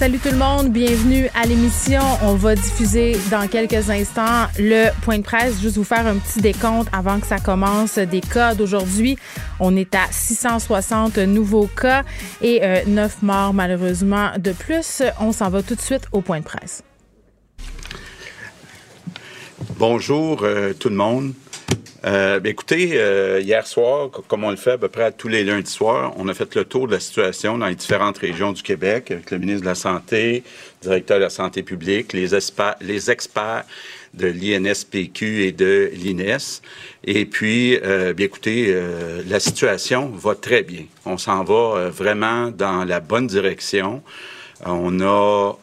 Salut tout le monde, bienvenue à l'émission. On va diffuser dans quelques instants le point de presse. Juste vous faire un petit décompte avant que ça commence des cas d'aujourd'hui. On est à 660 nouveaux cas et 9 euh, morts malheureusement de plus. On s'en va tout de suite au point de presse. Bonjour euh, tout le monde. Euh, ben, écoutez, euh, hier soir, comme on le fait à peu près tous les lundis soirs, on a fait le tour de la situation dans les différentes régions du Québec avec le ministre de la Santé, le directeur de la Santé publique, les, les experts de l'INSPQ et de l'INES. Et puis, euh, bien écoutez, la situation va très bien. On s'en va vraiment dans la bonne direction. On a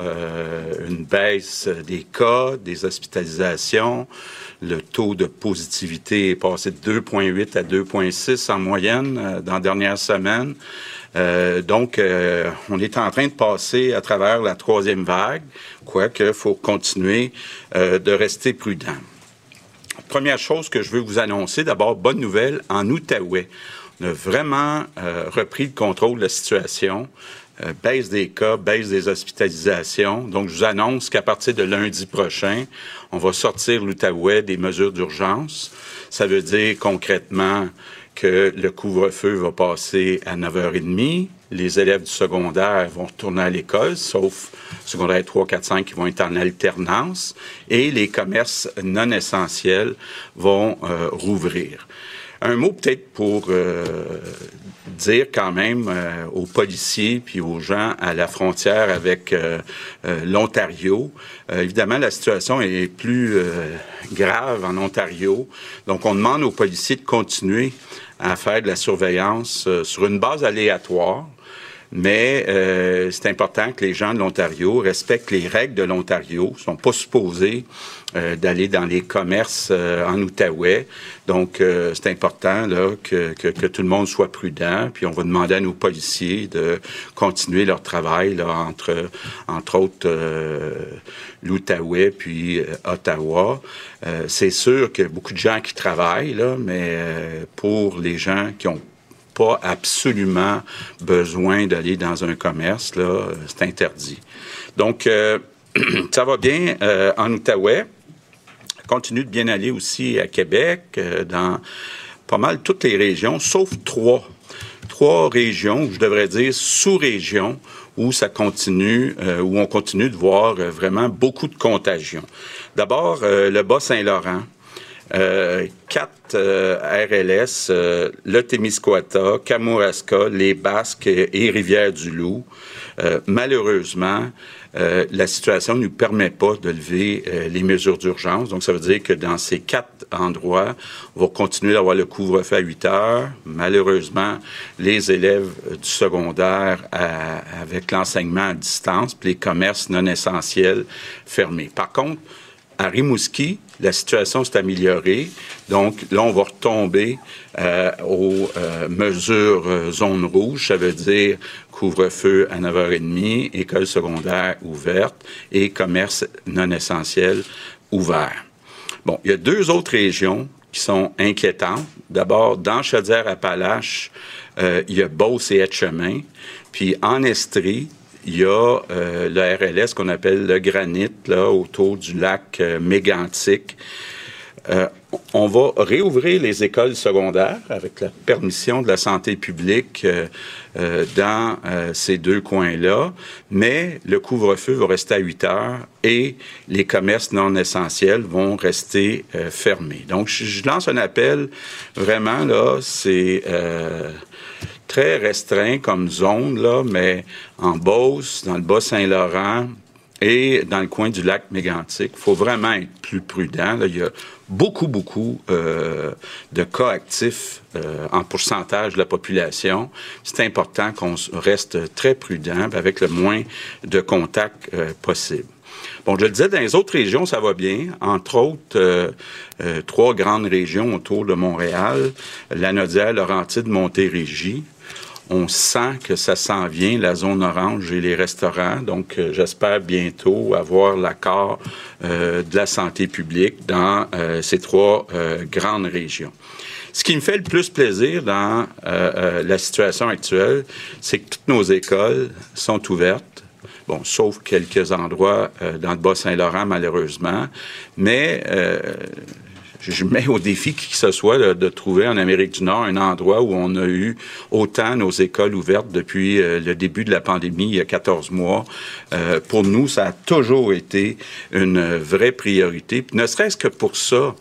une baisse des cas, des hospitalisations. Le taux de positivité est passé de 2,8 à 2,6 en moyenne euh, dans la dernière semaine. Euh, donc, euh, on est en train de passer à travers la troisième vague, quoique il faut continuer de rester prudent. Première chose que je veux vous annoncer, d'abord, bonne nouvelle, en Outaouais, on a vraiment repris le contrôle de la situation. Euh, baisse des cas, baisse des hospitalisations. Donc, je vous annonce qu'à partir de lundi prochain, on va sortir l'Outaouais des mesures d'urgence. Ça veut dire concrètement que le couvre-feu va passer à 9h30. Les élèves du secondaire vont retourner à l'école, sauf secondaire 3, 4, 5 qui vont être en alternance. Et les commerces non essentiels vont euh, rouvrir. Un mot peut-être pour euh, dire quand même euh, aux policiers puis aux gens à la frontière avec euh, l'Ontario. évidemment, la situation est plus grave en Ontario. Donc, on demande aux policiers de continuer à faire de la surveillance sur une base aléatoire. Mais c'est important que les gens de l'Ontario respectent les règles de l'Ontario. Ils sont pas supposés d'aller dans les commerces euh, en Outaouais. Donc, euh, c'est important là, que, que, que, tout le monde soit prudent. Puis, on va demander à nos policiers de continuer leur travail là, entre, entre autres, l'Outaouais puis Ottawa. c'est sûr qu'il y a beaucoup de gens qui travaillent, là, mais pour les gens qui ont pas absolument besoin d'aller dans un commerce, là, c'est interdit. Donc, ça va bien en Outaouais continue de bien aller aussi à Québec, euh, dans pas mal toutes les régions, sauf trois. Trois régions, je devrais dire sous-régions, où ça continue, euh, où on continue de voir euh, vraiment beaucoup de contagions. D'abord, le Bas-Saint-Laurent. quatre RLS, le Témiscouata, Kamouraska, les Basques et Rivière-du-Loup. malheureusement, euh, la situation ne nous permet pas de lever euh, les mesures d'urgence. Donc, ça veut dire que dans ces quatre endroits, on va continuer d'avoir le couvre-feu à 8 heures. Malheureusement, les élèves euh, du secondaire avec l'enseignement à distance, puis les commerces non essentiels fermés. Par contre, à Rimouski, la situation s'est améliorée. Donc là, on va retomber aux mesures zone rouge. Ça veut dire couvre-feu à 9h30, école secondaire ouverte et commerce non essentiel ouvert. Bon, il y a deux autres régions qui sont inquiétantes. D'abord, dans Chaudière-Appalaches, euh, il y a Beauce et Etchemin. Puis en Estrie, il y a euh, le RLS qu'on appelle le granit, là, autour du lac euh, mégantique. Euh, on va réouvrir les écoles secondaires avec la permission de la santé publique euh, euh, dans ces deux coins-là, mais le couvre-feu va rester à 8 heures et les commerces non essentiels vont rester fermés. Donc, je, lance un appel, vraiment, là, c'est très restreint comme zone, là, mais en Beauce, dans le Bas-Saint-Laurent, et dans le coin du lac Mégantic. Il faut vraiment être plus prudent. il y a beaucoup, beaucoup euh, de cas actifs euh, en pourcentage de la population. C'est important qu'on reste très prudent avec le moins de contacts euh, possible. Bon, je le disais, dans les autres régions, ça va bien. Entre autres, trois grandes régions autour de Montréal, la Laurentide, Montérégie. On sent que ça s'en vient, la zone orange et les restaurants. Donc, euh, j'espère bientôt avoir l'accord euh, de la santé publique dans euh, ces trois grandes régions. Ce qui me fait le plus plaisir dans la situation actuelle, c'est que toutes nos écoles sont ouvertes. Bon, sauf quelques endroits dans le Bas-Saint-Laurent, malheureusement. Mais je mets au défi qui que ce soit de, trouver en Amérique du Nord un endroit où on a eu autant nos écoles ouvertes depuis euh, le début de la pandémie, il y a 14 mois. Euh, pour nous, ça a toujours été une vraie priorité. ne serait-ce que pour ça,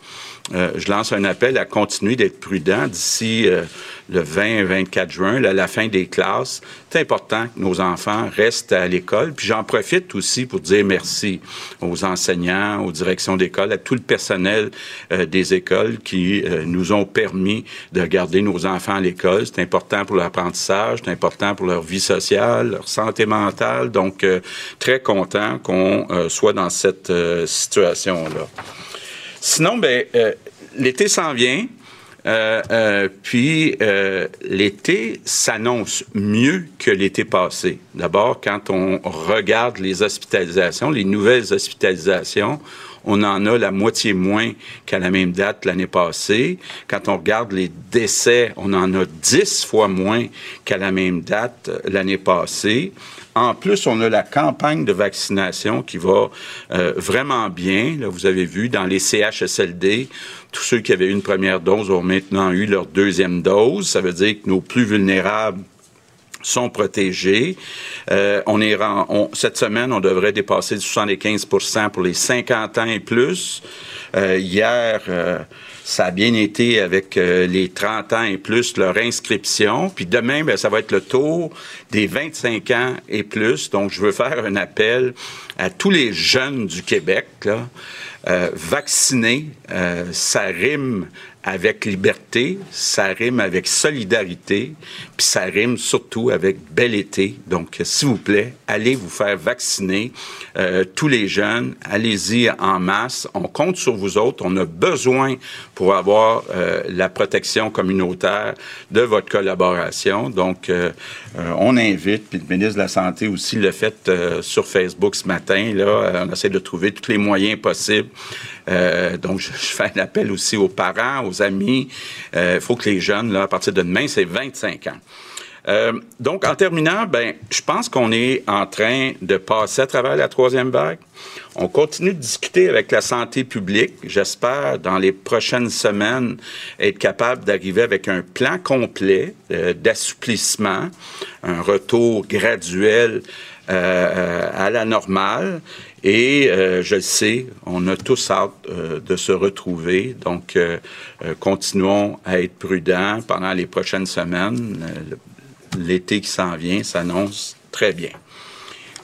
euh, je lance un appel à continuer d'être prudent d'ici euh, le 20 24 juin, là, la fin des classes. C'est important que nos enfants restent à l'école. Puis j'en profite aussi pour dire merci aux enseignants, aux directions d'école, à tout le personnel euh, des écoles qui nous ont permis de garder nos enfants à l'école. C'est important pour l'apprentissage, c'est important pour leur vie sociale, leur santé mentale. Donc, très content qu'on soit dans cette situation-là. Sinon, ben, euh, l'été s'en vient. Euh, euh, puis l'été s'annonce mieux que l'été passé. D'abord, quand on regarde les hospitalisations, les nouvelles hospitalisations, on en a la moitié moins qu'à la même date l'année passée. Quand on regarde les décès, on en a dix fois moins qu'à la même date l'année passée. En plus, on a la campagne de vaccination qui va euh, vraiment bien. Là, vous avez vu dans les CHSLD, tous ceux qui avaient eu une première dose ont maintenant eu leur deuxième dose. Ça veut dire que nos plus vulnérables sont protégés. Euh, on est cette semaine, on devrait dépasser 75 pour les 50 ans et plus. Euh, hier, ça a bien été avec euh, les 30 ans et plus, leur inscription. Puis demain, ben, ça va être le tour des 25 ans et plus. Donc, je veux faire un appel à tous les jeunes du Québec. Là. Euh, vacciner, euh, ça rime avec liberté, ça rime avec solidarité, puis ça rime surtout avec bel été. Donc, s'il vous plaît, allez vous faire vacciner. Euh, tous les jeunes, allez-y en masse. On compte sur vous autres. On a besoin pour avoir euh, la protection communautaire de votre collaboration. Donc, euh, on invite, puis le ministre de la Santé aussi l'a fait sur Facebook ce matin. Là, on essaie de trouver tous les moyens possibles euh, donc, je, fais un appel aussi aux parents, aux amis. Il euh, faut que les jeunes, là, à partir de demain, c'est 25 ans. Euh, donc, en terminant, ben, je pense qu'on est en train de passer à travers la troisième vague. On continue de discuter avec la santé publique. J'espère, dans les prochaines semaines, être capable d'arriver avec un plan complet d'assouplissement, un retour graduel à la normale. Et euh, je le sais, on a tous hâte euh, de se retrouver. Donc, euh, continuons à être prudents pendant les prochaines semaines. L'été qui s'en vient s'annonce très bien.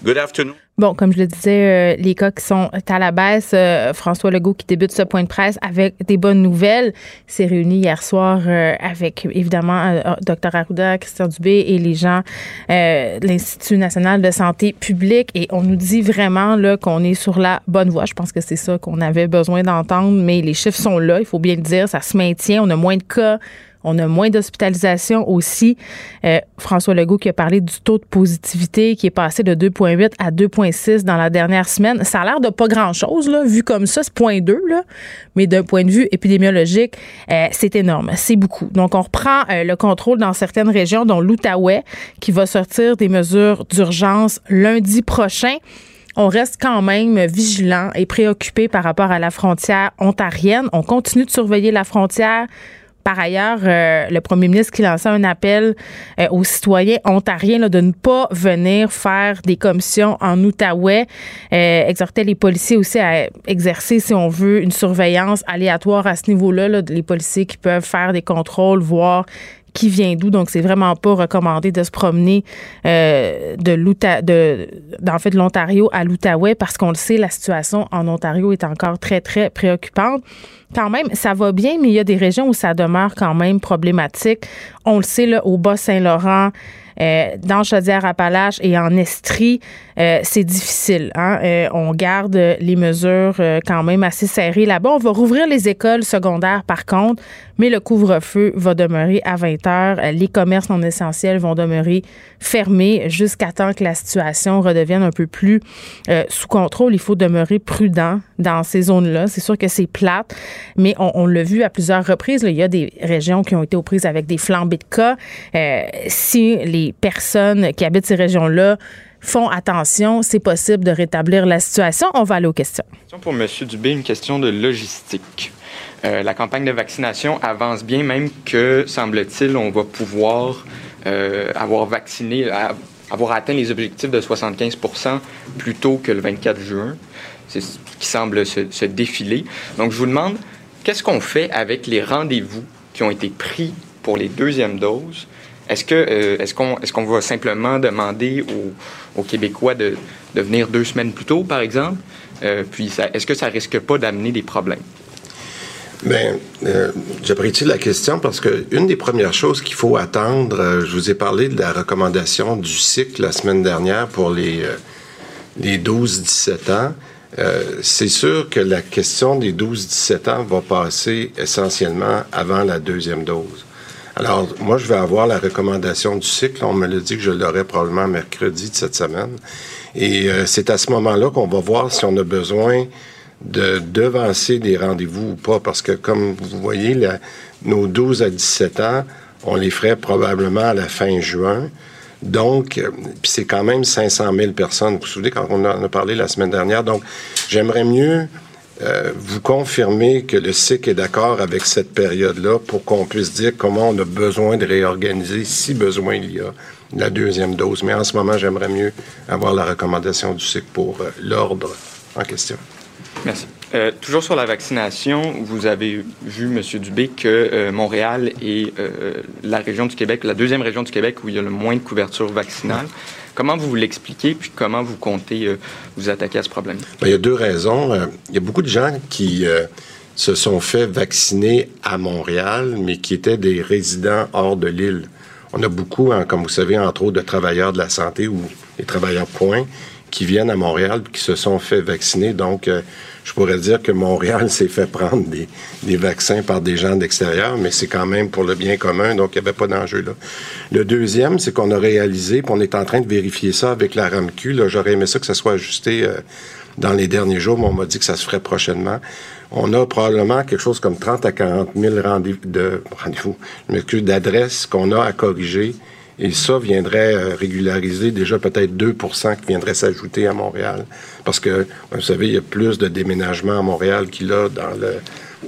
Good afternoon. Bon, comme je le disais, euh, les cas qui sont à la baisse, euh, François Legault qui débute ce point de presse avec des bonnes nouvelles, s'est réuni hier soir euh, avec évidemment Dr Arruda, Christian Dubé et les gens de l'Institut national de santé publique et on nous dit vraiment là qu'on est sur la bonne voie. Je pense que c'est ça qu'on avait besoin d'entendre, mais les chiffres sont là, il faut bien le dire, ça se maintient, on a moins de cas on a moins d'hospitalisation aussi. Euh, François Legault qui a parlé du taux de positivité qui est passé de 2,8 à 2,6 dans la dernière semaine. Ça a l'air de pas grand-chose, là, vu comme ça, c'est 0,2, là. Mais d'un point de vue épidémiologique, euh, c'est énorme. C'est beaucoup. Donc, on reprend euh, le contrôle dans certaines régions, dont l'Outaouais, qui va sortir des mesures d'urgence lundi prochain on reste quand même vigilant et préoccupé par rapport à la frontière ontarienne. On continue de surveiller la frontière par ailleurs, euh, le premier ministre qui lançait un appel euh, aux citoyens ontariens de ne pas venir faire des commissions en Outaouais, euh, exhortait les policiers aussi à exercer, si on veut, une surveillance aléatoire à ce niveau-là, là, les policiers qui peuvent faire des contrôles, voir qui vient d'où. Donc, c'est vraiment pas recommandé de se promener euh, de l'Outa, de, en fait, l'Ontario à l'Outaouais parce qu'on le sait, la situation en Ontario est encore très, très préoccupante. Quand même, ça va bien, mais il y a des régions où ça demeure quand même problématique. On le sait, là, au Bas-Saint-Laurent, dans Chaudière-Appalaches et en Estrie, euh, c'est difficile. Hein? Euh, on garde les mesures quand même assez serrées là-bas. On va rouvrir les écoles secondaires, par contre, mais le couvre-feu va demeurer à 20 heures. Les commerces non essentiels vont demeurer fermés jusqu'à temps que la situation redevienne un peu plus sous contrôle. Il faut demeurer prudent dans ces zones-là. C'est sûr que c'est plate, mais on, l'a vu à plusieurs reprises. il y a des régions qui ont été aux prises avec des flambées de cas. si les personnes qui habitent ces régions-là font attention, c'est possible de rétablir la situation. On va aller aux questions. Pour M. Dubé, une question de logistique. Euh, la campagne de vaccination avance bien, même que, semble-t-il, on va pouvoir euh, avoir vacciné, avoir atteint les objectifs de 75 plus tôt que le 24 juin. Ce qui semble se, se défiler. Donc, je vous demande, qu'est-ce qu'on fait avec les rendez-vous qui ont été pris pour les deuxièmes doses est-ce que euh, est-ce qu'on est-ce qu'on va simplement demander aux, Québécois de, de, venir deux semaines plus tôt, par exemple? Euh, puis est-ce que ça risque pas d'amener des problèmes? Bien, euh, j'apprécie la question parce que une des premières choses qu'il faut attendre, je vous ai parlé de la recommandation du cycle la semaine dernière pour les, les 12-17 ans. c'est sûr que la question des 12-17 ans va passer essentiellement avant la deuxième dose. Alors, moi, je vais avoir la recommandation du cycle. On me l'a dit que je l'aurai probablement mercredi de cette semaine. Et euh, c'est à ce moment-là qu'on va voir si on a besoin de devancer des rendez-vous ou pas. Parce que, comme vous voyez, nos 12 à 17 ans, on les ferait probablement à la fin juin. Donc, euh, c'est quand même 500 000 personnes. Vous vous souvenez quand on en a parlé la semaine dernière. Donc, j'aimerais mieux euh, vous confirmez que le SIC est d'accord avec cette période-là pour qu'on puisse dire comment on a besoin de réorganiser, si besoin il y a, la deuxième dose. Mais en ce moment, j'aimerais mieux avoir la recommandation du SIC pour euh, l'ordre en question. Merci. Euh, toujours sur la vaccination, vous avez vu, M. Dubé, que Montréal est la région du Québec, la deuxième région du Québec où il y a le moins de couverture vaccinale. Comment vous l'expliquez, puis comment vous comptez euh, vous attaquer à ce problème? Ben, il y a deux raisons. Euh, il y a beaucoup de gens qui euh, se sont fait vacciner à Montréal, mais qui étaient des résidents hors de l'île. On a beaucoup, hein, comme vous savez, entre autres, de travailleurs de la santé ou des travailleurs points qui viennent à Montréal qui se sont fait vacciner. Donc, je pourrais dire que Montréal s'est fait prendre des, vaccins par des gens d'extérieur, mais c'est quand même pour le bien commun, donc il n'y avait pas d'enjeu là. Le deuxième, c'est qu'on a réalisé, puis on est en train de vérifier ça avec la RAMQ. J'aurais aimé ça que ça soit ajusté euh, dans les derniers jours, mais on m'a dit que ça se ferait prochainement. On a probablement quelque chose comme 30 à 40 000 rendez-vous, de, rendez-vous d'adresses qu'on a à corriger et ça viendrait euh, régulariser déjà peut-être 2% qui viendraient s'ajouter à Montréal. Parce que, vous savez, il y a plus de déménagements à Montréal qu'il y a dans le,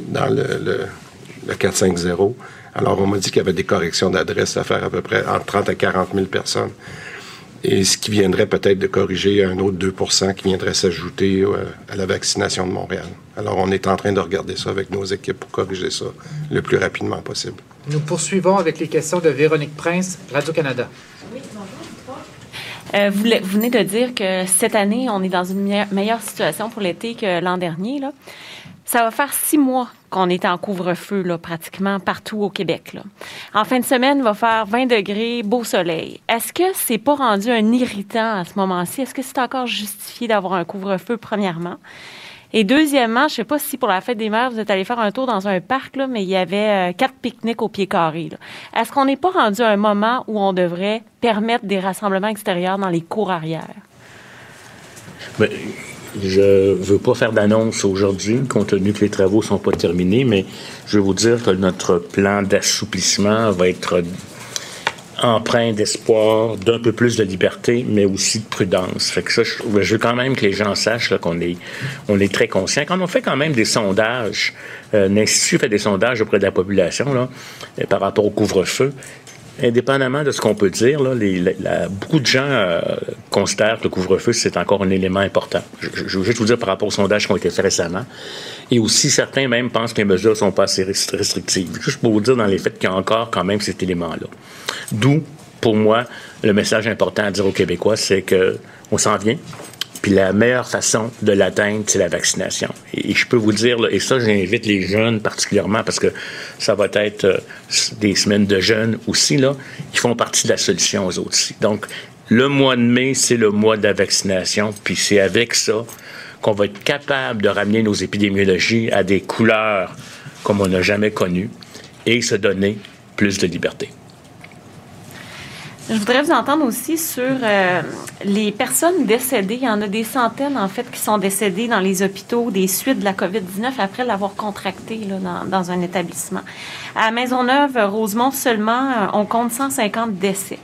dans le, le 450. Alors, on m'a dit qu'il y avait des corrections d'adresse à faire à peu près entre 30 à 40 000 personnes. Et ce qui viendrait peut-être de corriger un autre 2 qui viendrait s'ajouter euh, à la vaccination de Montréal. Alors, on est en train de regarder ça avec nos équipes pour corriger ça le plus rapidement possible. Nous poursuivons avec les questions de Véronique Prince, Radio-Canada. Oui, bonjour. Euh, vous, venez de dire que cette année, on est dans une meilleure situation pour l'été que l'an dernier. Là. Ça va faire six mois qu'on est en couvre-feu, là, pratiquement partout au Québec. En fin de semaine, il va faire 20 degrés, beau soleil. Est-ce que c'est pas rendu un irritant à ce moment-ci? Est-ce que c'est encore justifié d'avoir un couvre-feu, premièrement? Et deuxièmement, je sais pas si pour la fête des mères, vous êtes allé faire un tour dans un parc, là, mais il y avait euh, quatre pique-niques au pied carré. Est-ce qu'on n'est pas rendu à un moment où on devrait permettre des rassemblements extérieurs dans les cours arrière? Ben, je veux pas faire d'annonce aujourd'hui, compte tenu que les travaux sont pas terminés, mais je vais vous dire que notre plan d'assouplissement va être empreint d'espoir, d'un peu plus de liberté, mais aussi de prudence. Fait que ça, je, veux quand même que les gens sachent qu'on est, très conscient. Quand on fait quand même des sondages, euh, l'Institut fait des sondages auprès de la population euh, par rapport au couvre-feu, indépendamment de ce qu'on peut dire, beaucoup de gens euh, considèrent que le couvre-feu, c'est encore un élément important. Je, je, veux juste vous dire par rapport aux sondages qui ont été faits récemment. Et aussi, certains même pensent que les mesures ne sont pas assez restrictives. Juste pour vous dire dans les faits qu'il y a encore quand même cet élément-là. D'où, pour moi, le message important à dire aux Québécois, c'est que on s'en vient, Puis la meilleure façon de l'atteindre, c'est la vaccination. Et, je peux vous dire, et ça, j'invite les jeunes particulièrement parce que ça va être euh, des semaines de jeunes aussi, là, ils font partie de la solution aux autres aussi. Donc, le mois de mai, c'est le mois de la vaccination, puis c'est avec ça qu'on va être capable de ramener nos épidémiologies à des couleurs comme on n'a jamais connues et se donner plus de liberté. Je voudrais vous entendre aussi sur euh, les personnes décédées. Il y en a des centaines, en fait, qui sont décédées dans les hôpitaux des suites de la COVID-19 après l'avoir contracté là, dans, un établissement. À Maisonneuve, Rosemont seulement, euh, on compte 150 décès.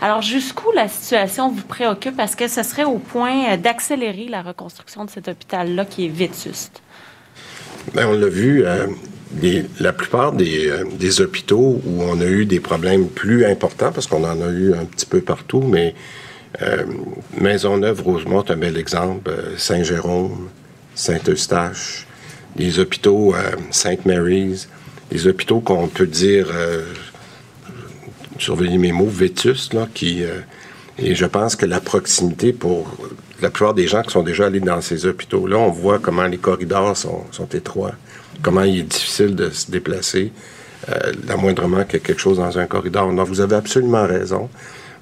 Alors, jusqu'où la situation vous préoccupe? Est-ce que ce serait au point euh, d'accélérer la reconstruction de cet hôpital-là qui est vétuste? Bien, on l'a vu, la plupart euh, des, hôpitaux où on a eu des problèmes plus importants, parce qu'on en a eu un petit peu partout, mais Maisonneuve, Rosemont, un bel exemple, Saint-Jérôme, Saint-Eustache, les hôpitaux Sainte Mary's, les hôpitaux qu'on peut dire surveiller mes mots, vétustes, là, qui... Euh, et je pense que la proximité pour la plupart des gens qui sont déjà allés dans ces hôpitaux-là, on voit comment les corridors sont, étroits, comment il est difficile de se déplacer, euh, qu'il y a quelque chose dans un corridor. Donc, vous avez absolument raison.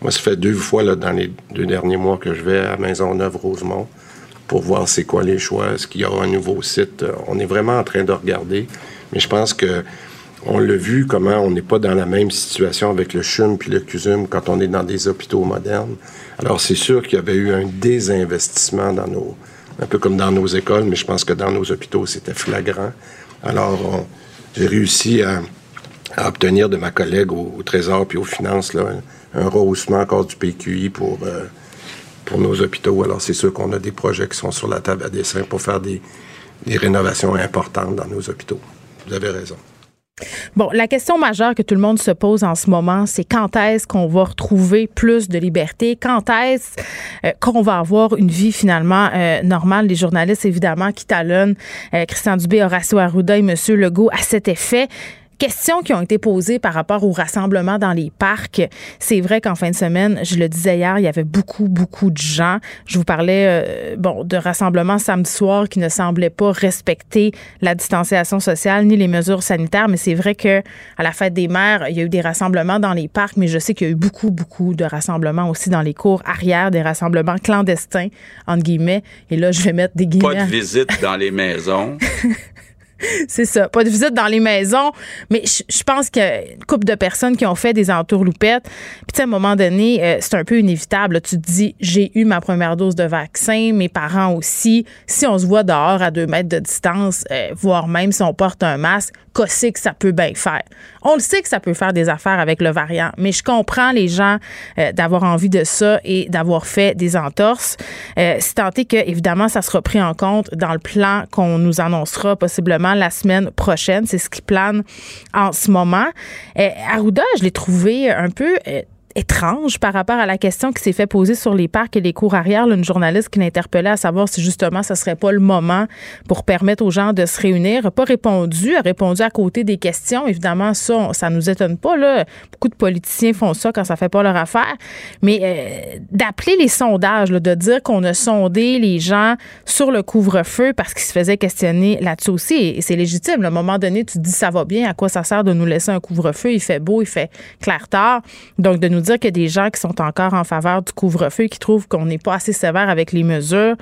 Moi, ça fait deux fois là, dans les deux derniers mois que je vais à Maisonneuve-Rosemont pour voir c'est quoi les choix, est-ce qu'il y aura un nouveau site. On est vraiment en train de regarder, mais je pense que on l'a vu comment on n'est pas dans la même situation avec le CHUM puis le CUSUM quand on est dans des hôpitaux modernes. Alors, c'est sûr qu'il y avait eu un désinvestissement dans nos, un peu comme dans nos écoles, mais je pense que dans nos hôpitaux, c'était flagrant. Alors, j'ai réussi à, obtenir de ma collègue au, Trésor puis aux finances là, un, rehaussement encore du PQI pour, euh, pour nos hôpitaux. Alors, c'est sûr qu'on a des projets qui sont sur la table à dessin pour faire des rénovations importantes dans nos hôpitaux. Vous avez raison. Bon, la question majeure que tout le monde se pose en ce moment, c'est quand est-ce qu'on va retrouver plus de liberté? Quand est-ce euh, qu'on va avoir une vie finalement euh, normale? Les journalistes, évidemment, qui talonnent euh, Christian Dubé, Horacio Arruda et M. Legault à cet effet questions qui ont été posées par rapport au rassemblement dans les parcs. C'est vrai qu'en fin de semaine, je le disais hier, il y avait beaucoup, beaucoup de gens. Je vous parlais, euh, bon, de rassemblements samedi soir qui ne semblaient pas respecter la distanciation sociale ni les mesures sanitaires, mais c'est vrai que à la fête des mères, il y a eu des rassemblements dans les parcs, mais je sais qu'il y a eu beaucoup, beaucoup de rassemblements aussi dans les cours arrière, des rassemblements clandestins, entre guillemets. Et là, je vais mettre des guillemets. Pas de visite dans les maisons. c'est ça. Pas de visite dans les maisons, mais je pense qu'il y a une couple de personnes qui ont fait des entourloupettes. Puis, à un moment donné, euh, c'est un peu inévitable. Tu te dis, j'ai eu ma première dose de vaccin, mes parents aussi. Si on se voit dehors à deux mètres de distance, euh, voire même si on porte un masque, qu'est-ce que ça peut bien faire? On le sait que ça peut faire des affaires avec le variant, mais je comprends les gens euh, d'avoir envie de ça et d'avoir fait des entorses. c'est tenté que, évidemment, ça sera pris en compte dans le plan qu'on nous annoncera possiblement la semaine prochaine. C'est ce qui plane en ce moment. Euh, Arruda, je l'ai trouvé un peu euh, étrange par rapport à la question qui s'est fait poser sur les parcs et les cours arrière. une journaliste qui l'interpellait à savoir si justement ce serait pas le moment pour permettre aux gens de se réunir. n'a pas répondu, a répondu à côté des questions. Évidemment, ça, ça nous étonne pas. Là. Beaucoup de politiciens font ça quand ça fait pas leur affaire. Mais euh, d'appeler les sondages, de dire qu'on a sondé les gens sur le couvre-feu parce qu'ils se faisaient questionner là-dessus aussi, et, c'est légitime. À un moment donné, tu te dis ça va bien, à quoi ça sert de nous laisser un couvre-feu? Il fait beau, il fait clair tard. Donc, de nous dire qu'il y a des gens qui sont encore en faveur du couvre-feu, qui trouvent qu'on n'est pas assez sévère avec les mesures.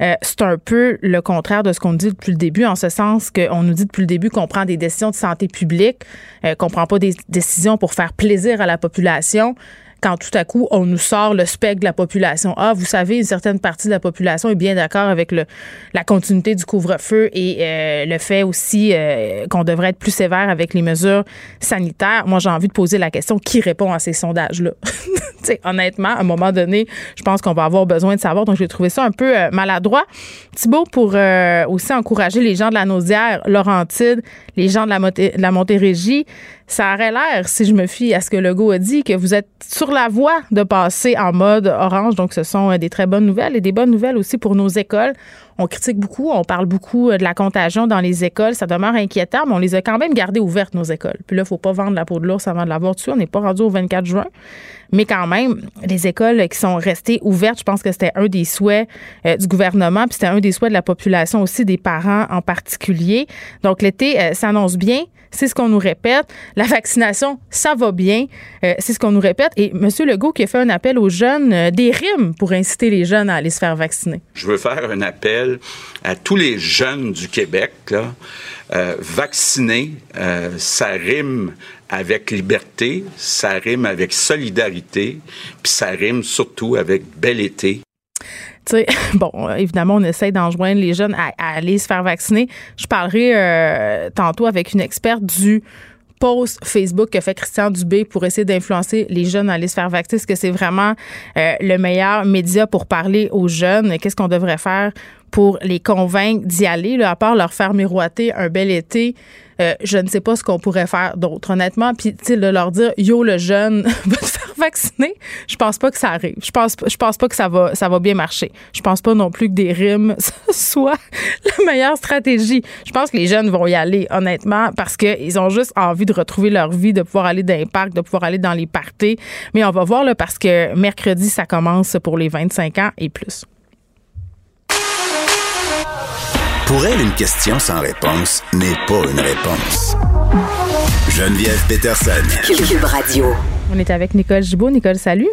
Euh, c'est un peu le contraire de ce qu'on dit depuis le début, en ce sens qu'on nous dit depuis le début qu'on prend des décisions de santé publique, euh, qu'on prend pas des décisions pour faire plaisir à la population quand tout à coup, on nous sort le spectre de la population. Ah, vous savez, une certaine partie de la population est bien d'accord avec le, la continuité du couvre-feu et euh, le fait aussi euh, qu'on devrait être plus sévère avec les mesures sanitaires. Moi, j'ai envie de poser la question qui répond à ces sondages-là? honnêtement, à un moment donné, je pense qu'on va avoir besoin de savoir. Donc, j'ai trouvé ça un peu euh, maladroit. Thibault, pour aussi encourager les gens de la Naudière, Laurentide, les gens de la, la Montérégie, ça aurait l'air, si je me fie à ce que Legault a dit, que vous êtes sur la voie de passer en mode orange. Donc, ce sont euh, des très bonnes nouvelles et des bonnes nouvelles aussi pour nos écoles. on critique beaucoup, on parle beaucoup de la contagion dans les écoles. Ça demeure inquiétant, mais on les a quand même gardées ouvertes, nos écoles. Puis là, il faut pas vendre la peau de l'ours avant de l'avoir dessus. On n'est pas rendu au 24 juin. Mais quand même, les écoles qui sont restées ouvertes, je pense que c'était un des souhaits euh, du gouvernement, puis c'était un des souhaits de la population aussi, des parents en particulier. Donc l'été euh, s'annonce bien. C'est ce qu'on nous répète. La vaccination, ça va bien. Euh, c'est ce qu'on nous répète. Et M. Legault qui a fait un appel aux jeunes, des rimes pour inciter les jeunes à aller se faire vacciner. Je veux faire un appel à tous les jeunes du Québec. Là. vacciner, ça rime avec liberté, ça rime avec solidarité, puis ça rime surtout avec bel été. Tu sais, bon, évidemment, on essaie d'enjoindre les jeunes à, aller se faire vacciner. Je parlerai euh, tantôt avec une experte du post Facebook que fait Christian Dubé pour essayer d'influencer les jeunes à aller se faire vacciner. Est-ce que c'est vraiment euh, le meilleur média pour parler aux jeunes? Qu'est-ce qu'on devrait faire pour les convaincre d'y aller, à part leur faire miroiter un bel été? Euh, je ne sais pas ce qu'on pourrait faire d'autre, honnêtement. Puis, tu sais, leur dire, yo, le jeune, va te faire vacciner, je pense pas que ça arrive. Je pense, je pense pas que ça va, ça va bien marcher. Je pense pas non plus que des rimes soient la meilleure stratégie. Je pense que les jeunes vont y aller, honnêtement, parce qu'ils ont juste envie de retrouver leur vie, de pouvoir aller dans les parcs, de pouvoir aller dans les parties. Mais on va voir, là, parce que mercredi, ça commence pour les 25 ans et plus. Pour elle, une question sans réponse n'est pas une réponse. Geneviève Peterson. Cube Radio. On est avec Nicole Gibault. Nicole, salut.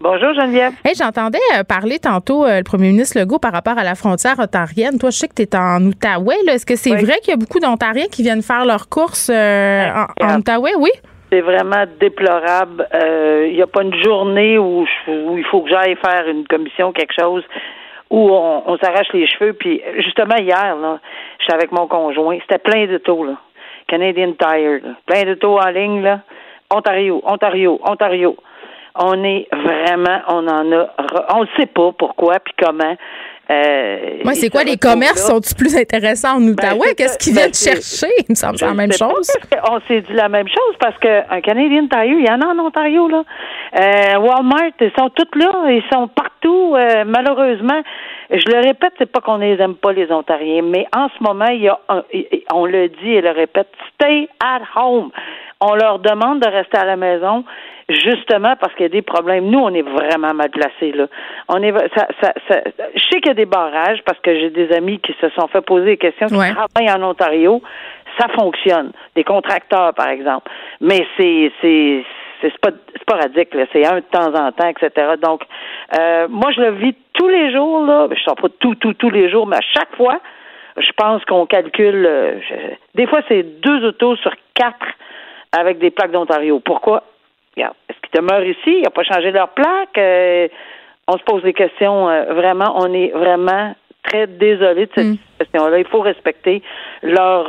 Bonjour Geneviève. Hey, j'entendais euh, parler tantôt euh, le premier ministre Legault par rapport à la frontière ontarienne. Toi, je sais que tu es en Outaouais. Est-ce que c'est vrai qu'il y a beaucoup d'Ontariens qui viennent faire leurs courses euh, en, Outaouais? Oui. C'est vraiment déplorable. Il n'y a pas une journée où, où il faut que j'aille faire une commission, quelque chose où on, s'arrache les cheveux. Puis justement hier, là, j'étais avec mon conjoint, c'était plein de taux, là. Canadian Tire, plein de taux en ligne, là. Ontario, Ontario, Ontario. On est vraiment, on en a, on ne sait pas pourquoi puis comment. Euh, Moi, c'est quoi les commerces sont-ils plus intéressants en Outaouais? Ben, Qu'est-ce qu'ils viennent chercher? Il me semble c'est la même chose. On s'est dit la même chose parce qu'un Canadian Tire, il y en a en Ontario, là. Euh, Walmart, ils sont tous là, ils sont partout. Euh, malheureusement, je le répète, c'est pas qu'on les aime pas les Ontariens, mais en ce moment, il y a, on le dit et le répète, stay at home. On leur demande de rester à la maison justement parce qu'il y a des problèmes. Nous, on est vraiment mal placés là. On est, ça, ça, ça, je sais qu'il y a des barrages parce que j'ai des amis qui se sont fait poser des questions, qui travaillent en Ontario. Ça fonctionne. Des contracteurs, par exemple. Mais c'est, c'est, c'est pas sporadique, là. c'est un de temps en temps, etc. Donc, euh, moi, je le vis tous les jours, là. Je ne sors pas tout, tout, tous les jours, mais à chaque fois, je pense qu'on calcule. Euh, des fois, c'est deux autos sur quatre avec des plaques d'Ontario. Pourquoi? est-ce qu'ils demeurent ici? Ils n'ont pas changé leur plaque? Euh, on se pose des questions. vraiment, on est vraiment très désolé de cette mm. situation-là. Il faut respecter leurs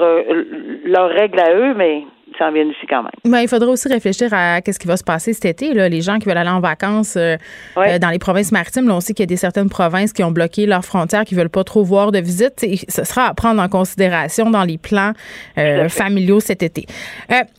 leurs règles à eux, mais s'en viennent ici quand même. Ben, il faudra aussi réfléchir à ce qui va se passer cet été. Là. Les gens qui veulent aller en vacances euh, euh, dans les provinces maritimes, là, on sait qu'il y a des certaines provinces qui ont bloqué leurs frontières, qui veulent pas trop voir de visite. ce sera à prendre en considération dans les plans euh, familiaux cet été.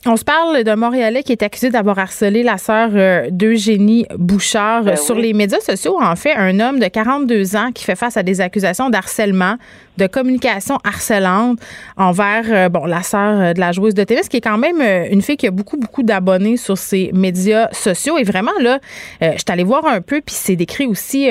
on se parle de Montréalais qui est accusé d'avoir harcelé la sœur d'Eugénie Bouchard ben sur les médias sociaux. En fait, un homme de 42 ans qui fait face à des accusations d'harcèlement de communication harcelante envers bon la sœur de la joueuse de tennis qui est quand même euh, une fille qui a beaucoup beaucoup d'abonnés sur ses médias sociaux. Et vraiment là je suis allée voir un peu puis c'est décrit aussi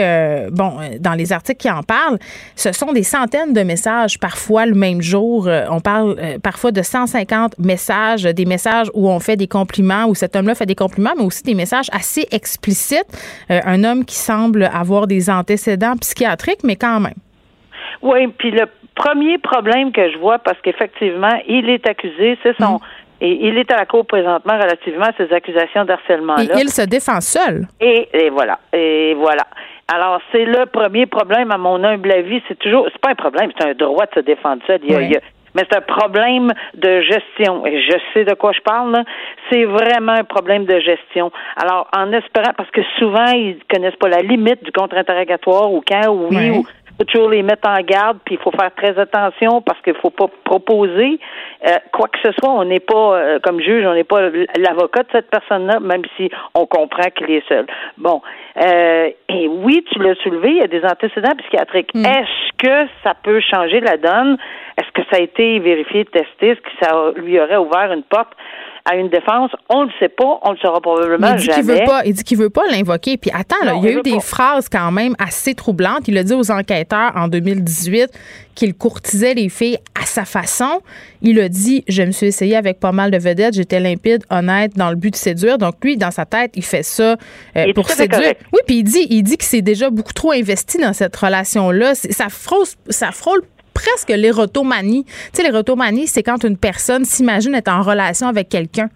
bon dans les articles qui en parlent ce sont des centaines de messages parfois le même jour. On parle parfois de 150 messages des messages où on fait des compliments où cet homme-là fait des compliments mais aussi des messages assez explicites. Un homme qui semble avoir des antécédents psychiatriques mais quand même. Oui, puis le premier problème que je vois, parce qu'effectivement, il est accusé, c'est son. Et il est à la cour présentement relativement à ces accusations d'harcèlement-là. Et il se défend seul. Et, et voilà. Et voilà. Alors, c'est le premier problème, à mon humble avis. C'est toujours, c'est pas un problème, c'est un droit de se défendre seul. Il y a, mais c'est un problème de gestion. Et je sais de quoi je parle. C'est vraiment un problème de gestion. Alors, en espérant, parce que souvent, ils connaissent pas la limite du contre-interrogatoire ou quand, ou oui, ou faut toujours les mettre en garde, puis il faut faire très attention parce qu'il faut pas proposer euh, quoi que ce soit. On n'est pas, euh, comme juge, on n'est pas l'avocat de cette personne-là, même si on comprend qu'il est seul. Bon, euh, et oui, tu l'as soulevé, il y a des antécédents psychiatriques. Mm. Est-ce que ça peut changer la donne? Est-ce que ça a été vérifié, testé? Est-ce que ça lui aurait ouvert une porte? À une défense, on ne le sait pas, on le saura probablement il dit jamais. Qu'il veut pas, il dit qu'il veut pas l'invoquer. Puis attends, là, Non, il y a il eu des pas. phrases quand même assez troublantes. Il a dit aux enquêteurs en 2018 qu'il courtisait les filles à sa façon. Il a dit Je me suis essayé avec pas mal de vedettes, j'étais limpide, honnête, dans le but de séduire. Donc lui, dans sa tête, il fait ça euh, Il pour séduire. correct. Oui, puis il dit, il dit qu'il s'est déjà beaucoup trop investi dans cette relation-là. C'est- Ça frôle, ça frôle presque l'érotomanie. Tu sais, l'érotomanie, c'est quand une personne s'imagine être en relation avec quelqu'un.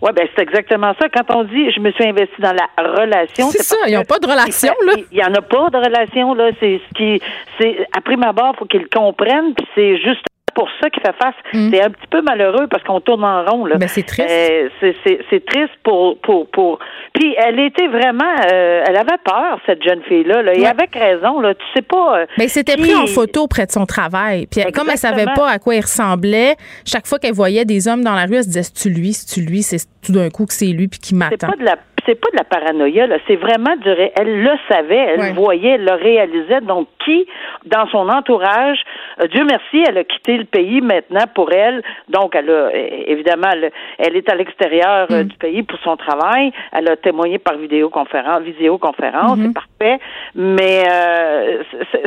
Oui, ben c'est exactement ça. Quand on dit je me suis investi dans la relation, C'est ça, ils n'ont pas de relation, il- là. Il y en a pas de relation là. C'est ce qui, c'est après ma barre, faut qu'ils comprennent. Puis c'est juste pour ça qu'il fait face. C'est un petit peu malheureux parce qu'on tourne en rond là. Mm. Ben, c'est triste. Euh, c'est, c'est, c'est triste pour pour pour. Puis elle était vraiment, euh, elle avait peur cette jeune fille là. Et Ouais. avec raison là. Tu sais pas. euh, Mais qui- pris en photo près de son travail. Puis comme elle savait pas à quoi il ressemblait, chaque fois qu'elle voyait des hommes dans la rue, elle se disait c'est-tu lui, c'est-tu lui, c'est tout d'un coup que c'est lui puis qui C'est m'attend? pas de la c'est pas de la paranoïa là, c'est vraiment du ré- elle le savait, elle Ouais. le voyait, elle le réalisait. Donc qui dans son entourage, euh, Dieu merci, elle a quitté le pays maintenant pour elle. Donc elle a évidemment elle, elle est à l'extérieur Mm. euh, du pays pour son travail, elle a témoigné par vidéoconférence, visioconférence, Mm-hmm. c'est parfait, mais euh,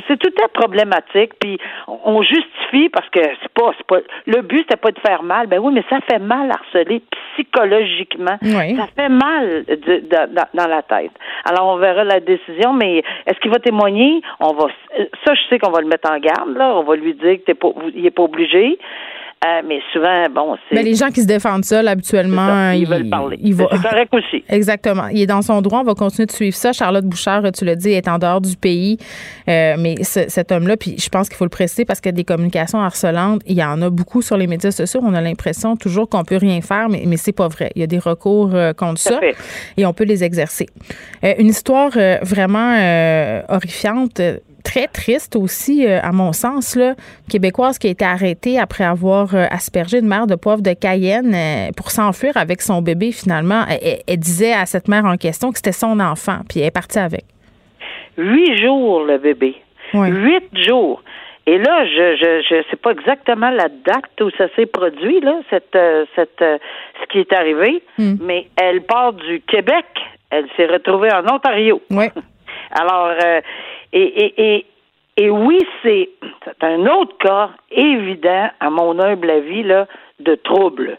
c'est- tout est problématique puis on justifie parce que c'est pas c'est pas le but c'était pas de faire mal. Ben oui, mais ça fait mal harceler psychologiquement. Oui. Ça fait mal de- de- dans, dans la tête. Alors, on verra la décision, mais est-ce qu'il va témoigner? On va, ça, je sais qu'on va le mettre en garde, là. On va lui dire que t'es pas, il est pas obligé. Euh, mais souvent, bon, c'est. Mais les gens qui se défendent seuls, habituellement, ça, ils ils, veulent parler. ils vont- C'est correct aussi. Exactement. Il est dans son droit. On va continuer de suivre ça. Charlotte Bouchard, tu l'as dit, est en dehors du pays. Euh, mais ce- cet homme-là, puis je pense qu'il faut le préciser parce que des communications harcelantes, il y en a beaucoup sur les médias sociaux. On a l'impression toujours qu'on peut rien faire, mais, mais c'est pas vrai. Il y a des recours euh, contre ça et on peut les exercer. Une histoire vraiment horrifiante. Très triste aussi, euh, à mon sens, là, québécoise qui a été arrêtée après avoir euh, aspergé une mère de poivre de Cayenne euh, pour s'enfuir avec son bébé finalement. Elle, elle- elle disait à cette mère en question que c'était son enfant, puis elle est partie avec. Huit jours, le bébé. Huit jours. Et là, je je je sais pas exactement la date où ça s'est produit là, cette cette ce qui est arrivé, Hmm. mais elle part du Québec, elle s'est retrouvée en Ontario. Oui. Alors euh, et et et oui, c'est un autre cas évident à mon humble avis là de troubles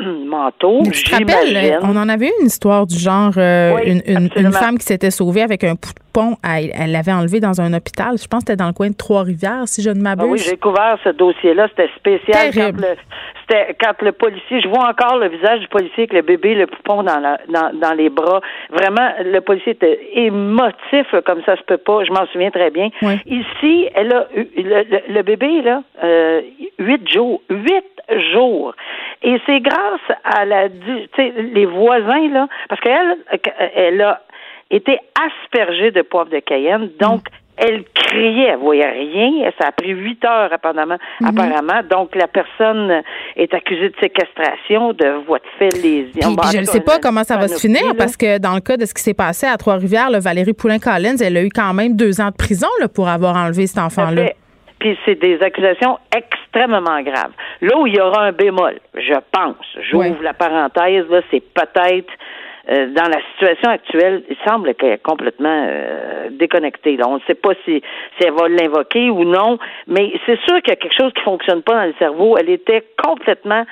mentaux, tu te rappelles, on en avait eu une histoire du genre, euh, Oui, une, une- femme qui s'était sauvée avec un poupon, elle elle l'avait enlevé dans un hôpital. Je pense que c'était dans le coin de Trois-Rivières, si je ne Ah m'abuse. oui, j'ai couvert ce dossier-là. C'était spécial. Terrible. Quand le, c'était quand le policier, je vois encore le visage du policier avec le bébé, le poupon dans, la, dans, dans les bras. Vraiment, le policier était émotif comme ça se peut pas. Je m'en souviens très bien. Oui. Ici, elle a le- le bébé là, euh, huit jours, huit jours. Et c'est grâce à la, tu sais, les voisins là, parce qu'elle, elle a été aspergée de poivre de Cayenne, donc. Elle criait, elle voyait rien. Ça a pris huit heures apparemment. apparemment. Donc la personne est accusée de séquestration, de voie de fait lésion. Puis, je ne sais pas comment ça va se finir parce que dans le cas de ce qui s'est passé à Trois-Rivières, Valérie Poulin-Collins, elle a eu quand même deux ans de prison là, pour avoir enlevé cet enfant-là. Puis c'est des accusations extrêmement graves. Là où il y aura un bémol, je pense, j'ouvre la parenthèse, là, c'est peut-être euh, dans la situation actuelle, il semble qu'elle est complètement euh, déconnectée. Là. On ne sait pas si, si elle va l'invoquer ou non, mais c'est sûr qu'il y a quelque chose qui fonctionne pas dans le cerveau. Elle était complètement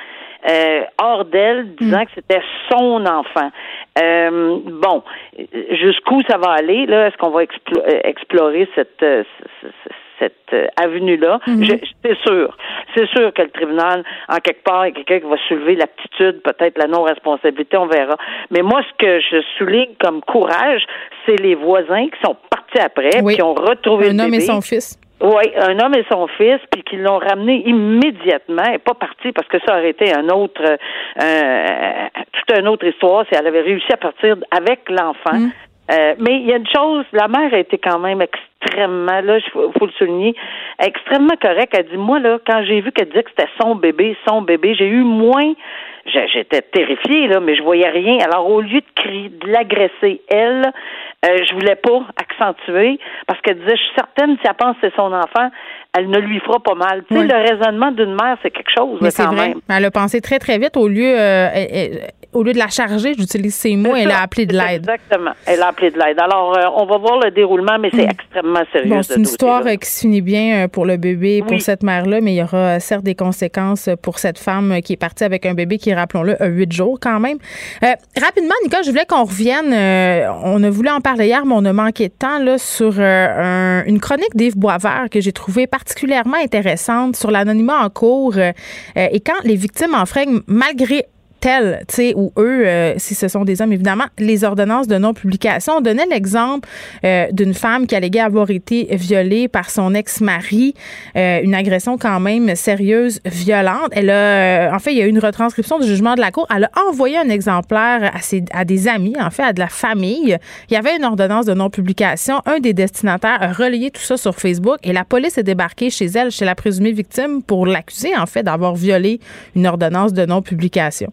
euh, hors d'elle, disant que c'était son enfant. Euh, bon, jusqu'où ça va aller là Est-ce qu'on va explo- euh, explorer cette euh, cette euh, avenue-là Je- C'est sûr, c'est sûr que le tribunal, en quelque part, il y a quelqu'un qui va soulever l'aptitude, peut-être la non-responsabilité, on verra. Mais moi, ce que je souligne comme courage, c'est les voisins qui sont partis après, Oui. qui ont retrouvé Un le homme bébé. et son fils. Oui, un homme et son fils, puis qu'ils l'ont ramené immédiatement, et pas parti parce que ça aurait été un autre, euh, euh, toute une autre histoire si elle avait réussi à partir avec l'enfant. Euh, mais il y a une chose, la mère a été quand même extrêmement, là, il faut, faut, le souligner, extrêmement correcte. Elle dit, moi, là, quand j'ai vu qu'elle disait que c'était son bébé, son bébé, j'ai eu moins, j'étais terrifiée, là, mais je voyais rien. Alors, au lieu de crier, de l'agresser, elle, euh, je voulais pas accentuer parce qu'elle disait, je suis certaine, si elle pense que c'est son enfant, elle ne lui fera pas mal. Tu sais, le raisonnement d'une mère, c'est quelque chose, Mais quand vrai. même. Elle a pensé très, très vite. Au lieu, euh, elle- elle- au lieu de la charger, j'utilise ces mots, elle a appelé de l'aide. Exactement. Elle a appelé de l'aide. Alors, euh, on va voir le déroulement, mais c'est extrêmement sérieux. Bon, ce c'est une histoire euh, qui se finit bien euh, pour le bébé et pour Oui. cette mère-là, mais il y aura euh, certes des conséquences pour cette femme qui est partie avec un bébé qui, rappelons-le, a huit jours quand même. Euh, rapidement, Nicole, je voulais qu'on revienne. euh, on a voulu en parler hier, mais on a manqué de temps là, sur euh, un- une chronique d'Yves Boisvert que j'ai trouvée particulièrement intéressante sur l'anonymat en cours et quand les victimes enfreignent malgré tels, tu sais, ou eux, euh, si ce sont des hommes, évidemment, les ordonnances de non-publication. On donnait l'exemple euh, d'une femme qui alléguait avoir été violée par son ex-mari, euh, une agression quand même sérieuse, violente. Elle a, euh, en fait, il y a eu une retranscription du jugement de la Cour. Elle a envoyé un exemplaire à, ses, à des amis, en fait, à de la famille. Il y avait une ordonnance de non-publication. Un des destinataires a relayé tout ça sur Facebook et la police est débarquée chez elle, chez la présumée victime, pour l'accuser, en fait, d'avoir violé une ordonnance de non-publication.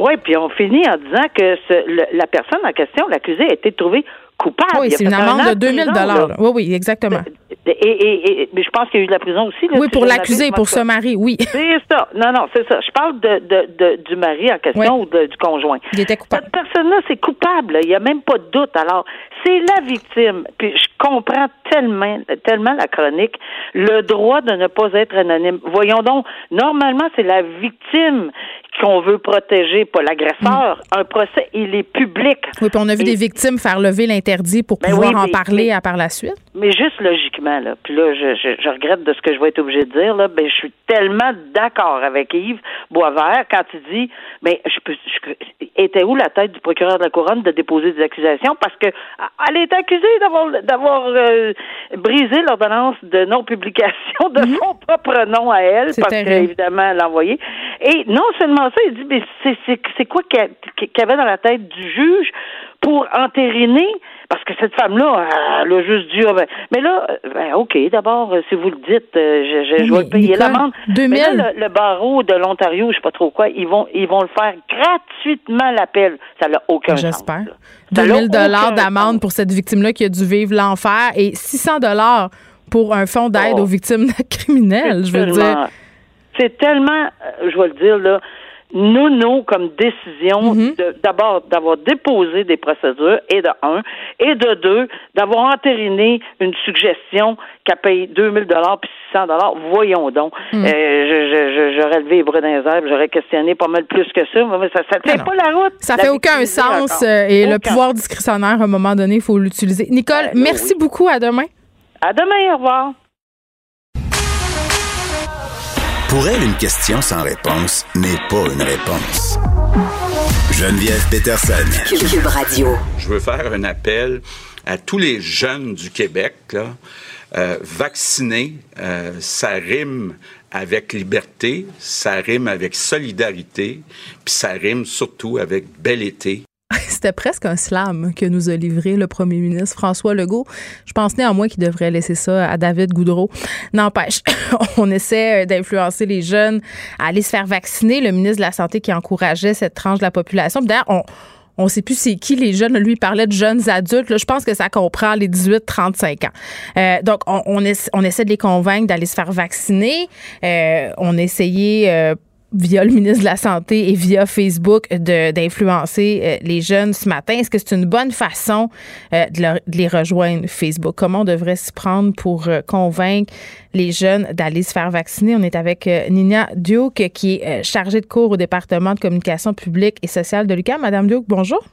Oui, puis on finit en disant que ce- le- la personne en question, l'accusé, a été trouvée coupable. Oui, c'est une un amende an de 2000 prison, là. dollars. Oui, oui, exactement. Et, et, et- mais je pense qu'il y a eu de la prison aussi. Là, Oui, pour m'abuse, pour ce mari, oui. C'est ça. Non, non, c'est ça. Je parle de, de, de- du mari en question ou de- du conjoint. Il était coupable. Cette personne-là, c'est coupable. Il n'y a même pas de doute. Alors, c'est la victime. Puis je comprends tellement, tellement la chronique. Le droit de ne pas être anonyme. Voyons donc, normalement, c'est la victime qu'on veut protéger, pas l'agresseur. Un procès, il est public. Oui, puis on a vu Et- des victimes faire lever l'interdit pour Ben pouvoir oui, en parler mais- à par la suite. Mais juste logiquement, là, puis là, je, je, je regrette de ce que je vais être obligé de dire, là, ben, je suis tellement d'accord avec Yves Boisvert quand il dit, mais je peux, je- était où la tête du procureur de la Couronne de déposer des accusations? Parce que elle est accusée d'avoir, d'avoir euh, brisé l'ordonnance de non-publication de son propre nom à elle parce qu'évidemment, elle l'a envoyé. Et non seulement ça, il dit, mais c'est, c'est, c'est quoi qu'il y avait dans la tête du juge pour entériner? Parce que cette femme-là, elle a juste dit, ah ben, mais là, ben, OK, d'abord, euh, si vous le dites, euh, je, je, je Mais vais payer l'amende. 2000. Mais là, le, le barreau de l'Ontario, je sais pas trop quoi, ils vont, ils vont le faire gratuitement l'appel. Ça n'a aucun sens. J'espère. là. Ça n'a 2000 dollars d'amende pour cette victime-là qui a dû vivre l'enfer et 600 dollars pour un fonds d'aide Oh. aux victimes criminelles, je veux dire. C'est tellement, euh, je vais le dire, là, nono comme décision Mhm. d'abord d'avoir déposé des procédures et de un et de deux d'avoir entériné une suggestion qu'à payer 2000 dollars puis 600 dollars voyons donc Mhm. Euh, j'aurais levé les bras dans les airs j'aurais questionné pas mal plus que ça mais ça ça tient pas la route Ça La fait aucun sens euh, et le pouvoir discrétionnaire, à un moment donné, il faut l'utiliser. Nicole, Ben, merci oui. beaucoup. À demain. à demain au revoir Pour elle, une question sans réponse n'est pas une réponse. Geneviève Peterson. Cube Radio. Je veux faire un appel à tous les jeunes du Québec. Là. Euh, vacciner, euh, ça rime avec liberté, ça rime avec solidarité, puis ça rime surtout avec bel été. C'était presque un slam que nous a livré le premier ministre François Legault. Je pense néanmoins qu'il devrait laisser ça à David Goudreau. N'empêche, on essaie euh, d'influencer les jeunes à aller se faire vacciner. Le ministre de la Santé qui encourageait cette tranche de la population. D'ailleurs, on on sait plus c'est qui les jeunes. Lui, parlait de jeunes adultes. Je pense que ça comprend les 18-35 ans. Euh, donc, on, on, essa- on essaie de les convaincre d'aller se faire vacciner. Euh, on euh, via le ministre de la Santé et via Facebook d'influencer euh, les jeunes ce matin. Est-ce que c'est une bonne façon euh, de, les rejoindre Facebook? Comment on devrait s'y prendre pour euh, convaincre les jeunes d'aller se faire vacciner? On est avec Nina Duke, qui est chargée de cours au département de communication publique et sociale de l'UQAM. Madame Duke, bonjour.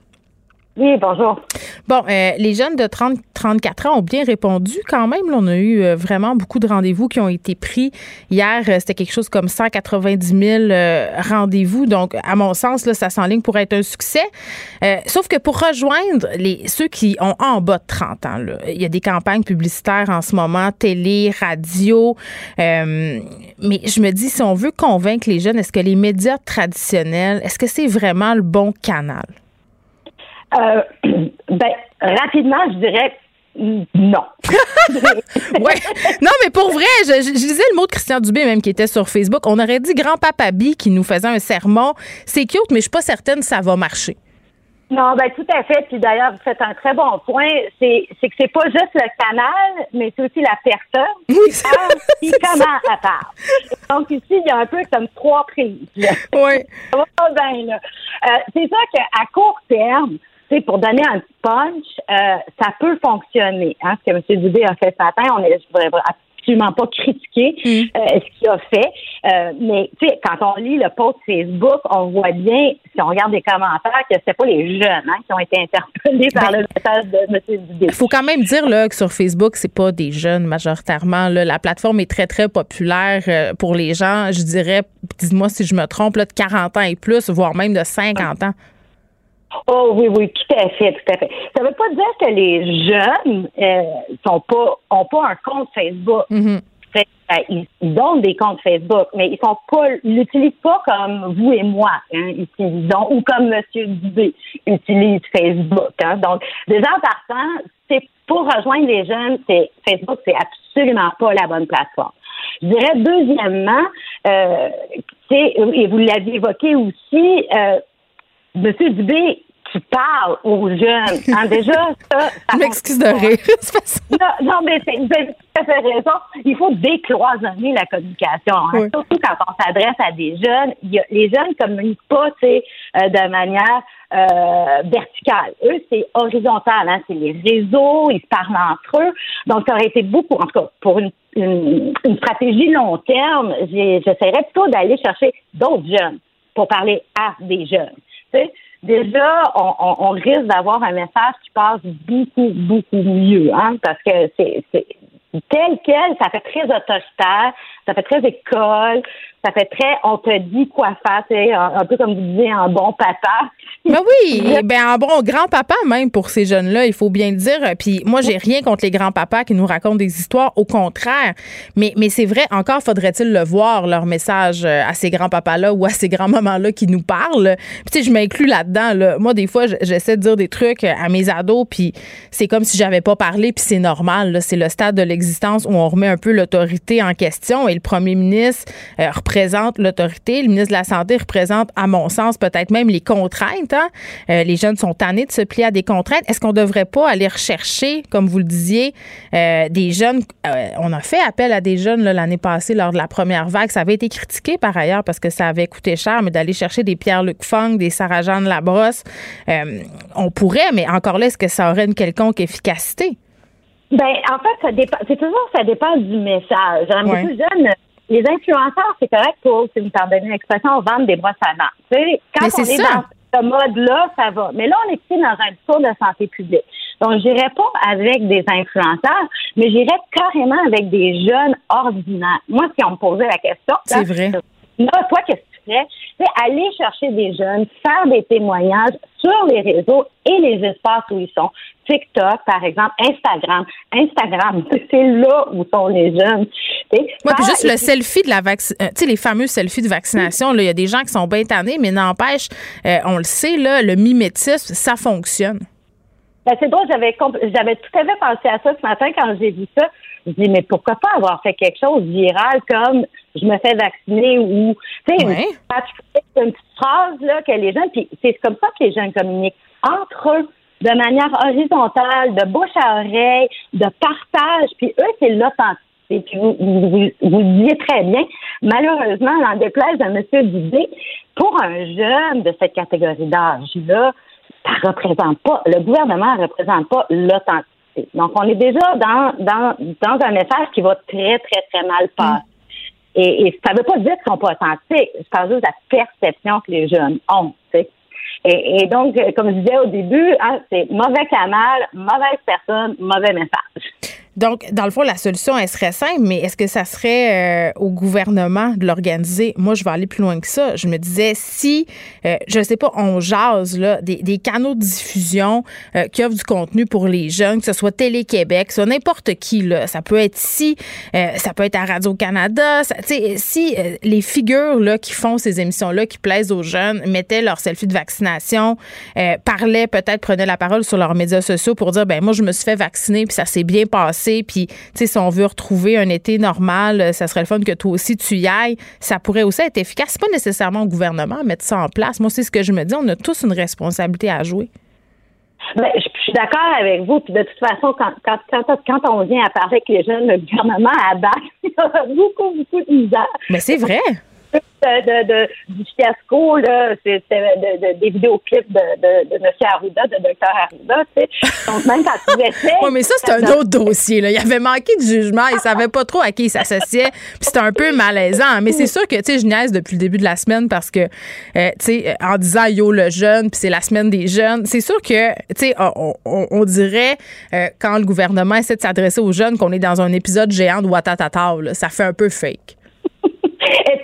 Oui, bonjour. Bon, euh, les jeunes de 30, 34 ans ont bien répondu quand même. On a eu euh, vraiment beaucoup de rendez-vous qui ont été pris. Hier, euh, c'était quelque chose comme 190 000 euh, rendez-vous. Donc, à mon sens, là, ça s'enligne pour être un succès. Sauf que pour rejoindre les, ceux qui ont en bas de 30 ans, il y a des campagnes publicitaires en ce moment, télé, radio. Mais je me dis, si on veut convaincre les jeunes, est-ce que les médias traditionnels, est-ce que c'est vraiment le bon canal? Euh, ben, rapidement, je dirais non. ouais. Non, mais pour vrai, je, je, lisais le mot de Christian Dubé même qui était sur Facebook. On aurait dit grand-papa B qui nous faisait un sermon. C'est cute, mais je suis pas certaine que ça va marcher. Non, ben tout à fait. Puis d'ailleurs, vous faites un très bon point. C'est, c'est que c'est pas juste le canal, mais c'est aussi la personne oui, qui parle et comment elle parle. Donc ici, il y a un peu comme trois prises. Oui. Ça va bien, là. Euh, c'est ça qu'à court terme, pour donner un punch, euh, ça peut fonctionner. Hein, ce que M. Dubé a fait ce matin, on est absolument pas critiquer Mm. euh, ce qu'il a fait. Euh, mais tu sais, quand on lit le post Facebook, on voit bien, si on regarde les commentaires, que c'est pas les jeunes hein, qui ont été interpellés par Ben, le message de M. Dubé. Il faut quand même dire là, que sur Facebook, c'est pas des jeunes majoritairement. là. La plateforme est très, très populaire pour les gens, je dirais, dis-moi si je me trompe, là, de 40 ans et plus, voire même de 50 ans. Oh oui, oui, tout à fait, tout à fait. Ça veut pas dire que les jeunes euh, sont pas ont pas un compte Facebook. Mhm. Fait, euh, ils, ils donnent des comptes Facebook, mais ils sont pas l'utilisent pas comme vous et moi, hein, utilisons, ou comme Monsieur Dubé utilise Facebook. Hein. Donc, déjà en partant, c'est pour rejoindre les jeunes, c'est Facebook, c'est absolument pas la bonne plateforme. Je dirais deuxièmement, euh, c'est- et vous l'aviez évoqué aussi, euh, Monsieur Dubé qui parle aux jeunes. Hein, déjà, ça, ça Je m'excuse de rire. Non, non, mais c'est- vous avez tout à fait raison. Il faut décloisonner la communication. hein. Oui. Surtout quand on s'adresse à des jeunes. Il y a- les jeunes ne communiquent pas tu sais, euh, de manière euh, verticale. Eux, c'est horizontal. Hein. C'est les réseaux, ils se parlent entre eux. Donc, ça aurait été beaucoup, en tout cas, pour une, une, une stratégie long terme, j'essaierais plutôt d'aller chercher d'autres jeunes pour parler à des jeunes. Déjà, on, on, risque d'avoir un message qui passe beaucoup, beaucoup mieux, hein, parce que c'est tel quel, ça fait très autoritaire, ça fait très école, ça fait très on te dit quoi faire, sais, un, un peu comme vous disiez, un bon papa. Ben oui, ben un bon grand-papa même pour ces jeunes-là, il faut bien le dire. Puis moi, j'ai rien contre les grands-papas qui nous racontent des histoires, au contraire. Mais, mais c'est vrai, encore faudrait-il le voir, leur message euh, à ces grands-papas-là ou à ces grands-mamans-là qui nous parlent. Puis tu sais, je m'inclus là-dedans. Là. Moi, des fois, j'essaie de dire des trucs à mes ados, puis c'est comme si j'avais pas parlé, puis c'est normal. C'est le stade de l'existence où on remet un peu l'autorité en question et le premier ministre euh, représente l'autorité. Le ministre de la Santé représente, à mon sens, peut-être même les contraintes. hein. Euh, les jeunes sont tannés de se plier à des contraintes. Est-ce qu'on devrait pas aller rechercher, comme vous le disiez, euh, des jeunes? on a fait appel à des jeunes l'année passée lors de la première vague. Ça avait été critiqué par ailleurs parce que ça avait coûté cher, mais d'aller chercher des Pierre-Luc Funk, des Sarah-Jeanne Labrosse, on pourrait, mais encore là, est-ce que ça aurait une quelconque efficacité? Ben, en fait, ça dépend. C'est toujours ça dépend du message. Ouais. Beaucoup de jeunes, les influenceurs, c'est correct pour, si vous me pardonnez l'expression, vendre des brosses à dents. Tu sais, quand Mais on est dans ce mode-là, ça va. Mais là, on est ici dans un discours de santé publique. Donc, j'irais pas avec des influenceurs, mais j'irais carrément avec des jeunes ordinaires. Moi, si on me posait la question, C'est vrai. Là, toi, qu'est-ce que tu ferais? C'est aller chercher des jeunes, faire des témoignages sur les réseaux et les espaces où ils sont. TikTok, par exemple, Instagram. Instagram, c'est là où sont les jeunes. Oui, puis juste le selfie de la vaccination, tu sais, les fameux selfies de vaccination, il y a des gens qui sont bien tannés, mais n'empêche, euh, on le sait, là, le mimétisme, ça fonctionne. Ben, c'est drôle, j'avais j'avais tout à fait pensé à ça ce matin quand j'ai vu ça. Je dis, mais pourquoi pas avoir fait quelque chose de viral comme je me fais vacciner ou, tu sais, Ouais. une, petite phrase, là, que les jeunes, puis c'est comme ça que les jeunes communiquent entre eux, de manière horizontale, de bouche à oreille, de partage, puis eux, c'est l'authenticité. Puis vous, vous, vous, le disiez très bien, malheureusement, dans le déplaise de M. Dubé, pour un jeune de cette catégorie d'âge-là, ça représente pas, le gouvernement ne représente pas l'authenticité. Donc, on est déjà dans, dans, dans un message qui va très, très, très mal passer. Et, et ça ne veut pas dire qu'ils sont pas authentiques. Je parle juste de la perception que les jeunes ont. Et, donc, euh, comme je disais au début, hein, c'est mauvais canal, mauvaise personne, mauvais message. Donc, dans le fond, la solution, elle serait simple, mais est-ce que ça serait euh, au gouvernement de l'organiser? Moi, je vais aller plus loin que ça. Je me disais, si, euh, je sais pas, on jase là, des, canaux de diffusion euh, qui offrent du contenu pour les jeunes, que ce soit Télé-Québec, soit n'importe qui, là. ça peut être ici, euh, ça peut être à Radio-Canada. si euh, les figures là, qui font ces émissions-là, qui plaisent aux jeunes, mettaient leur selfie de vaccination, parlaient peut-être, prenaient la parole sur leurs médias sociaux pour dire, ben moi, je me suis fait vacciner, puis ça s'est bien passé puis, tu sais, si on veut retrouver un été normal, ça serait le fun que toi aussi tu y ailles. Ça pourrait aussi être efficace. C'est pas nécessairement au gouvernement à mettre ça en place. Moi, c'est ce que je me dis. On a tous une responsabilité à jouer. Ben, je, suis d'accord avec vous. Puis de toute façon, quand, quand, quand, quand on vient à parler avec les jeunes, le gouvernement abat, il y a beaucoup, beaucoup de misère. Mais c'est vrai de, de, du fiasco, là, c'est de, des vidéoclips de, de, de M. Arruda, de Dr. Arruda, tu sais. Donc, même quand tu essaies... oui, mais ça, c'est un autre dossier, là. Il avait manqué de jugement. Il savait pas trop à qui il s'associait. Puis c'était un peu malaisant. Mais c'est sûr que, tu sais, je niaise depuis le début de la semaine parce que, euh, tu sais, en disant yo le jeune, puis c'est la semaine des jeunes, c'est sûr que, tu sais, on, on, dirait, euh, quand le gouvernement essaie de s'adresser aux jeunes, qu'on est dans un épisode géant de Watatata, là. Ça fait un peu fake.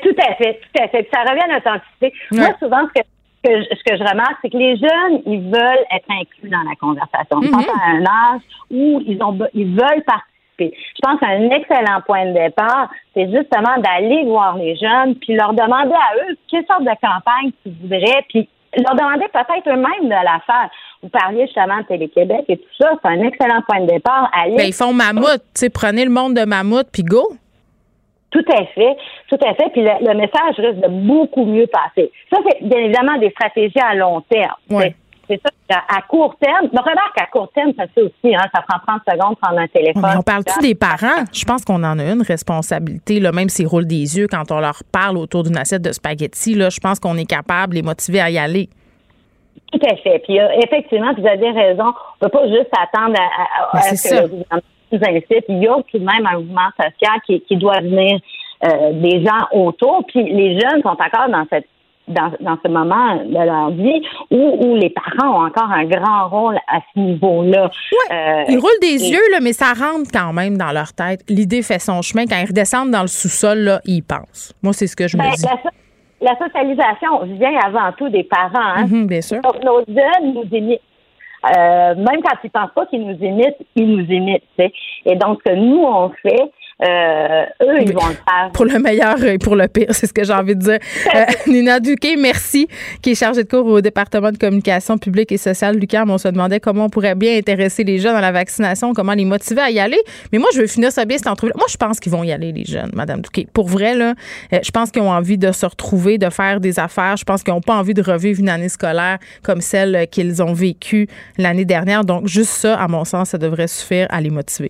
Tout à fait, tout à fait. Puis ça revient à l'authenticité. Moi, souvent, ce que, ce que je remarque, c'est que les jeunes, ils veulent être inclus dans la conversation. Ils sont mhm. à un âge où ils, ont, ils veulent participer. Je pense qu'un excellent point de départ, c'est justement d'aller voir les jeunes, puis leur demander à eux quelle sorte de campagne ils voudraient, puis leur demander peut-être eux-mêmes de la faire. Vous parliez justement de Télé-Québec et tout ça, c'est un excellent point de départ. Aller... Ben, ils font mammouth, tu sais, prenez le monde de mammouth, puis go. Tout à fait, tout à fait. Puis le, message risque de beaucoup mieux passer. Ça, c'est bien évidemment des stratégies à long terme. C'est ça. À, court terme, mais remarque, à court terme, ça fait aussi, hein, ça prend 30 secondes prendre un téléphone. on parle-tu des parents? Je pense qu'on en a une responsabilité, là, même s'ils roulent des yeux quand on leur parle autour d'une assiette de spaghettis. Là, je pense qu'on est capable de les motiver à y aller. Tout à fait. Puis euh, effectivement, vous avez raison. On ne peut pas juste attendre à, ben, ce que le gouvernement il y a tout de même un mouvement social qui, qui doit venir euh, des gens autour. Puis les jeunes sont encore dans cette dans, dans ce moment de leur vie où, où, les parents ont encore un grand rôle à ce niveau-là. Euh, ils roulent des yeux, là, mais ça rentre quand même dans leur tête. L'idée fait son chemin. Quand ils redescendent dans le sous-sol, là, ils pensent. Moi, c'est ce que je me ben, dis. La, socialisation vient avant tout des parents. Hein? Mm-hmm, bien sûr. Donc, nos jeunes nous. Euh, même quand ils pensent pas qu'ils nous imitent, ils nous imitent. Et donc, que nous, on fait, euh, eux, ils vont le faire. Pour le meilleur et pour le pire, c'est ce que j'ai envie de dire. Euh, Nina Duquet, merci, qui est chargée de cours au département de communication publique et sociale Lucam. On se demandait comment on pourrait bien intéresser les jeunes à la vaccination, comment les motiver à y aller. Mais moi, je veux finir ça bien cette entrevue. Moi, je pense qu'ils vont y aller, les jeunes, Madame Duquet. Pour vrai, là, euh, je pense qu'ils ont envie de se retrouver, de faire des affaires. Je pense qu'ils n'ont pas envie de revivre une année scolaire comme celle qu'ils ont vécue l'année dernière. Donc, juste ça, à mon sens, ça devrait suffire à les motiver.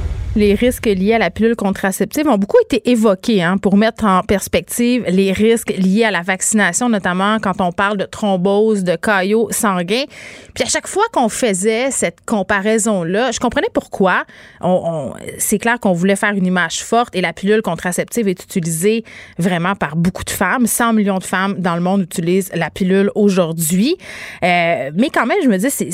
Les risques liés à la pilule contraceptive ont beaucoup été évoqués hein, pour mettre en perspective les risques liés à la vaccination, notamment quand on parle de thrombose, de caillots sanguins. Puis à chaque fois qu'on faisait cette comparaison-là, je comprenais pourquoi. C'est clair qu'on voulait faire une image forte et la pilule contraceptive est utilisée vraiment par beaucoup de femmes. 100 millions de femmes dans le monde utilisent la pilule aujourd'hui. Euh, mais quand même, je me dis, c'est,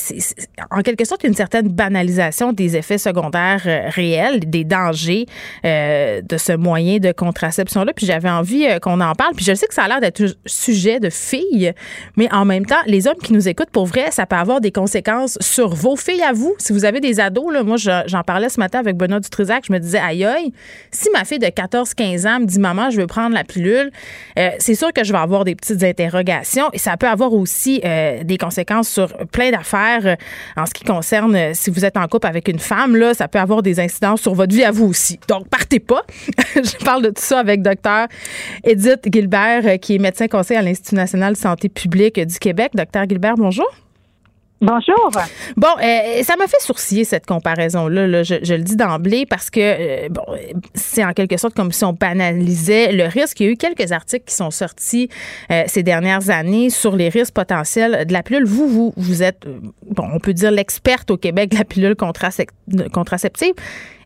en quelque sorte une certaine banalisation des effets secondaires euh, des dangers euh, de ce moyen de contraception-là. Puis j'avais envie euh, qu'on en parle. Puis je sais que ça a l'air d'être sujet de filles, mais en même temps, les hommes qui nous écoutent, pour vrai, ça peut avoir des conséquences sur vos filles à vous. Si vous avez des ados, là, moi, j'en parlais ce matin avec Benoît Dutrisac, je me disais, aïe aïe, si ma fille de 14-15 ans me dit, maman, je veux prendre la pilule, euh, c'est sûr que je vais avoir des petites interrogations et ça peut avoir aussi des conséquences sur plein d'affaires en ce qui concerne si vous êtes en couple avec une femme, là, ça peut avoir des incidences sur votre vie à vous aussi. Donc, partez pas. je parle de tout ça avec docteur Edith Gilbert, euh, qui est médecin conseil à l'Institut national de santé publique du Québec. Docteur Gilbert, bonjour. Bonjour. Bon, euh, ça m'a fait sourciller cette comparaison-là. Je, le dis d'emblée parce que euh, bon, c'est en quelque sorte comme si on banalisait le risque. Il y a eu quelques articles qui sont sortis euh, ces dernières années sur les risques potentiels de la pilule. Vous, vous, vous êtes, bon, on peut dire l'experte au Québec de la pilule contraceptive.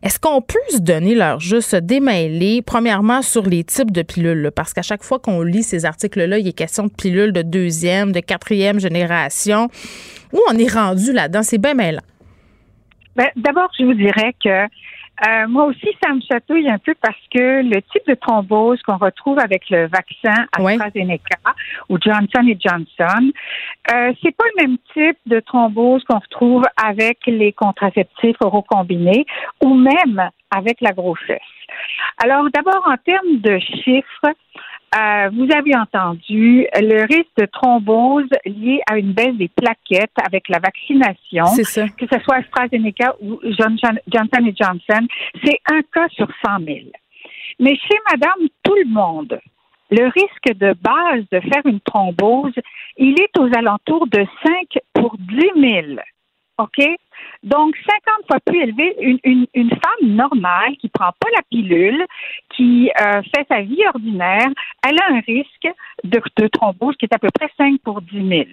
Est-ce qu'on peut se donner leur juste se démêler, premièrement, sur les types de pilules? Parce qu'à chaque fois qu'on lit ces articles-là, il est question de pilules de deuxième, de quatrième génération. Où on est rendu là-dedans? C'est bien mêlant. Ben, D'abord, je vous dirais que euh, moi aussi, ça me chatouille un peu parce que le type de thrombose qu'on retrouve avec le vaccin AstraZeneca ou Johnson et Johnson, euh, c'est pas le même type de thrombose qu'on retrouve avec les contraceptifs oraux combinés ou même avec la grossesse. Alors, d'abord, en termes de chiffres, euh, vous avez entendu le risque de thrombose lié à une baisse des plaquettes avec la vaccination, que ce soit AstraZeneca ou Johnson Johnson, c'est un cas sur 100 000. Mais chez Madame Tout le Monde, le risque de base de faire une thrombose, il est aux alentours de 5 pour 10 000. OK? Donc, 50 fois plus élevé, une, une, femme normale qui prend pas la pilule, qui euh, fait sa vie ordinaire, elle a un risque de, de, thrombose qui est à peu près 5 pour 10 000.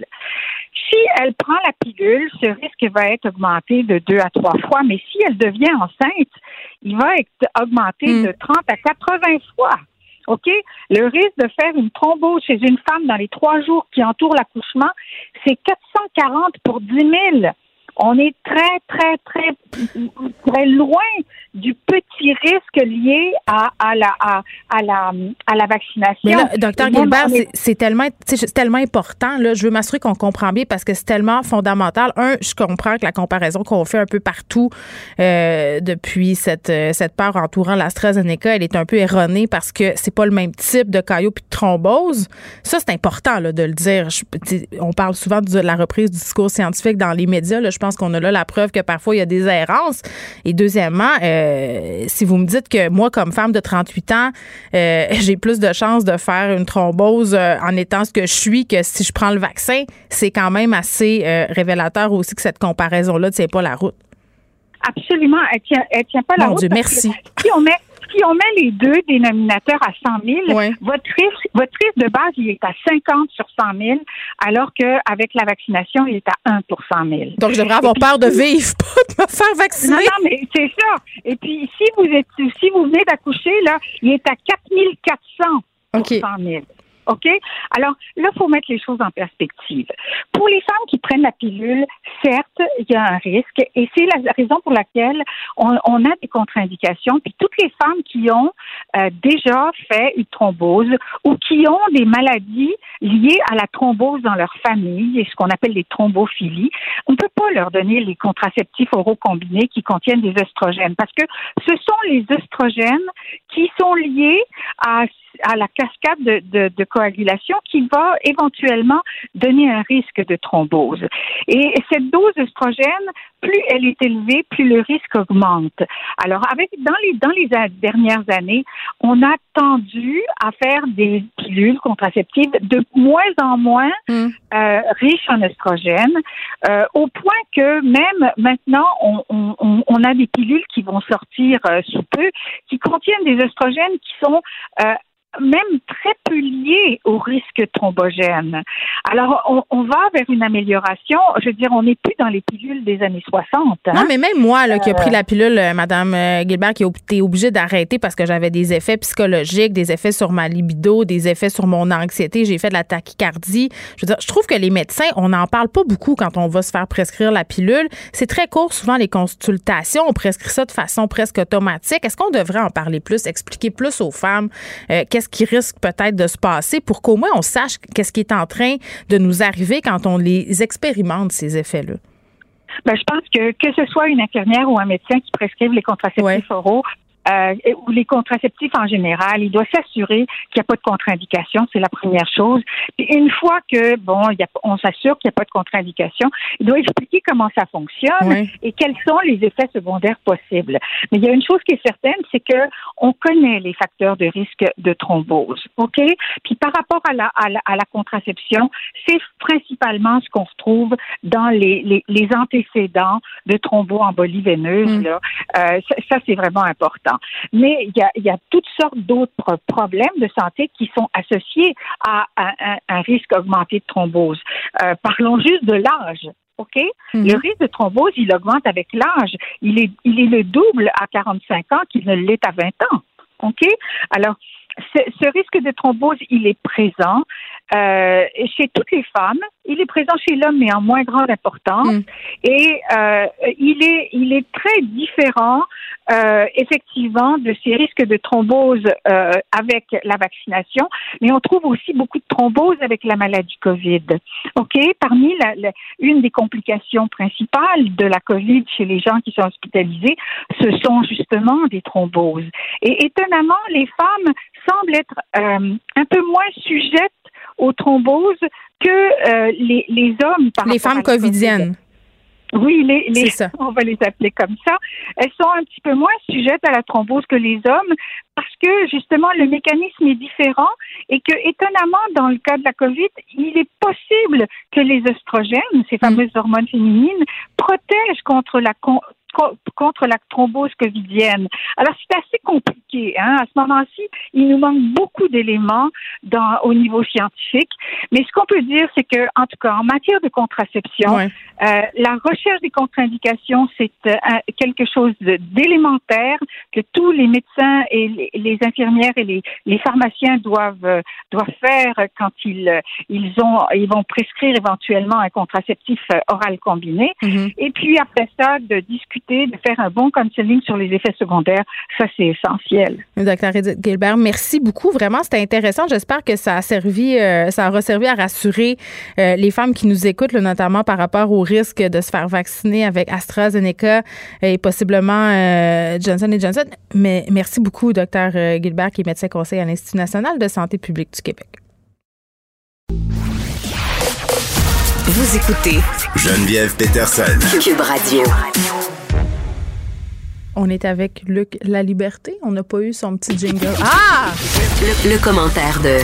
Si elle prend la pilule, ce risque va être augmenté de 2 à 3 fois, mais si elle devient enceinte, il va être augmenté hmm. de 30 à 80 fois. OK? Le risque de faire une thrombose chez une femme dans les trois jours qui entourent l'accouchement, c'est 440 pour 10 000 on est très, très, très, très loin du petit risque lié à, à, la, à, la, à la vaccination. Mais là, docteur Gilbert, c'est tellement, tellement important. Là, je veux m'assurer qu'on comprend bien parce que c'est tellement fondamental. Un, je comprends que la comparaison qu'on fait un peu partout euh, depuis cette, euh, cette peur entourant l'AstraZeneca, elle est un peu erronée parce que c'est pas le même type de caillot puis de thrombose. Ça, c'est important là, de le dire. on parle souvent de la reprise du discours scientifique dans les médias. Là, je pense qu'on a là la preuve que parfois il y a des errances. Et deuxièmement, euh, si vous me dites que moi, comme femme de 38 ans, euh, j'ai plus de chances de faire une thrombose euh, en étant ce que je suis que si je prends le vaccin, c'est quand même assez révélateur aussi que cette comparaison-là ne tient pas la route. Absolument, elle tient, tient pas la route. Dieu, merci. Si on met si on met les deux dénominateurs à 100 000, votre, risque, votre risque de base, il est à 50 sur 100 000, alors qu'avec la vaccination, il est à 1 pour 100 000. Donc, je devrais avoir peur de vivre, pas de me faire vacciner. Non, non, mais c'est ça. Et puis, si vous êtes, si vous venez d'accoucher, là, il est à 4 400 pour 100 000. OK? Alors, là, il faut mettre les choses en perspective. Pour les femmes qui prennent la pilule, certes, il y a un risque et c'est la raison pour laquelle on, a des contre-indications. Puis toutes les femmes qui ont euh, déjà fait une thrombose ou qui ont des maladies liées à la thrombose dans leur famille et ce qu'on appelle les thrombophilies, on ne peut pas leur donner les contraceptifs oraux combinés qui contiennent des oestrogènes parce que ce sont les oestrogènes qui sont liés à la cascade de, de, de, qui va éventuellement donner un risque de thrombose. Et cette dose d'œstrogène, plus elle est élevée, plus le risque augmente. Alors, avec dans les dans les dernières années, on a tendu à faire des pilules contraceptives de moins en moins mm. euh, riches en oestrogène, euh, au point que même maintenant, on, on, on, a des pilules qui vont sortir euh, sous peu, qui contiennent des oestrogènes qui sont euh, même très peu lié au risque thrombogène. Alors, on, on, va vers une amélioration. Je veux dire, on n'est plus dans les pilules des années 60. Hein? Non, mais même moi, là, qui ai pris la pilule, euh, Madame euh, Gilbert, qui a été obligée d'arrêter parce que j'avais des effets psychologiques, des effets sur ma libido, des effets sur mon anxiété, j'ai fait de la tachycardie. Je veux dire, je trouve que les médecins, on n'en parle pas beaucoup quand on va se faire prescrire la pilule. C'est très court, souvent, les consultations. On prescrit ça de façon presque automatique. Est-ce qu'on devrait en parler plus, expliquer plus aux femmes euh, qu'est-ce qui risque peut-être de se passer pour qu'au moins on sache qu'est-ce qui est en train de nous arriver quand on les expérimente, ces effets-là? Ben, je pense que que ce soit une infirmière ou un médecin qui prescrivent les contraceptifs oraux, euh, ou les contraceptifs en général, il doit s'assurer qu'il n'y a pas de contre-indication, c'est la première chose. Puis une fois que bon, y a, on s'assure qu'il n'y a pas de contre-indication, il doit expliquer comment ça fonctionne et quels sont les effets secondaires possibles. Mais il y a une chose qui est certaine, c'est que on connaît les facteurs de risque de thrombose, ok? Puis par rapport à la, à la, contraception, c'est principalement ce qu'on retrouve dans les, les, les antécédents de thromboembolie veineuse. Mm. Là. Euh, ça, ça c'est vraiment important. Mais il y a, y a toutes sortes d'autres problèmes de santé qui sont associés à, un, risque augmenté de thrombose. Euh, parlons juste de l'âge. OK? Mhm. Le risque de thrombose, il augmente avec l'âge. Il est, il est le double à 45 ans qu'il ne l'est à 20 ans. OK? Alors, ce, risque de thrombose, il est présent. euh, chez toutes les femmes. Il est présent chez l'homme, mais en moins grande importance. Mm. Et euh, il est il est très différent euh, effectivement de ces risques de thrombose avec la vaccination, mais on trouve aussi beaucoup de thrombose avec la maladie Covid. Ok, parmi la, une des complications principales de la Covid chez les gens qui sont hospitalisés, ce sont justement des thromboses. Et étonnamment, les femmes semblent être euh, un peu moins sujettes aux thromboses que euh, les, les hommes. Par les femmes covidiennes. Oui, les, les on va les appeler comme ça. Elles sont un petit peu moins sujettes à la thrombose que les hommes parce que justement le mécanisme est différent et que étonnamment dans le cas de la Covid, il est possible que les oestrogènes, ces mm. fameuses hormones féminines, protègent contre la contre la thrombose covidienne. Alors, c'est assez compliqué. Hein? À ce moment-ci, il nous manque beaucoup d'éléments au niveau scientifique. Mais ce qu'on peut dire, c'est que, en tout cas, en matière de contraception, euh, la recherche des contre-indications, c'est euh, quelque chose d'élémentaire que tous les médecins et les, infirmières et les, les pharmaciens doivent, euh, doivent faire quand ils, ils, ont, ils vont prescrire éventuellement un contraceptif oral combiné. Mm-hmm. Et puis, après ça, de discuter de faire un bon counseling sur les effets secondaires, ça c'est essentiel. Docteur Edith Gilbert, merci beaucoup. Vraiment, c'était intéressant. J'espère que ça a servi, euh, ça aura servi à rassurer euh, les femmes qui nous écoutent, notamment par rapport au risque de se faire vacciner avec AstraZeneca et possiblement euh, Johnson Johnson. Mais merci beaucoup, docteur Gilbert, qui est médecin conseil à l'Institut national de santé publique du Québec. Vous écoutez Geneviève Peterson. Cube Radio. On est avec Luc La Liberté. On n'a pas eu son petit jingle. Ah! Le, le, commentaire de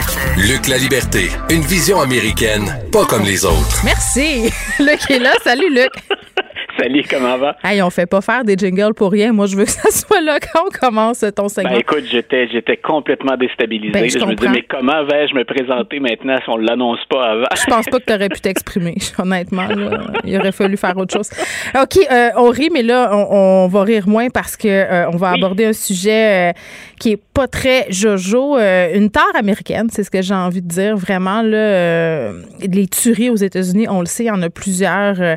Luc La Liberté. Une vision américaine, pas comme les autres. Merci. Luc est là. Salut, Luc. Salut, comment va? Hey, on fait pas faire des jingles pour rien. Moi, je veux que ça soit là quand on commence ton segment. Ben, écoute, j'étais, j'étais complètement déstabilisé. Ben, je, me dis, mais comment vais-je me présenter maintenant si on l'annonce pas avant? Je pense pas que tu aurais pu t'exprimer, honnêtement. Il aurait fallu faire autre chose. OK, euh, on rit, mais là, on, va rire moins parce que euh, on va aborder un sujet euh, qui est pas très jojo. une tare américaine, c'est ce que j'ai envie de dire. Vraiment, là, les tueries aux États-Unis, on le sait, il y en a plusieurs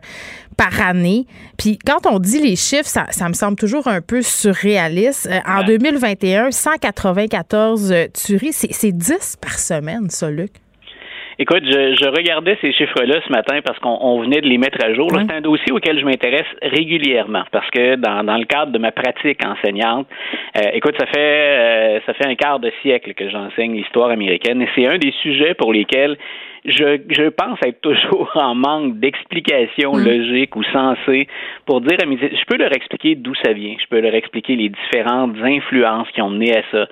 par année. Puis quand on dit les chiffres, ça, me semble toujours un peu surréaliste. Euh, en 2021, 194 euh, tueries, c'est 10 par semaine, ça, Luc? Écoute, je, regardais ces chiffres-là ce matin parce qu'on venait de les mettre à jour. C'est un dossier auquel je m'intéresse régulièrement parce que dans, le cadre de ma pratique enseignante, euh, écoute, ça fait ça fait un quart de siècle que j'enseigne l'histoire américaine et c'est un des sujets pour lesquels je, je pense être toujours en manque d'explications mm. logiques ou sensées pour dire à mes je peux leur expliquer d'où ça vient, je peux leur expliquer les différentes influences qui ont mené à ça.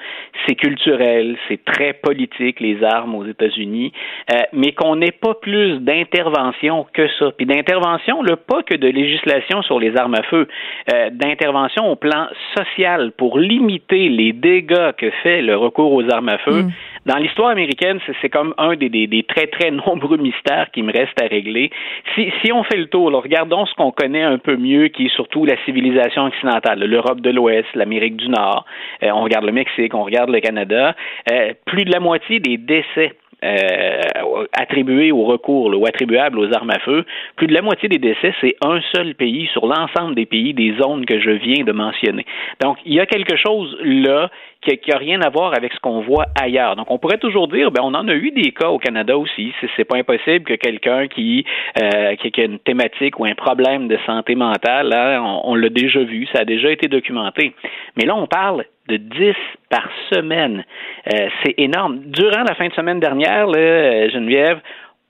C'est culturel, c'est très politique les armes aux États-Unis, euh, mais qu'on n'ait pas plus d'intervention que ça. Puis d'intervention, le pas que de législation sur les armes à feu, euh, d'intervention au plan social pour limiter les dégâts que fait le recours aux armes à feu. Mm. Dans l'histoire américaine, c'est comme un des, des, des, très, très nombreux mystères qui me reste à régler. Si, si on fait le tour, regardons ce qu'on connaît un peu mieux, qui est surtout la civilisation occidentale, l'Europe de l'Ouest, l'Amérique du Nord. Euh, on regarde le Mexique, on regarde le Canada. Euh, plus de la moitié des décès euh, attribués au recours ou attribuables aux armes à feu, plus de la moitié des décès, c'est un seul pays sur l'ensemble des pays des zones que je viens de mentionner. Donc, il y a quelque chose là qui n'a rien à voir avec ce qu'on voit ailleurs. Donc, on pourrait toujours dire, ben, on en a eu des cas au Canada aussi. C'est pas impossible que quelqu'un qui, euh, qui, a une thématique ou un problème de santé mentale, là, on, on l'a déjà vu, ça a déjà été documenté. Mais là, on parle de 10 par semaine. Euh, c'est énorme. Durant la fin de semaine dernière, là, euh, Geneviève,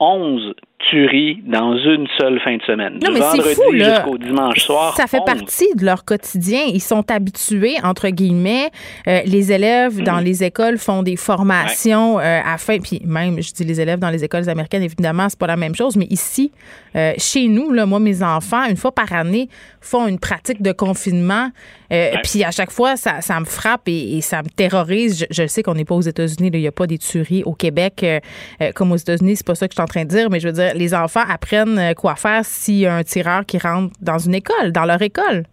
11 tueries dans une seule fin de semaine. Non, du vendredi jusqu'au dimanche soir. Ça fait partie de leur quotidien. Ils sont habitués, entre guillemets. Euh, les élèves dans mhm. les écoles font des formations euh, afin, puis même, je dis les élèves dans les écoles américaines, évidemment, c'est pas la même chose, mais ici, euh, chez nous, là, moi, mes enfants, une fois par année, font une pratique de confinement. Puis à chaque fois, ça, ça me frappe et, ça me terrorise. Je, sais qu'on n'est pas aux États-Unis, il n'y a pas des tueries au Québec comme aux États-Unis, c'est pas ça que je suis en train de dire, mais je veux dire, les enfants apprennent quoi faire s'il y a un tireur qui rentre dans une école, dans leur école.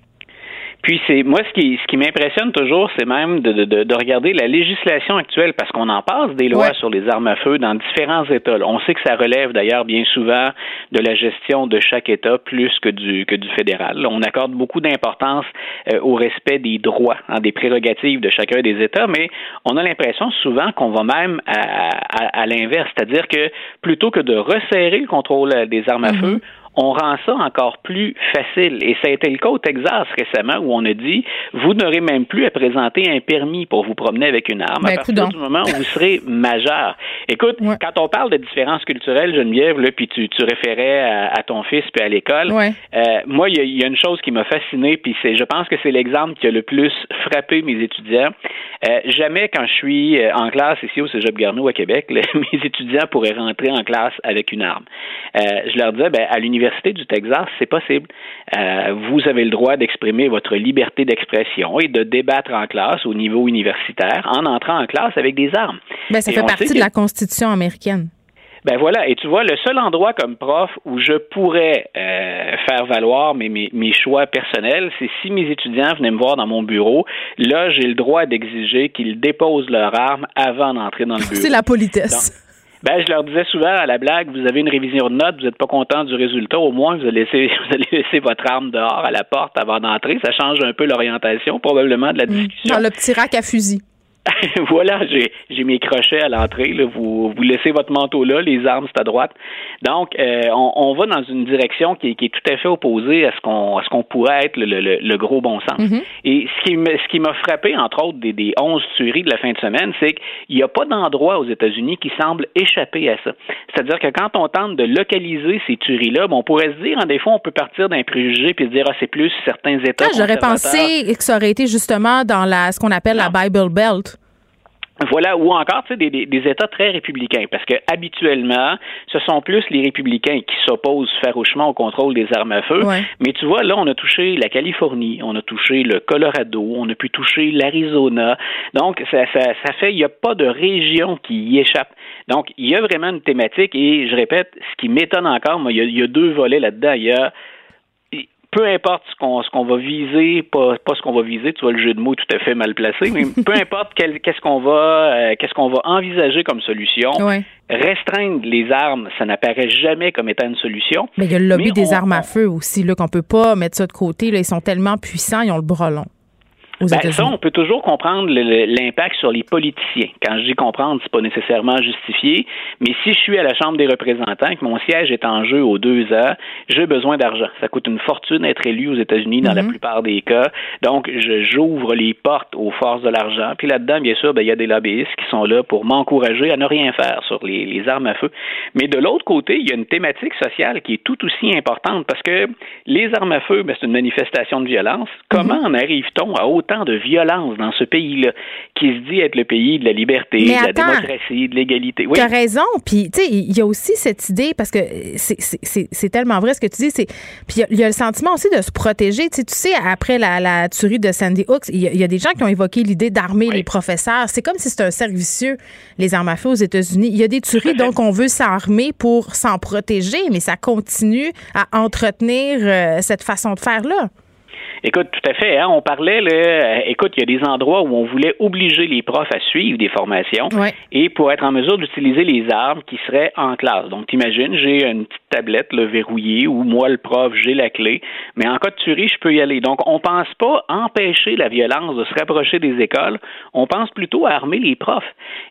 Puis c'est moi ce qui ce qui m'impressionne toujours, c'est même de, de, de, regarder la législation actuelle parce qu'on en passe des lois sur les armes à feu dans différents États. On sait que ça relève d'ailleurs bien souvent de la gestion de chaque État plus que du que du fédéral. On accorde beaucoup d'importance euh, au respect des droits, hein, des prérogatives de chacun des États, mais on a l'impression souvent qu'on va même à, à, à l'inverse, c'est-à-dire que plutôt que de resserrer le contrôle des armes à mm-hmm. feu, on rend ça encore plus facile. Et ça a été le cas au Texas récemment où on a dit vous n'aurez même plus à présenter un permis pour vous promener avec une arme à ben, partir du moment où vous serez majeur. Écoute, quand on parle de différences culturelles, Geneviève, là, puis tu, tu référais à, ton fils puis à l'école, euh, moi, il y, a une chose qui m'a fasciné, puis c'est, je pense que c'est l'exemple qui a le plus frappé mes étudiants. Euh, jamais quand je suis euh, en classe ici au Cégep Garneau à Québec, mes étudiants pourraient rentrer en classe avec une arme. je leur disais, ben, à l'université du Texas, c'est possible. Euh, vous avez le droit d'exprimer votre liberté d'expression et de débattre en classe au niveau universitaire en entrant en classe avec des armes. Ben, ça fait partie de la Constitution américaine. Ben voilà, et tu vois, le seul endroit comme prof où je pourrais euh, faire valoir mes, mes, choix personnels, c'est si mes étudiants venaient me voir dans mon bureau. Là, j'ai le droit d'exiger qu'ils déposent leur arme avant d'entrer dans le bureau. C'est la politesse. Ben, je leur disais souvent à la blague, vous avez une révision de notes, vous n'êtes pas content du résultat, au moins vous allez, laisser, vous allez laisser votre arme dehors à la porte avant d'entrer. Ça change un peu l'orientation, probablement, de la mm. discussion. Dans le petit rack à fusil. voilà, j'ai mes crochets à l'entrée. Vous, vous laissez votre manteau là, les armes c'est à droite. Donc, euh, on, on, va dans une direction qui, qui, est tout à fait opposée à ce qu'on ce qu'on pourrait être le, le, le, gros bon sens. Mm-hmm. Et ce qui ce qui m'a frappé, entre autres, des, des 11 tueries de la fin de semaine, c'est qu'il n'y a pas d'endroit aux États-Unis qui semble échapper à ça. C'est-à-dire que quand on tente de localiser ces tueries-là, on pourrait se dire, en des fois, on peut partir d'un préjugé puis se dire, ah, c'est plus certains États. Ah, j'aurais pensé que ça aurait été justement dans la ce qu'on appelle la Bible Belt. Voilà, ou encore tu sais, des, des, États très républicains, parce que habituellement, ce sont plus les républicains qui s'opposent farouchement au contrôle des armes à feu. Mais tu vois, là, on a touché la Californie, on a touché le Colorado, on a pu toucher l'Arizona. Donc, ça, ça, ça fait, il n'y a pas de région qui y échappe. Donc, il y a vraiment une thématique, et je répète, ce qui m'étonne encore, moi, il y, y a deux volets là-dedans. Il y a peu importe ce qu'on ce qu'on va viser, pas, pas ce qu'on va viser, tu vois le jeu de mots tout à fait mal placé, mais peu importe qu'est-ce qu'on va euh, qu'est-ce qu'on va envisager comme solution. Restreindre les armes, ça n'apparaît jamais comme étant une solution. Mais il y a le lobby des armes à feu aussi, là, qu'on peut pas mettre ça de côté. Là, ils sont tellement puissants, ils ont le bras long. Ben, ça, on peut toujours comprendre l'impact sur les politiciens. Quand je dis comprendre, c'est pas nécessairement justifié, mais si je suis à la Chambre des représentants, que mon siège est en jeu aux deux ans, j'ai besoin d'argent. Ça coûte une fortune d'être élu aux États-Unis dans la mhm. plupart des cas. Donc, j'ouvre les portes aux forces de l'argent. Puis là-dedans, bien sûr, ben, il y a des lobbyistes qui sont là pour m'encourager à ne rien faire sur les, les armes à feu. Mais de l'autre côté, il y a une thématique sociale qui est tout aussi importante parce que les armes à feu, ben, c'est une manifestation de violence. Comment mhm. en arrive-t-on à autant de violence dans ce pays-là, qui se dit être le pays de la liberté, de la démocratie, de l'égalité. Oui. Tu as raison. Puis, tu sais, il y a aussi cette idée, parce que c'est tellement vrai ce que tu dis, puis il y, a le sentiment aussi de se protéger. Tu sais, après la, la tuerie de Sandy Hooks, il y, a des gens qui ont évoqué l'idée d'armer les professeurs. C'est comme si c'était un servicieux, les armes à feu aux États-Unis. Il y a des tueries, donc on veut s'armer pour s'en protéger, mais ça continue à entretenir euh, cette façon de faire-là. Écoute, tout à fait. Hein, on parlait, là, euh, écoute, il y a des endroits où on voulait obliger les profs à suivre des formations et pour être en mesure d'utiliser les armes qui seraient en classe. Donc, t'imagines, j'ai une petite tablette là, verrouillée où moi, le prof, j'ai la clé, mais en cas de tuerie, je peux y aller. Donc, on pense pas empêcher la violence de se rapprocher des écoles, on pense plutôt à armer les profs.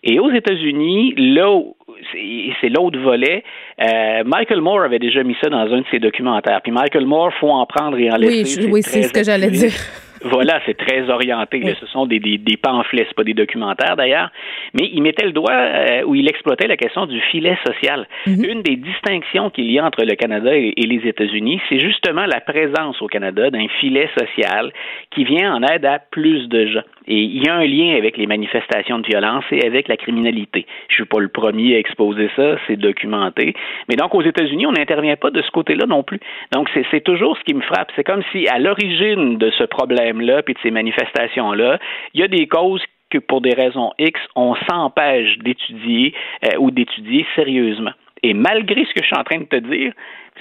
Et aux États-Unis, là où c'est l'autre volet. Euh, Michael Moore avait déjà mis ça dans un de ses documentaires. Puis Michael Moore, faut en prendre et en laisser. Oui, oui c'est ce que j'allais dire. Voilà, c'est très orienté. Ce sont des, des, des pamphlets, c'est pas des documentaires d'ailleurs. Mais il mettait le doigt euh, où il exploitait la question du filet social. Mhm. Une des distinctions qu'il y a entre le Canada et, les États-Unis, c'est justement la présence au Canada d'un filet social qui vient en aide à plus de gens. Et il y a un lien avec les manifestations de violence et avec la criminalité. Je suis pas le premier à exposer ça, c'est documenté. Mais donc aux États-Unis, on n'intervient pas de ce côté-là non plus. Donc c'est toujours ce qui me frappe. C'est comme si à l'origine de ce problème-là, puis de ces manifestations-là, il y a des causes que pour des raisons X, on s'empêche d'étudier euh, ou d'étudier sérieusement. Et malgré ce que je suis en train de te dire,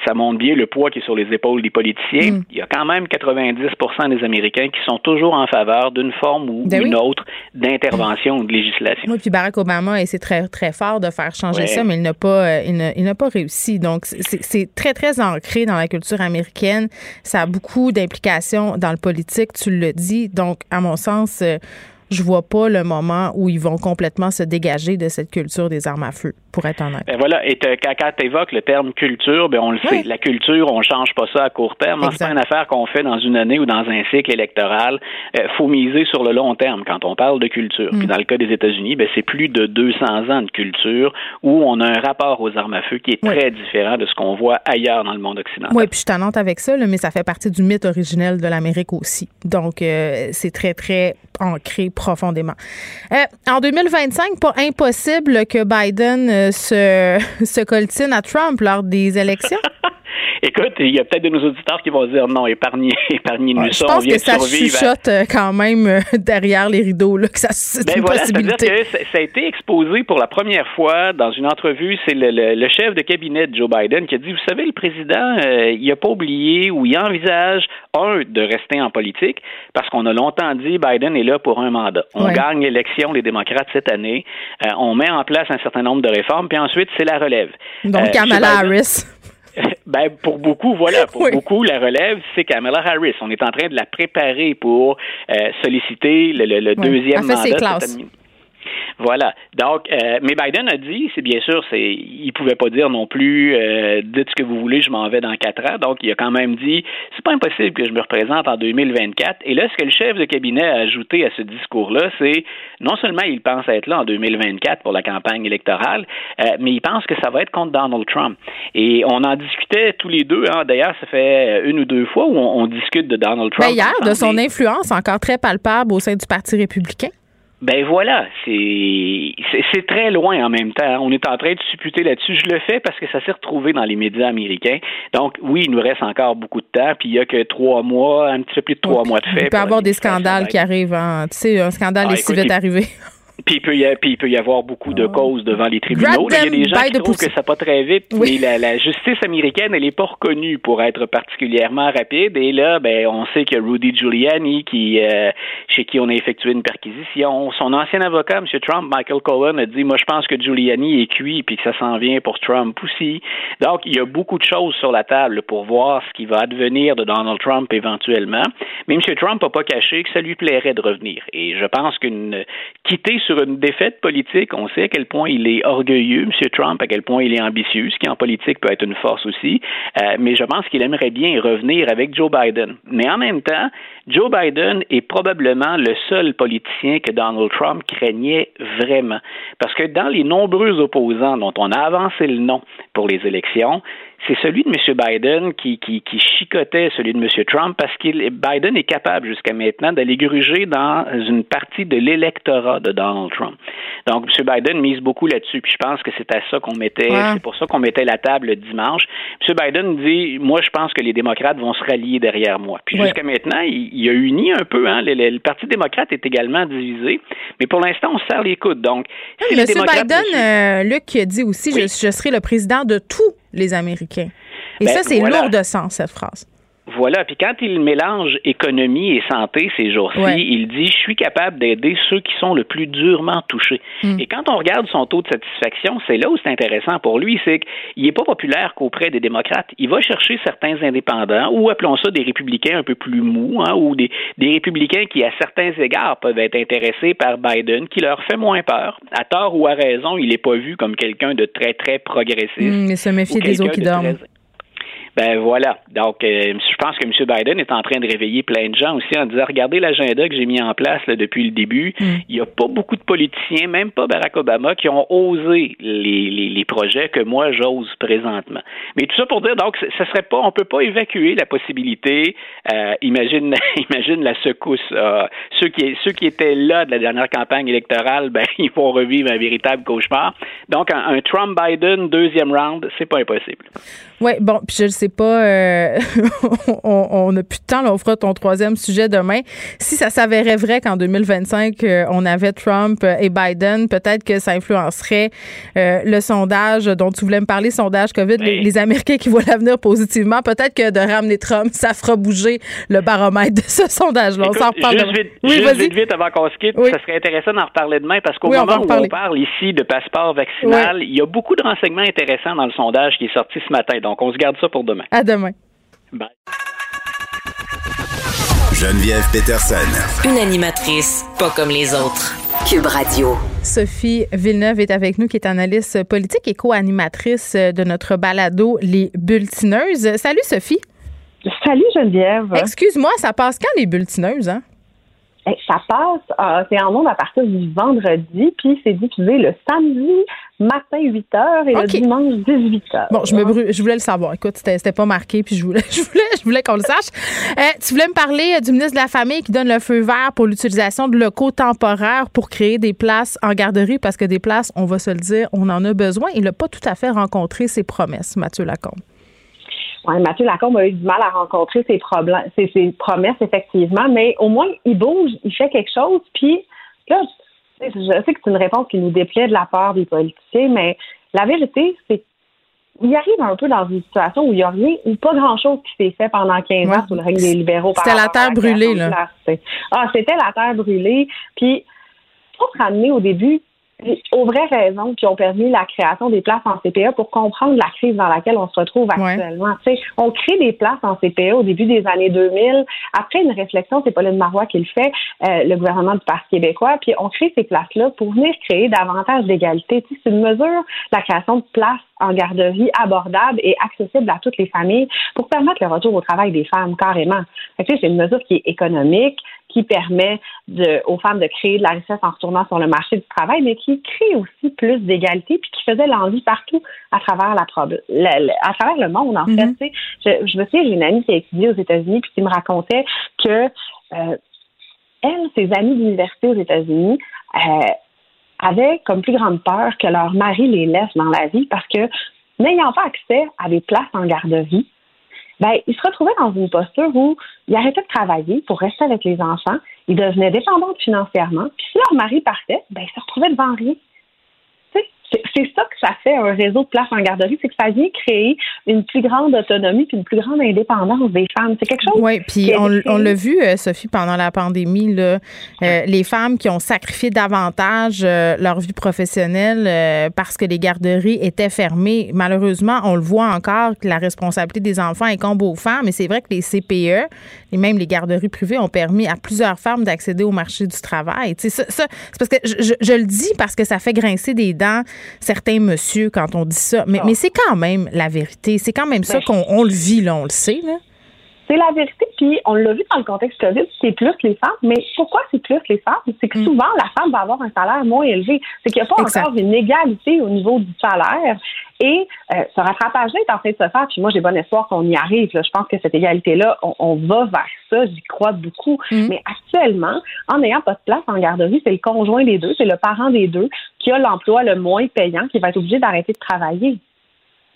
ça montre bien le poids qui est sur les épaules des politiciens. Mm. Il y a quand même 90% des Américains qui sont toujours en faveur d'une forme ou d'une ben autre d'intervention ou de législation. Oui, puis Barack Obama c'est très très fort de faire changer ça, mais il n'a pas euh, il n'a pas réussi. Donc c'est très très ancré dans la culture américaine. Ça a beaucoup d'implications dans le politique, tu le dis. Donc à mon sens euh, je vois pas le moment où ils vont complètement se dégager de cette culture des armes à feu, pour être honnête. Ben voilà, et quand tu évoques le terme culture, ben on le sait, la culture, on change pas ça à court terme. C'est pas une affaire qu'on fait dans une année ou dans un cycle électoral. Il euh, faut miser sur le long terme quand on parle de culture. Puis mm. dans le cas des États-Unis, ben c'est plus de 200 ans de culture où on a un rapport aux armes à feu qui est très différent de ce qu'on voit ailleurs dans le monde occidental. Oui, puis je t'annonce avec ça, mais ça fait partie du mythe originel de l'Amérique aussi. Donc, euh, c'est très, très ancré profondément. Euh, en 2025, pas impossible que Biden euh, se, se coltine à Trump lors des élections? Écoute, il y a peut-être de nos auditeurs qui vont dire non, épargnez, épargnez nous ça. Je pense que ça chuchote euh, quand même euh, derrière les rideaux, là, que ça c'est ben une voilà, possibilité. Que ça a été exposé pour la première fois dans une entrevue. C'est le, chef de cabinet de Joe Biden qui a dit, vous savez, le président, euh, il n'a pas oublié ou il envisage, un, de rester en politique, parce qu'on a longtemps dit Biden est là pour un mandat. On gagne l'élection, les démocrates, cette année. on met en place un certain nombre de réformes, puis ensuite, c'est la relève. Donc, Kamala Harris. Ben, pour beaucoup, voilà, pour beaucoup, la relève, c'est Kamala Harris. On est en train de la préparer pour euh, solliciter le, le, deuxième mandat. Voilà. Donc, euh, mais Biden a dit, c'est bien sûr, c'est, il pouvait pas dire non plus, euh, dites ce que vous voulez, je m'en vais dans quatre ans. Donc, il a quand même dit, c'est pas impossible que je me représente en 2024. Et là, ce que le chef de cabinet a ajouté à ce discours-là, c'est non seulement il pense être là en 2024 pour la campagne électorale, euh, mais il pense que ça va être contre Donald Trump. Et on en discutait tous les deux. Hein. D'ailleurs, ça fait une ou deux fois où on, discute de Donald Trump. D'ailleurs, de son influence encore très palpable au sein du Parti républicain. Ben voilà, c'est très loin en même temps. On est en train de supputer là-dessus. Je le fais parce que ça s'est retrouvé dans les médias américains. Donc oui, il nous reste encore beaucoup de temps. Puis il y a que trois mois, un petit peu plus de trois mois de fait. Il peut y avoir des scandales qui arrivent. Hein. Tu sais, un scandale ah, est si vite arrivé. Puis il, peut y puis il peut y avoir beaucoup de causes devant les tribunaux. il y a des gens qui trouvent que ça pas très vite, mais la, justice américaine, elle n'est pas reconnue pour être particulièrement rapide. Et là, ben, on sait que Rudy Giuliani, qui, euh, chez qui on a effectué une perquisition, son ancien avocat, M. Trump, Michael Cohen, a dit, moi, je pense que Giuliani est cuit puis que ça s'en vient pour Trump aussi. Donc, il y a beaucoup de choses sur la table pour voir ce qui va advenir de Donald Trump éventuellement. Mais M. Trump n'a pas caché que ça lui plairait de revenir. Et je pense qu'une quitter sur une défaite politique, on sait à quel point il est orgueilleux, M. Trump, à quel point il est ambitieux, ce qui en politique peut être une force aussi. Euh, mais je pense qu'il aimerait bien revenir avec Joe Biden. Mais en même temps, Joe Biden est probablement le seul politicien que Donald Trump craignait vraiment. Parce que dans les nombreux opposants dont on a avancé le nom pour les élections, c'est celui de M. Biden qui, qui, qui, chicotait celui de M. Trump parce que Biden est capable jusqu'à maintenant d'aller gruger dans une partie de l'électorat de Donald Trump. Donc, M. Biden mise beaucoup là-dessus. Puis je pense que c'est à ça qu'on mettait, c'est pour ça qu'on mettait la table le dimanche. M. Biden dit, moi, je pense que les démocrates vont se rallier derrière moi. Puis jusqu'à maintenant, il, a uni un peu. Hein, le, Parti démocrate est également divisé. Mais pour l'instant, on se serre les coudes. Donc, si M. Biden, euh, Luc, a dit aussi, je, je serai le président de tous les Américains. Et ben, ça, c'est lourd de sens, cette phrase. Voilà, puis quand il mélange économie et santé ces jours-ci, il dit je suis capable d'aider ceux qui sont le plus durement touchés. Hmm. Et quand on regarde son taux de satisfaction, c'est là où c'est intéressant pour lui, c'est qu'il n'est pas populaire qu'auprès des démocrates. Il va chercher certains indépendants, ou appelons ça des républicains un peu plus mous, hein, ou des, des républicains qui, à certains égards, peuvent être intéressés par Biden, qui leur fait moins peur. À tort ou à raison, il n'est pas vu comme quelqu'un de très, très progressiste. Hmm, mais se méfier des eaux qui dorment. Ben voilà. Donc, euh, je pense que M. Biden est en train de réveiller plein de gens aussi en disant regardez l'agenda que j'ai mis en place là, depuis le début. Mm. Il n'y a pas beaucoup de politiciens, même pas Barack Obama, qui ont osé les, les, les projets que moi j'ose présentement. Mais tout ça pour dire donc, ce serait pas, on peut pas évacuer la possibilité. Euh, imagine, imagine la secousse. Euh, ceux qui ceux qui étaient là de la dernière campagne électorale, ben ils vont revivre un véritable cauchemar. Donc, un, un Trump Biden deuxième round, c'est pas impossible. Oui, bon, puis je ne sais pas, euh, on n'a plus de temps, là, on fera ton troisième sujet demain. Si ça s'avérait vrai qu'en 2025, euh, on avait Trump et Biden, peut-être que ça influencerait euh, le sondage dont tu voulais me parler, sondage COVID, les, Américains qui voient l'avenir positivement. Peut-être que de ramener Trump, ça fera bouger le baromètre de ce sondage-là. On s'en reparle juste Vite, oui, juste vite, vite, avant qu'on se quitte, ça serait intéressant d'en reparler demain parce qu'au moment où on parle ici de passeport vaccinal, il y a beaucoup de renseignements intéressants dans le sondage qui est sorti ce matin. Donc, on se garde ça pour demain. À demain. Bye. Geneviève Peterson. Une animatrice pas comme les autres. Cube Radio. Sophie Villeneuve est avec nous, qui est analyste politique et co-animatrice de notre balado Les Bulletineuses. Salut Sophie. Salut Geneviève. Excuse-moi, ça passe quand les Bulletineuses, hein? Ça passe, euh, c'est en monde à partir du vendredi, puis c'est diffusé le samedi matin 8 h et le dimanche 18 h. Bon, je me je voulais le savoir. Écoute, c'était pas marqué, puis je voulais, je voulais, je voulais qu'on le sache. Euh, tu voulais me parler euh, du ministre de la Famille qui donne le feu vert pour l'utilisation de locaux temporaires pour créer des places en garderie, parce que des places, on va se le dire, on en a besoin. Il n'a pas tout à fait rencontré ses promesses, Mathieu Lacombe. Ouais, Mathieu Lacombe a eu du mal à rencontrer ses, problèmes, ses, ses, promesses, effectivement, mais au moins, il bouge, il fait quelque chose. Puis, là, je sais que c'est une réponse qui nous déplaît de la part des politiciens, mais la vérité, c'est qu'il arrive un peu dans une situation où il n'y a rien ou pas grand-chose qui s'est fait pendant 15 ans sous le règne des libéraux. C'était la terre brûlée, là. Ah, c'était la terre brûlée. Puis, faut se ramener au début, aux vraies raisons qui ont permis la création des places en CPE pour comprendre la crise dans laquelle on se retrouve actuellement. On crée des places en CPE au début des années 2000. Après une réflexion, c'est Pauline Marois qui le fait, euh, le gouvernement du Parti québécois, puis on crée ces places-là pour venir créer davantage d'égalité. C'est une mesure, la création de places en garderie abordables et accessibles à toutes les familles pour permettre le retour au travail des femmes, carrément. C'est une mesure qui est économique, qui permet de, aux femmes de créer de la richesse en retournant sur le marché du travail, mais qui crée aussi plus d'égalité, puis qui faisait l'envie partout à travers la, à travers le monde, en fait. Mm-hmm. Je, je me souviens, j'ai une amie qui a étudié aux États-Unis, puis qui me racontait que euh, elle, ses amis d'université aux États-Unis, euh, avaient comme plus grande peur que leur mari les laisse dans la vie parce que n'ayant pas accès à des places en garde-vie, ben, ils se retrouvaient dans une posture où ils arrêtaient de travailler pour rester avec les enfants, ils devenaient dépendants financièrement, puis si leur mari partait, ben, ils se retrouvaient devant rien c'est ça que ça fait un réseau de places en garderie, c'est que ça vient créer une plus grande autonomie puis une plus grande indépendance des femmes. C'est quelque chose. Oui, puis on, l'a vu, euh, Sophie, pendant la pandémie, là, euh, les femmes qui ont sacrifié davantage euh, leur vie professionnelle parce que les garderies étaient fermées. Malheureusement, on le voit encore que la responsabilité des enfants incombe aux femmes. Mais c'est vrai que les CPE et même les garderies privées ont permis à plusieurs femmes d'accéder au marché du travail. Ça, ça c'est parce que je, je le dis parce que ça fait grincer des dents certains monsieur quand on dit ça. Mais, mais c'est quand même la vérité. C'est quand même ça ben, qu'on on le vit, là, on le sait. Là. C'est la vérité, puis on l'a vu dans le contexte COVID, c'est plus les femmes. Mais pourquoi c'est plus les femmes? C'est que mm. souvent, la femme va avoir un salaire moins élevé. C'est qu'il n'y a pas encore une égalité au niveau du salaire. Et euh, ce rattrapage-là est en train de se faire. Puis moi, j'ai bon espoir qu'on y arrive. Je pense que cette égalité-là, on, va vers ça. J'y crois beaucoup. Mm. Mais actuellement, en n'ayant pas de place en garderie, c'est le conjoint des deux, c'est le parent des deux qui a l'emploi le moins payant, qui va être obligé d'arrêter de travailler.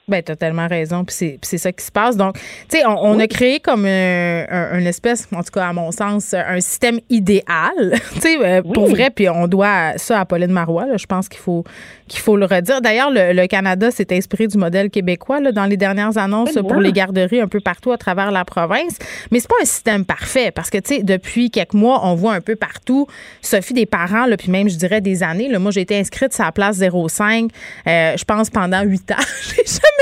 Ben, t'as tellement raison, puis c'est ça qui se passe. Donc, tu sais, on, a créé comme un, une espèce, en tout cas à mon sens, un système idéal, tu sais, euh, pour vrai, puis on doit ça à Pauline Marois. Là, je pense qu'il faut qu'il faut le redire. D'ailleurs, le, Canada s'est inspiré du modèle québécois là, dans les dernières annonces pour les garderies un peu partout à travers la province. Mais c'est pas un système parfait parce que, tu sais, depuis quelques mois, on voit un peu partout, Sophie, des parents, là, puis même, je dirais, des années. Là, moi, j'ai été inscrite sur la place 05, euh, je pense, pendant huit ans.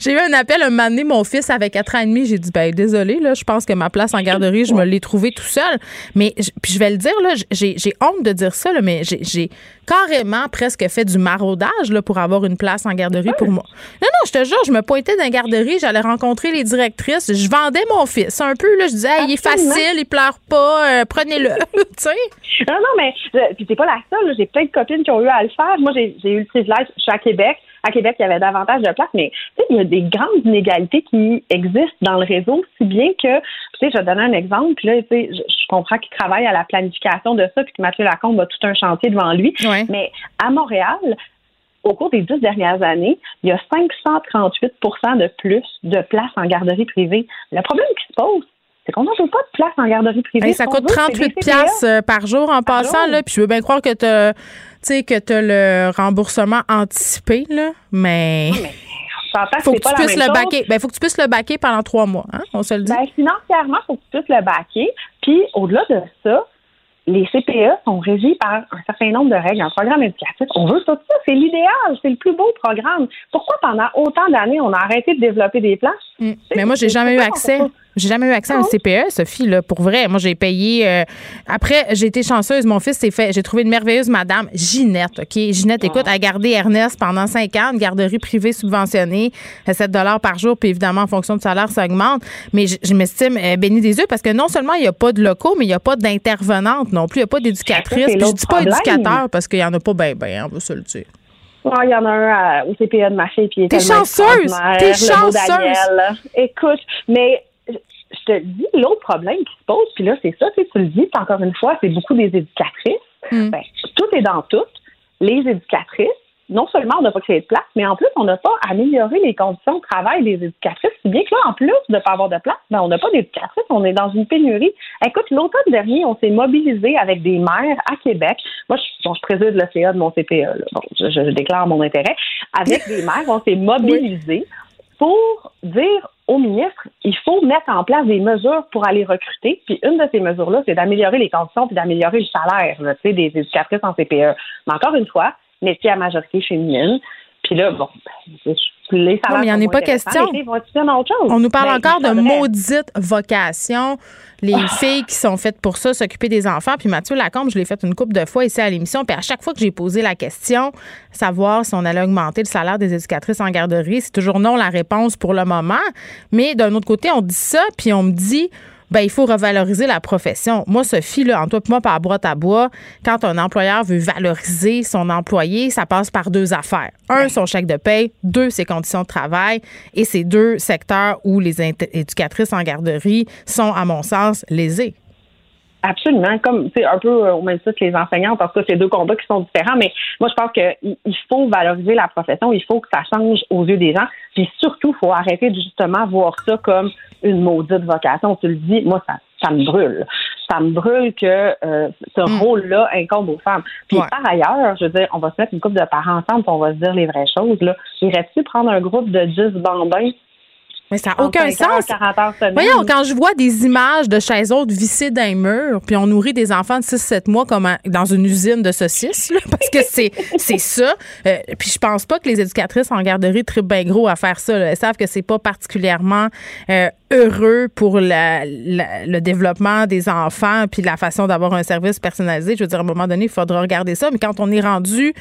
j'ai eu un appel un moment donné, mon fils avait quatre ans et demi. J'ai dit, ben désolé, là, je pense que ma place en garderie, je me l'ai trouvée tout seul. Mais, puis je vais le dire, là, j'ai honte de dire ça, mais j'ai carrément presque fait du maraudage là, pour avoir une place en garderie pour moi. Non, non, je te jure, je me pointais dans la garderie, j'allais rencontrer les directrices, je vendais mon fils. Un peu, là, je disais, il est facile, il pleure pas, euh, prenez-le. tu sais? Non, non, mais puis c'est pas la seule. J'ai plein de copines qui ont eu à le faire. Moi, j'ai eu le privilège, je suis à Québec. À Québec, il y avait davantage de places, mais il y a des grandes inégalités qui existent dans le réseau, si bien que, sais, je vais donner un exemple, là, tu sais, je, comprends qu'il travaille à la planification de ça, puis que Mathieu Lacombe a tout un chantier devant lui, mais à Montréal, au cours des dix dernières années, il y a 538% de plus de places en garderie privée. Le problème qui se pose, c'est qu'on n'a pas de place en garderie privée. ça coûte 38 pièces euh, par jour en passant, là, puis je veux bien croire que tu as, que as le remboursement anticipé, là, mais... faut que, le. Ben, faut que tu puisses le baquer pendant trois mois, hein, on se le dit. Ben, financièrement, il faut que tu puisses le baquer. Puis, au-delà de ça, les CPE sont régis par un certain nombre de règles. Un programme éducatif, on veut tout ça. C'est l'idéal. C'est le plus beau programme. Pourquoi pendant autant d'années, on a arrêté de développer des places? Mm. Mais moi, j'ai jamais eu accès. J'ai jamais eu accès à un CPE, Sophie, là, pour vrai. Moi, j'ai payé. Euh, après, j'ai été chanceuse. Mon fils s'est fait. J'ai trouvé une merveilleuse madame, Ginette, OK? Ginette, écoute, a gardé Ernest pendant cinq ans, une garderie privée subventionnée, 7 par jour, puis évidemment, en fonction du salaire, ça augmente. Mais je, m'estime euh, bénie des yeux parce que non seulement il n'y a pas de locaux, mais il n'y a pas d'intervenante non plus. Il n'y a pas d'éducatrice. Je dis pas éducateur parce qu'il n'y en a pas bien, bien, on va se le dire. il y en a un au CPE de ma fille, puis il est T'es chanceuse! T'es chanceuse! Écoute, mais je te dis, l'autre problème qui se pose, puis là, c'est ça, tu le dis, encore une fois, c'est beaucoup des éducatrices. Hmm. Ben, tout est dans tout. Les éducatrices, non seulement on n'a pas créé de place, mais en plus, on n'a pas amélioré les conditions de travail des éducatrices. Si bien que là, en plus de ne pas avoir de place, ben, on n'a pas d'éducatrices, on est dans une pénurie. Écoute, l'automne dernier, on s'est mobilisé avec des maires à Québec. Moi, je, bon, je préside le CA de mon CPE, bon, je, déclare mon intérêt. Avec des maires, on s'est mobilisé pour dire au ministre, il faut mettre en place des mesures pour aller recruter. Puis une de ces mesures-là, c'est d'améliorer les conditions puis d'améliorer le salaire des éducatrices en CPE. Mais encore une fois, métier à majorité féminine. Puis là, bon, ben, les salaires. mais il n'y en a pas question. On nous parle ben, encore de maudite vocation les ah. filles qui sont faites pour ça, s'occuper des enfants. Puis Mathieu Lacombe, je l'ai fait une couple de fois ici à l'émission. Puis à chaque fois que j'ai posé la question, savoir si on allait augmenter le salaire des éducatrices en garderie, c'est toujours non la réponse pour le moment. Mais d'un autre côté, on dit ça, puis on me dit ben, il faut revaloriser la profession. Moi, Sophie, là, en toi moi, par boîte à bois, quand un employeur veut valoriser son employé, ça passe par deux affaires. Un, son chèque de paie. Deux, ses conditions de travail. Et ces deux secteurs où les éducatrices en garderie sont, à mon sens, lésés. Absolument, comme c'est un peu euh, au même titre que les enseignants, parce que c'est deux combats qui sont différents, mais moi je pense qu'il faut valoriser la profession, il faut que ça change aux yeux des gens, puis surtout, il faut arrêter de justement voir ça comme une maudite vocation. Tu le dis, moi ça, ça me brûle. Ça me brûle que euh, ce mm. rôle-là incombe aux femmes. Puis par ailleurs, je veux dire, on va se mettre une couple de parents ensemble, puis on va se dire les vraies choses. Là. Irais-tu prendre un groupe de 10 bambins mais ça n'a aucun sens. Voyons, quand je vois des images de chaises autres vissées d'un mur, puis on nourrit des enfants de 6-7 mois comme dans une usine de saucisses, parce que c'est c'est ça. Euh, puis je pense pas que les éducatrices en garderie trippent bien gros à faire ça. Elles savent que c'est pas particulièrement euh, heureux pour le développement des enfants puis la façon d'avoir un service personnalisé. Je veux dire, à un moment donné, il faudra regarder ça. Mais quand on est rendu,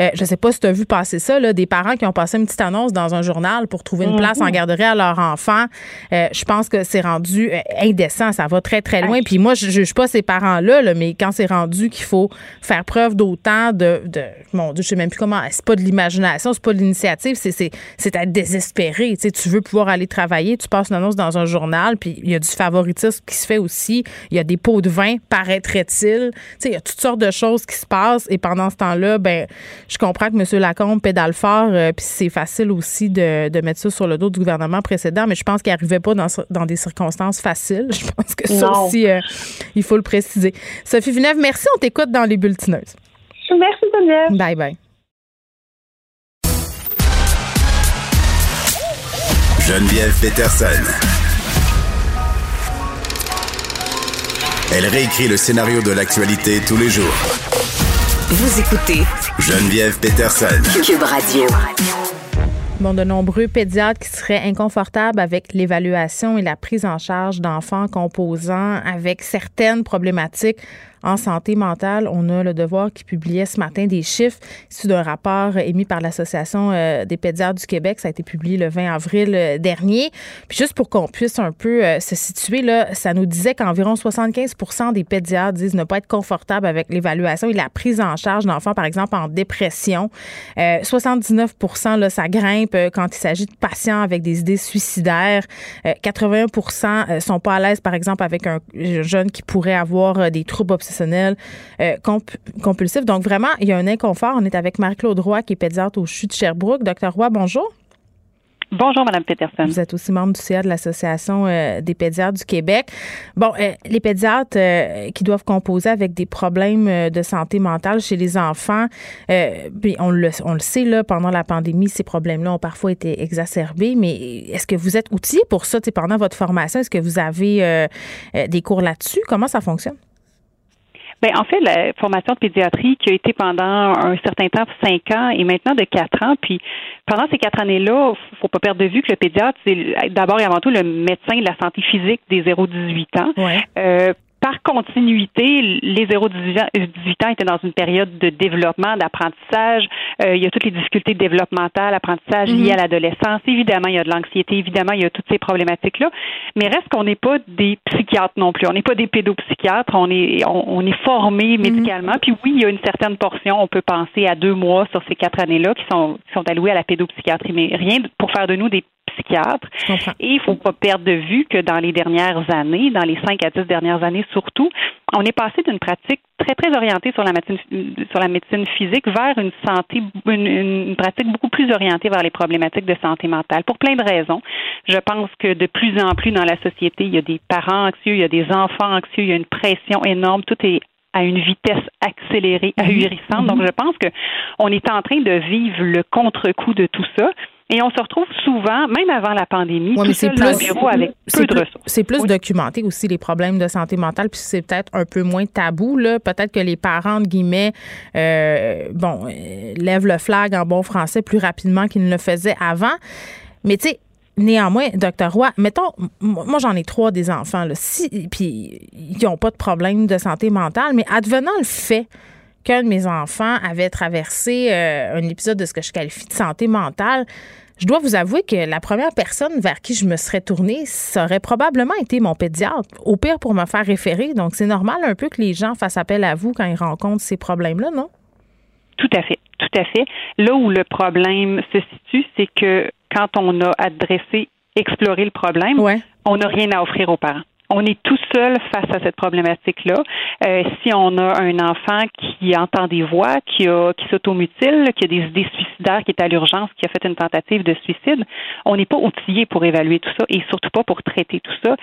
euh, je sais pas si tu as vu passer ça, là, des parents qui ont passé une petite annonce dans un journal pour trouver une place en mhm. garderie à leur enfant, euh, je pense que c'est rendu euh, indécent. Ça va très, très loin. Puis moi, je juge pas ces parents-là, là, mais quand c'est rendu qu'il faut faire preuve d'autant de, de, Mon Dieu, je sais même plus comment. C'est pas de l'imagination, c'est pas de l'initiative, c'est à désespérer. Tu sais, tu veux pouvoir aller travailler, tu passes une annonce dans un journal, puis il y a du favoritisme qui se fait aussi. Il y a des pots de vin, paraîtrait-il. Tu sais, il y a toutes sortes de choses qui se passent. Et pendant ce temps-là, ben, je comprends que M. Lacombe pédale fort, euh, puis c'est facile aussi de, de, mettre ça sur le dos du gouvernement précédent, mais je pense qu'il n'arrivait pas dans, dans, des circonstances faciles. Je pense que ça aussi, euh, il faut le préciser. Sophie Villeneuve, merci. On t'écoute dans les bulletineuses. Merci, Geneviève. Bye bye. Geneviève Peterson. Elle réécrit le scénario de l'actualité tous les jours. Vous écoutez Geneviève Peterson. Cube Radio. Bon, de nombreux pédiatres qui seraient inconfortables avec l'évaluation et la prise en charge d'enfants composants avec certaines problématiques en santé mentale. On a le devoir qui publiait ce matin des chiffres issus d'un rapport émis par l'Association euh, des pédiatres du Québec. Ça a été publié le 20 avril euh, dernier. Puis juste pour qu'on puisse un peu euh, se situer, là, ça nous disait qu'environ 75% des pédiatres disent ne pas être confortables avec l'évaluation et la prise en charge d'enfants, par exemple, en dépression. 79 là, ça grimpe quand il s'agit de patients avec des idées suicidaires. 81% sont pas à l'aise, par exemple, avec un jeune qui pourrait avoir des troubles obsessifs obsessionnel euh, compulsif. Donc, vraiment, il y a un inconfort. On est avec Marie-Claude Roy, qui est pédiatre au CHU de Sherbrooke. Docteur Roy, bonjour. Bonjour, Madame Peterson. Vous êtes aussi membre du CA de l'Association euh, des pédiatres du Québec. Bon, euh, les pédiatres euh, qui doivent composer avec des problèmes de santé mentale chez les enfants, on le, on le sait, là, pendant la pandémie, ces problèmes-là ont parfois été exacerbés, mais est-ce que vous êtes outillé pour ça pendant votre formation? Est-ce que vous avez des cours là-dessus? Comment ça fonctionne? Bien, en fait, la formation de pédiatrie qui a été pendant un certain temps, cinq ans, et maintenant de quatre ans. Puis pendant ces quatre années-là, faut pas perdre de vue que le pédiatre, c'est d'abord et avant tout le médecin de la santé physique des 0-18 ans. Euh, par continuité, les 0-18 ans étaient dans une période de développement, d'apprentissage. Euh, il y a toutes les difficultés développementales, apprentissage liées à mhm. l'adolescence. Évidemment, il y a de l'anxiété. Évidemment, il y a toutes ces problématiques-là. Mais reste qu'on n'est pas des psychiatres non plus. On n'est pas des pédopsychiatres. On est, on, est formé mhm. médicalement. Puis oui, il y a une certaine portion. On peut penser à deux mois sur ces quatre années-là qui sont, qui sont alloués à la pédopsychiatrie. Mais rien pour faire de nous des psychiatre. Et il ne faut pas perdre de vue que dans les dernières années, dans les cinq à dix dernières années surtout, on est passé d'une pratique très, très orientée sur la médecine, sur la médecine physique vers une santé, une, pratique beaucoup plus orientée vers les problématiques de santé mentale pour plein de raisons. Je pense que de plus en plus dans la société, il y a des parents anxieux, il y a des enfants anxieux, il y a une pression énorme, tout est à une vitesse accélérée, mhm. ahurissante. Donc, mhm. je pense que on est en train de vivre le contre-coup de tout ça. Et on se retrouve souvent, même avant la pandémie, tout seul dans le bureau avec peu de ressources. C'est plus documenté aussi les problèmes de santé mentale, puis c'est peut-être un peu moins tabou. Là. Peut-être que les parents, de guillemets, euh, bon, euh, lèvent le flag en bon français plus rapidement qu'ils ne le faisaient avant. Mais tu sais, Néanmoins, docteur Roy, mettons, moi j'en ai trois des enfants, là, si, puis ils n'ont pas de problème de santé mentale, mais advenant le fait qu'un de mes enfants avait traversé euh, un épisode de ce que je qualifie de santé mentale, je dois vous avouer que la première personne vers qui je me serais tournée, ça aurait probablement été mon pédiatre, au pire pour me faire référer. Donc, c'est normal un peu que les gens fassent appel à vous quand ils rencontrent ces problèmes-là, non? Tout à fait, tout à fait. Là où le problème se situe, c'est que quand on a adressé, exploré le problème, on n'a rien à offrir aux parents on est tout seul face à cette problématique-là. Euh, si on a un enfant qui entend des voix, qui a qui s'automutile, qui a des idées suicidaires, qui est à l'urgence, qui a fait une tentative de suicide, on n'est pas outillé pour évaluer tout ça et surtout pas pour traiter tout ça.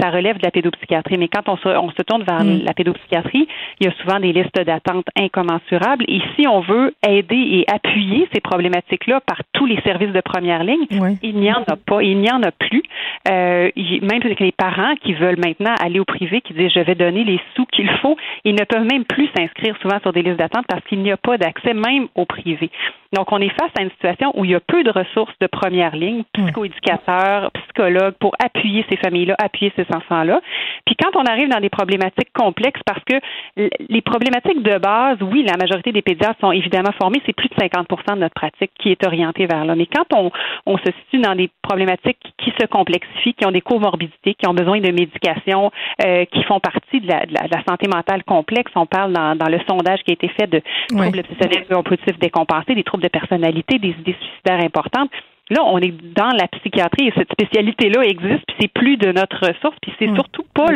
Ça, relève de la pédopsychiatrie. Mais quand on se, on se tourne vers mm. la pédopsychiatrie, il y a souvent des listes d'attente incommensurables. Et si on veut aider et appuyer ces problématiques-là par tous les services de première ligne, il n'y en a pas, il n'y en a plus. Euh, même avec les parents qui veulent maintenant aller au privé, qui disent je vais donner les sous qu'il faut, ils ne peuvent même plus s'inscrire souvent sur des listes d'attente parce qu'il n'y a pas d'accès même au privé. Donc, on est face à une situation où il y a peu de ressources de première ligne, psychoéducateurs, psychologues, pour appuyer ces familles-là, appuyer ces enfants-là. Puis quand on arrive dans des problématiques complexes, parce que les problématiques de base, oui, la majorité des pédiatres sont évidemment formés, c'est plus de 50% de notre pratique qui est orientée vers là. Mais quand on, on se situe dans des problématiques qui se complexifient, qui ont des comorbidités, qui ont besoin de médications, euh, qui font partie de la, de, la, santé mentale complexe, on parle dans, dans, le sondage qui a été fait de troubles obsessionnels compulsifs décompensés, des troubles de personnalité, des idées suicidaires importantes. Là, on est dans la psychiatrie et cette spécialité-là existe, puis c'est plus de notre ressource, puis c'est surtout pas,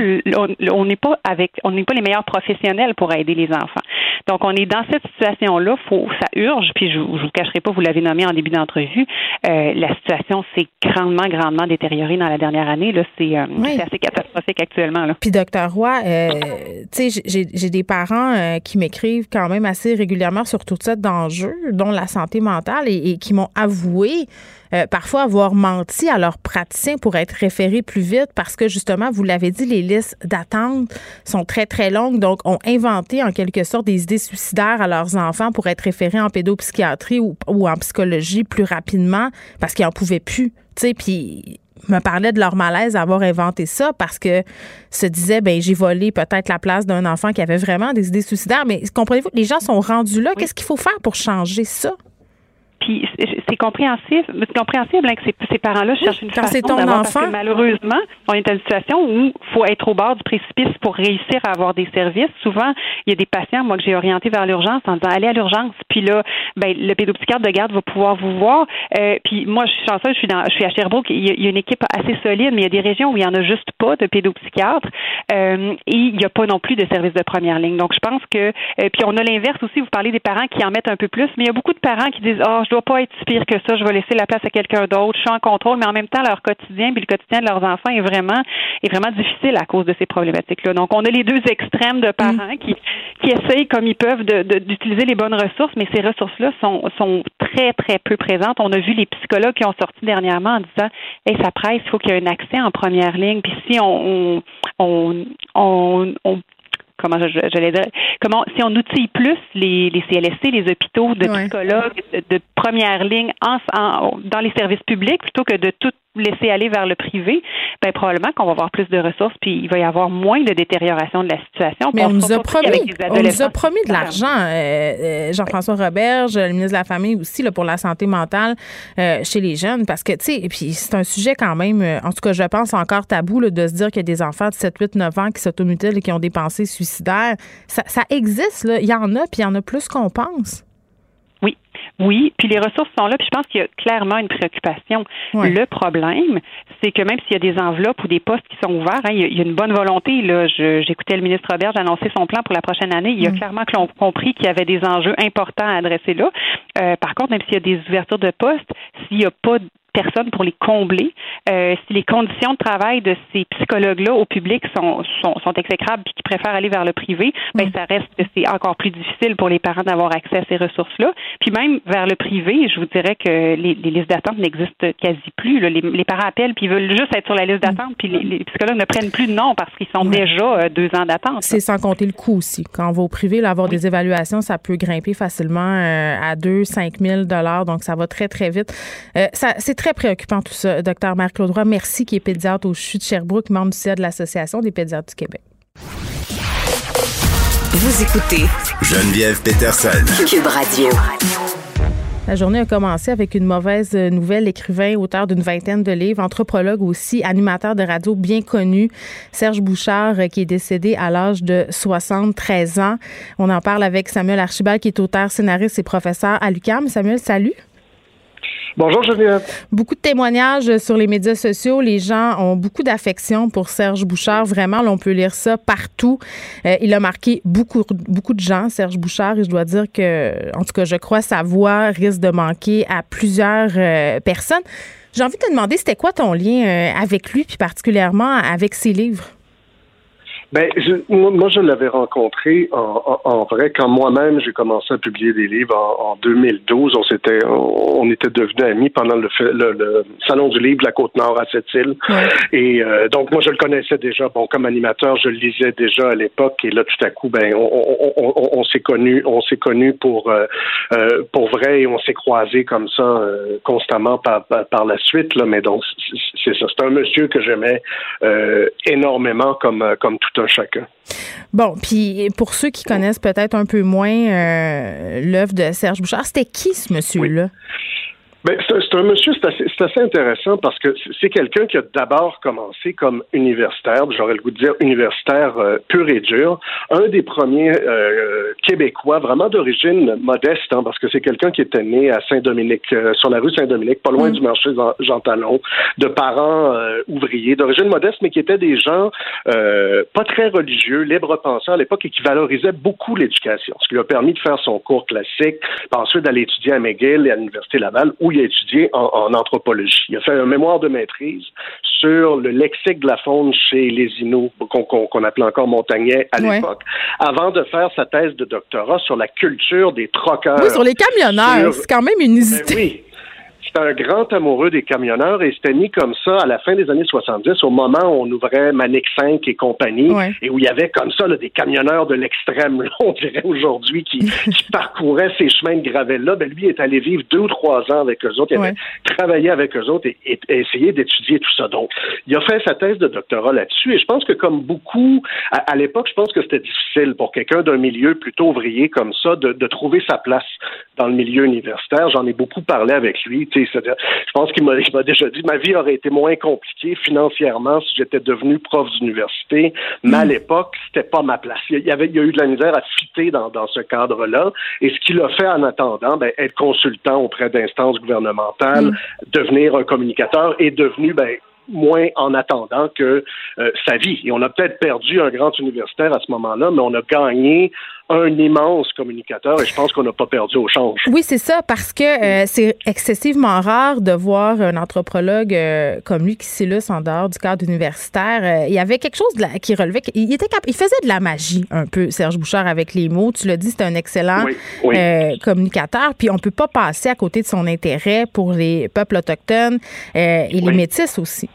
on n'est pas avec, on n'est pas les meilleurs professionnels pour aider les enfants. Donc, on est dans cette situation-là, faut, ça urge, puis je, ne vous cacherai pas, vous l'avez nommé en début d'entrevue, euh, la situation s'est grandement, grandement détériorée dans la dernière année. Là, c'est, euh, assez catastrophique actuellement. Là. Puis, docteur Roy, euh, tu sais, j'ai, des parents qui m'écrivent quand même assez régulièrement sur tout ça d'enjeux, dont la santé mentale, et qui m'ont avoué euh, parfois avoir menti à leurs praticiens pour être référés plus vite parce que justement, vous l'avez dit, les listes d'attente sont très, très longues. Donc, ont inventé en quelque sorte des idées suicidaires à leurs enfants pour être référés en pédopsychiatrie ou, en psychologie plus rapidement parce qu'ils n'en pouvaient plus. Tu sais, puis me parlaient de leur malaise à avoir inventé ça parce que se disait ben j'ai volé peut-être la place d'un enfant qui avait vraiment des idées suicidaires mais comprenez-vous les gens sont rendus là qu'est-ce qu'il faut faire pour changer ça? Puis c'est compréhensible, c'est compréhensible hein, que ces, ces parents-là cherchent une façon ton enfant. Parce que malheureusement, on est dans une situation où il faut être au bord du précipice pour réussir à avoir des services. Souvent, il y a des patients, moi, que j'ai orienté vers l'urgence en disant allez à l'urgence. Puis là, ben, le pédopsychiatre de garde va pouvoir vous voir. Euh, puis moi, je suis chanceuse, je suis, dans, je suis à Sherbrooke. Il y, a, une équipe assez solide, mais il y a des régions où il n'y en a juste pas de pédopsychiatre. Euh, et il n'y a pas non plus de services de première ligne. Donc, je pense que. Euh, puis on a l'inverse aussi. Vous parlez des parents qui en mettent un peu plus, mais il y a beaucoup de parents qui disent oh, je dois pas être pire que ça. Je vais laisser la place à quelqu'un d'autre. Je suis en contrôle, mais en même temps, leur quotidien puis le quotidien de leurs enfants est vraiment est vraiment difficile à cause de ces problématiques-là. Donc, on a les deux extrêmes de parents qui qui essayent comme ils peuvent d'utiliser les bonnes ressources, mais ces ressources-là sont sont très très peu présentes. On a vu les psychologues qui ont sorti dernièrement en disant hey, ça presse, il faut qu'il y ait un accès en première ligne. Puis si on, on, on, on comment je, dire, comment si on outille plus les, les CLSC, les hôpitaux de psychologues de, première ligne en, dans les services publics plutôt que de tout laisser aller vers le privé, ben probablement qu'on va avoir plus de ressources puis il va y avoir moins de détérioration de la situation. Mais on, nous a promis, on nous a promis de l'argent. Euh, euh, Jean-François Roberge, le ministre de la Famille aussi, là, pour la santé mentale euh, chez les jeunes, parce que, tu sais, et puis c'est un sujet quand même, en tout cas, je pense encore tabou là, de se dire qu'il y a des enfants de 7, 8, 9 ans qui s'automutilent et qui ont des pensées suicidaires. Ça, ça existe, là. Il y en a, puis il y en a plus qu'on pense. Oui, puis les ressources sont là, puis je pense qu'il y a clairement une préoccupation. Le problème, c'est que même s'il y a des enveloppes ou des postes qui sont ouverts, hein, il, y a, une bonne volonté. Là, j'écoutais le ministre Robert annoncer son plan pour la prochaine année. Il a mm. clairement compris qu'il y avait des enjeux importants à adresser là. Euh, par contre, même s'il y a des ouvertures de postes, s'il n'y a pas personnes pour les combler. Euh, si les conditions de travail de ces psychologues-là au public sont, sont, sont exécrables et qui préfèrent aller vers le privé, ben, mm. ça reste que c'est encore plus difficile pour les parents d'avoir accès à ces ressources-là. Puis même vers le privé, je vous dirais que les, les listes d'attente n'existent quasi plus. Là. Les, les, parents appellent puis ils veulent juste être sur la liste mm. d'attente, puis les, psychologues ne prennent plus de nom parce qu'ils sont déjà euh, deux ans d'attente. C'est sans compter le coût aussi. Quand on va au privé, là, avoir des évaluations, ça peut grimper facilement euh, à 2 5 000 donc ça va très, très vite. Euh, ça, c'est très préoccupant tout ça. Docteur Marc-Claude Roy, merci, qui est pédiatre au CHU de Sherbrooke, membre du CA de l'Association des pédiatres du Québec. Vous écoutez Geneviève Peterson. Cube Radio. La journée a commencé avec une mauvaise nouvelle. L'écrivain, auteur d'une vingtaine de livres, anthropologue aussi, animateur de radio bien connu, Serge Bouchard, qui est décédé à l'âge de 73 ans. On en parle avec Samuel Archibald, qui est auteur, scénariste et professeur à l'UQAM. Samuel, salut. Bonjour Geneviève. Beaucoup de témoignages sur les médias sociaux. Les gens ont beaucoup d'affection pour Serge Bouchard. Vraiment, on peut lire ça partout. Euh, il a marqué beaucoup, beaucoup de gens, Serge Bouchard, et je dois dire que, en tout cas, je crois sa voix risque de manquer à plusieurs euh, personnes. J'ai envie de te demander, c'était quoi ton lien euh, avec lui, puis particulièrement avec ses livres? Ben, je, moi, je l'avais rencontré en, en, vrai quand moi-même j'ai commencé à publier des livres en, en 2012. On s'était, on, était devenus amis pendant le, le, salon du livre de la Côte-Nord à cette île. Et euh, donc moi, je le connaissais déjà. Bon, comme animateur, je le lisais déjà à l'époque. Et là, tout à coup, ben, on, on, on s'est connus, on s'est connus pour euh, euh, pour vrai et on s'est croisés comme ça constamment par, par, la suite. Là, mais donc c'est ça. C'est un monsieur que j'aimais énormément comme comme tout un chacun. Bon, puis pour ceux qui connaissent peut-être un peu moins euh, l'œuvre de Serge Bouchard, c'était qui ce monsieur-là? C'est un monsieur, c'est assez, assez, intéressant parce que c'est quelqu'un qui a d'abord commencé comme universitaire, j'aurais le goût de dire universitaire euh, pur et dur, un des premiers euh, Québécois vraiment d'origine modeste, hein, parce que c'est quelqu'un qui était né à Saint-Dominique, euh, sur la rue Saint-Dominique, pas loin mm. du marché Jean Talon, de parents ouvriers, d'origine modeste, mais qui étaient des gens pas très religieux, libre pensants à l'époque et qui valorisaient beaucoup l'éducation, ce qui lui a permis de faire son cours classique, puis ensuite d'aller étudier à McGill et à l'Université Laval, où il a étudié en, anthropologie. Il a fait un mémoire de maîtrise sur le lexique de la faune chez les Inuits, qu'on appelait encore montagnais à l'époque, avant de faire sa thèse de doctorat sur la culture des troqueurs. Oui, sur les camionneurs. C'est quand même une ben oui c'était un grand amoureux des camionneurs et c'était mis comme ça à la fin des années 70, au moment où on ouvrait Manic 5 et compagnie, et où il y avait comme ça des camionneurs de l'extrême, on dirait aujourd'hui, qui, parcouraient ces chemins de gravelle-là. Ben, lui est allé vivre deux ou trois ans avec eux autres, il avait travaillé avec eux autres et, et, essayé d'étudier tout ça. Donc, il a fait sa thèse de doctorat là-dessus et je pense que comme beaucoup, à, l'époque, je pense que c'était difficile pour quelqu'un d'un milieu plutôt ouvrier comme ça de, de trouver sa place dans le milieu universitaire. J'en ai beaucoup parlé avec lui. Je pense qu'il m'a déjà dit ma vie aurait été moins compliquée financièrement si j'étais devenu prof d'université, mais à hmm. l'époque, c'était pas ma place. Il y, avait, il y a eu de la misère à fitter dans, dans ce cadre-là. Et ce qu'il a fait en attendant, ben, être consultant auprès d'instances gouvernementales, hmm. devenir un communicateur, est devenu ben, moins en attendant que euh, sa vie. Et on a peut-être perdu un grand universitaire à ce moment-là, mais on a gagné un immense communicateur et je pense qu'on n'a pas perdu au change. Oui, c'est ça, parce que euh, c'est excessivement rare de voir un anthropologue euh, comme lui qui s'illustre en dehors du cadre universitaire. il y avait quelque chose qui relevait, il, était il faisait de la magie un peu, Serge Bouchard, avec les mots. Tu l'as dit, c'est un excellent communicateur, puis on peut pas passer à côté de son intérêt pour les peuples autochtones et les métis aussi.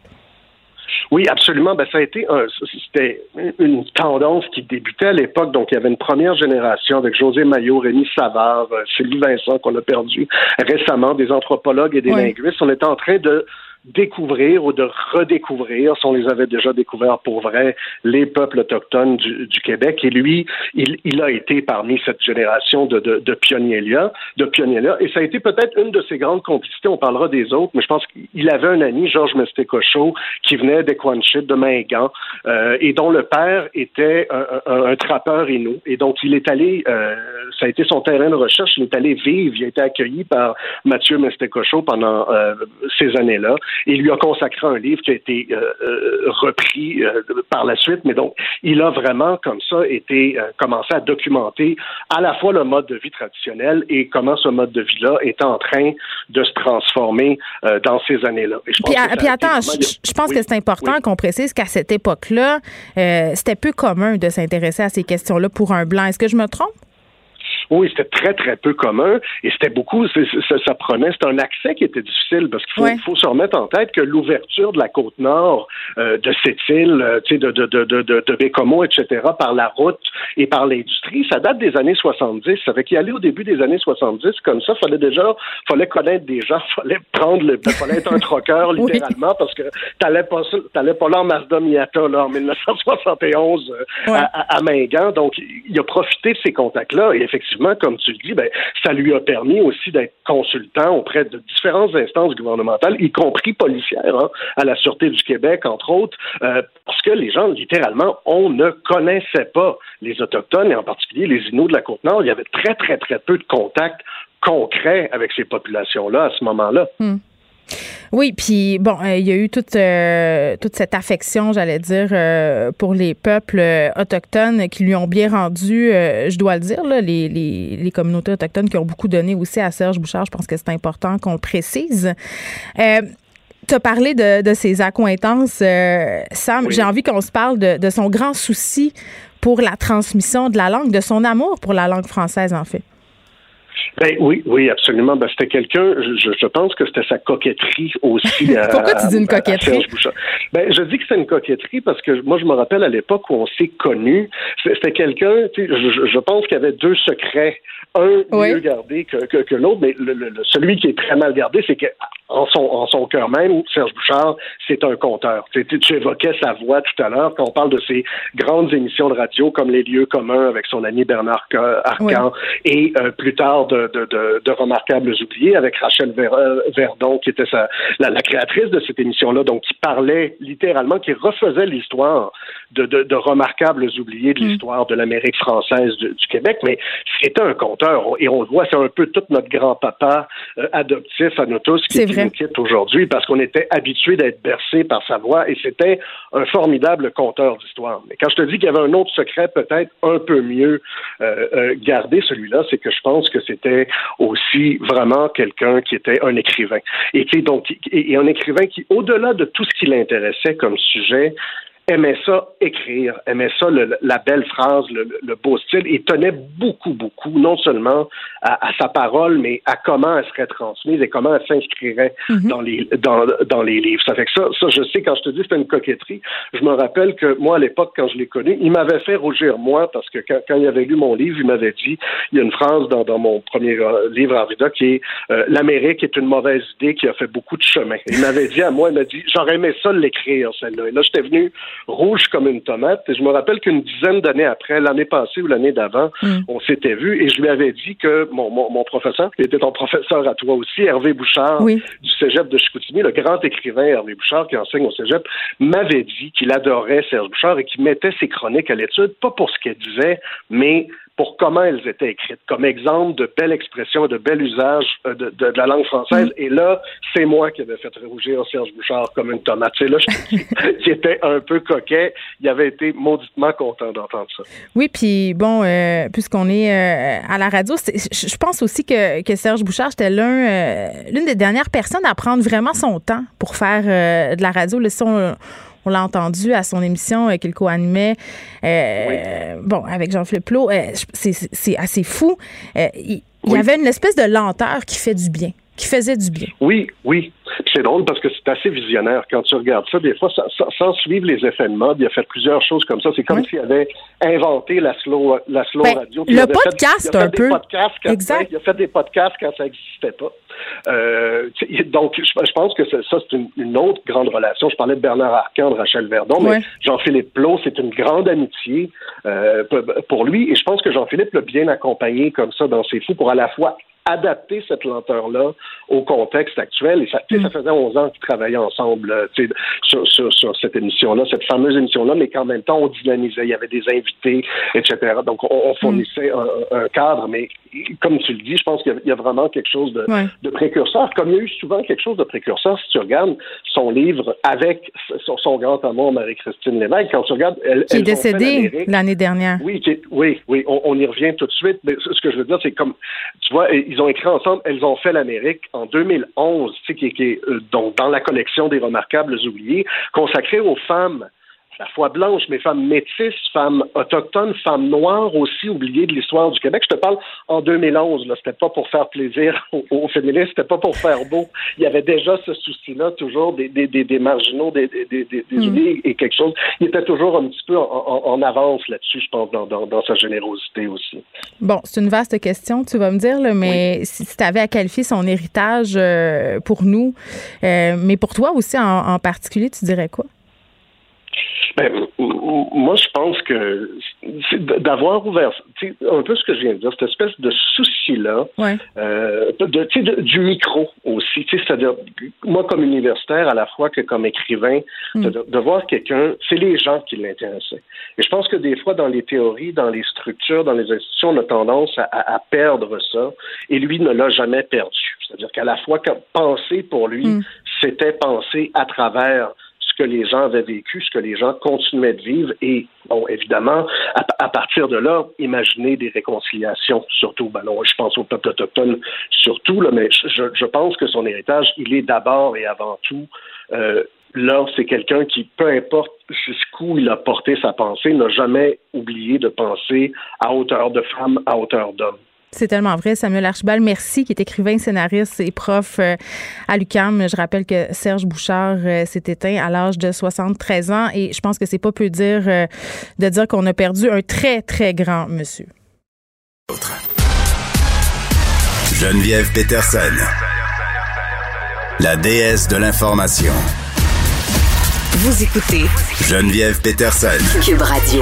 Oui, absolument. Ben, ça a été un, c'était une tendance qui débutait à l'époque. Donc, il y avait une première génération avec José Maillot, Rémi Savard, euh, Sylvie Vincent qu'on a perdu récemment, des anthropologues et des linguistes. On était en train de découvrir ou de redécouvrir, si on les avait déjà découverts pour vrai, les peuples autochtones du, du Québec. Et lui, il, il, a été parmi cette génération de, de, de pionniers-là, de pionniers-là. Et ça a été peut-être une de ses grandes complicités. On parlera des autres, mais je pense qu'il avait un ami, Georges Mestecocho, qui venait d'Equanchit, de Mingan, euh, et dont le père était un, un, trappeur inou. Et donc, il est allé, euh, ça a été son terrain de recherche, il est allé vivre, il a été accueilli par Mathieu Mestecocho pendant euh, ces années-là il lui a consacré un livre qui a été euh, euh, repris euh, par la suite, mais donc il a vraiment comme ça été commencé à documenter à la fois le mode de vie traditionnel et comment ce mode de vie-là est en train de se transformer dans ces années-là. Puis, attends, je, pense que c'est important qu'on précise qu'à cette époque-là, c'était peu commun de s'intéresser à ces questions-là pour un blanc. Est-ce que je me trompe? Oui, c'était très, très peu commun et c'était beaucoup, ça, ça, prenait, c'était un accès qui était difficile parce qu'il faut, faut, se remettre en tête que l'ouverture de la côte nord euh, de cette île, euh, tu sais, de, de, de, de, de Bécomo, etc., par la route et par l'industrie, ça date des années 70. Ça fait qu'y aller au début des années 70, comme ça, fallait déjà, fallait connaître des gens, fallait prendre le, fallait être un troqueur, littéralement, parce que t'allais pas, t'allais pas là en Mazda Miata, là, en 1971 euh, à, à Mingan. Donc, il a profité de ces contacts-là et effectivement, comme tu le dis, ben, ça lui a permis aussi d'être consultant auprès de différentes instances gouvernementales, y compris policières, hein, à la Sûreté du Québec, entre autres, euh, parce que les gens, littéralement, on ne connaissait pas les Autochtones, et en particulier les Inuits de la Côte-Nord. Il y avait très, très, très peu de contacts concrets avec ces populations-là à ce moment-là. Hmm. Oui, puis bon, euh, il y a eu toute, euh, toute cette affection, j'allais dire, euh, pour les peuples autochtones qui lui ont bien rendu, je dois le dire, là, les, les, les, communautés autochtones qui ont beaucoup donné aussi à Serge Bouchard. Je pense que c'est important qu'on le précise. tu as parlé de, de ses accointances, Sam. J'ai envie qu'on se parle de, de son grand souci pour la transmission de la langue, de son amour pour la langue française, en fait. Ben, oui, oui, absolument. Ben, c'était quelqu'un, je, je, pense que c'était sa coquetterie aussi. Pourquoi tu dis une coquetterie? Ben, je dis que c'est une coquetterie parce que moi, je me rappelle à l'époque où on s'est connus. C'était quelqu'un, je, je pense qu'il y avait deux secrets. Un mieux gardé que, que, que l'autre, mais le, celui qui est très mal gardé, c'est que en son, en son cœur même, Serge Bouchard, c'est un conteur. Tu, tu, évoquais sa voix tout à l'heure quand on parle de ses grandes émissions de radio comme Les lieux communs avec son ami Bernard Arcan et euh, plus tard de, de, de, de, Remarquables oubliés avec Rachel euh, Verdon qui était sa, la, la, créatrice de cette émission-là, donc qui parlait littéralement, qui refaisait l'histoire de, Remarquables oubliés de mm. l'histoire de l'Amérique française du, Québec, mais c'était un conteur et on le voit, c'est un peu tout notre grand-papa euh, adoptif à nous tous qui nous quitte aujourd'hui parce qu'on était habitué d'être bercé par sa voix et c'était un formidable conteur d'histoire. Mais quand je te dis qu'il y avait un autre secret peut-être un peu mieux euh, euh, gardé, celui-là, c'est que je pense que c'était aussi vraiment quelqu'un qui était un écrivain. Et donc et un écrivain qui, au-delà de tout ce qui l'intéressait comme sujet, aimait ça écrire, aimait ça la belle phrase, le, beau style, et tenait beaucoup, beaucoup, non seulement à, sa parole, mais à comment elle serait transmise et comment elle s'inscrirait mm-hmm. dans les dans, dans les livres. Ça fait que ça, ça, je sais, quand je te dis c'était une coquetterie, je me rappelle que moi, à l'époque, quand je l'ai connu, il m'avait fait rougir, moi, parce que quand, quand, il avait lu mon livre, il m'avait dit, il y a une phrase dans, dans mon premier euh, livre en vida qui est euh, L'Amérique est une mauvaise idée qui a fait beaucoup de chemin. Il m'avait dit à moi, il m'a dit, j'aurais aimé ça l'écrire, celle-là. Et là, j'étais venu rouge comme une tomate. Et je me rappelle qu'une dizaine d'années après, l'année passée ou l'année d'avant, mm. on s'était vu et je lui avais dit que mon, mon, mon, professeur, qui était ton professeur à toi aussi, Hervé Bouchard, du cégep de Chicoutimi, le grand écrivain Hervé Bouchard qui enseigne au cégep, m'avait dit qu'il adorait Serge Bouchard et qu'il mettait ses chroniques à l'étude, pas pour ce qu'elle disait, mais pour comment elles étaient écrites, comme exemple de belles expressions, de bel usage euh, de, de, la langue française. Mm. Et là, c'est moi qui avais fait rougir Serge Bouchard comme une tomate. C'est là qui était un peu coquet. Il avait été mauditement content d'entendre ça. Oui, puis bon, euh, puisqu'on est euh, à la radio, je pense aussi que, que Serge Bouchard, c'était l'un, l'une des dernières personnes à prendre vraiment son temps pour faire de la radio. Le son on l'a entendu à son émission euh, qu'il co-animait, euh, bon, avec Jean-Philippe Plot. Euh, c'est assez fou. il, y avait une espèce de lenteur qui fait du bien qui faisait du bien. Oui, oui. C'est drôle parce que c'est assez visionnaire quand tu regardes ça. Des fois, sans, suivre les effets de mode, il a fait plusieurs choses comme ça. C'est comme s'il avait inventé la slow, la slow ben, radio. Le podcast, un peu. exact. il a fait des podcasts quand ça n'existait pas. Euh, donc, je, pense que ça, c'est une, autre grande relation. Je parlais de Bernard Arcan, de Rachel Verdon, mais Jean-Philippe Plot, c'est une grande amitié euh, pour lui. Et je pense que Jean-Philippe l'a bien accompagné comme ça dans ses fous pour à la fois adapter cette lenteur-là au contexte actuel. Et ça, ça mm. faisait 11 ans qu'ils travaillaient ensemble euh, sur, sur, sur, cette émission-là, cette fameuse émission-là, mais qu'en même temps, on dynamisait, il y avait des invités, etc. Donc, on, fournissait un, cadre, mais comme tu le dis, je pense qu'il y, a vraiment quelque chose de, de, précurseur, comme il y a eu souvent quelque chose de précurseur, si tu regardes son livre avec son, grand amour, Marie-Christine Lévesque, quand tu regardes... Elle, qui est décédée l'année dernière. Oui, oui, oui, on, on, y revient tout de suite, mais ce que je veux dire, c'est comme, tu vois, ils ont écrit ensemble Elles ont fait l'Amérique en 2011, qui, qui est euh, dans la collection des remarquables oubliés, consacrée aux femmes la foi blanche, mais femmes métisses, femmes autochtones, femmes noires aussi oubliées de l'histoire du Québec. Je te parle en 2011, là, c'était pas pour faire plaisir aux, féministes, c'était pas pour faire beau. Il y avait déjà ce souci-là, toujours des, des, des, marginaux, des, des, mm. et quelque chose. Il était toujours un petit peu en, avance là-dessus, je pense, dans, dans, sa générosité aussi. Bon, c'est une vaste question, tu vas me dire, là, mais si, tu avais à qualifier son héritage euh, pour nous, euh, mais pour toi aussi en particulier, tu dirais quoi? Ben, moi, je pense que d'avoir ouvert un peu ce que je viens de dire, cette espèce de souci-là, euh, de, du micro aussi. C'est-à-dire, moi, comme universitaire, à la fois que comme écrivain, mm. de, voir quelqu'un, c'est les gens qui l'intéressaient. Et je pense que des fois, dans les théories, dans les structures, dans les institutions, on a tendance à, perdre ça. Et lui ne l'a jamais perdu. C'est-à-dire qu'à la fois, penser pour lui, mm. c'était penser à travers que les gens avaient vécu, ce que les gens continuaient de vivre et, bon, évidemment, à, partir de là, imaginer des réconciliations, surtout, ben non, je pense au peuple autochtone surtout, là, mais je, pense que son héritage, il est d'abord et avant tout euh, là, c'est quelqu'un qui, peu importe jusqu'où il a porté sa pensée, n'a jamais oublié de penser à hauteur de femme, à hauteur d'homme. C'est tellement vrai. Samuel Archibald, merci, qui est écrivain, scénariste et prof euh, à l'UCAM. Je rappelle que Serge Bouchard euh, s'est éteint à l'âge de 73 ans et je pense que c'est pas peu dire euh, de dire qu'on a perdu un très, très grand monsieur. Geneviève Peterson, la déesse de l'information. Vous écoutez Geneviève Peterson, Cube Radio.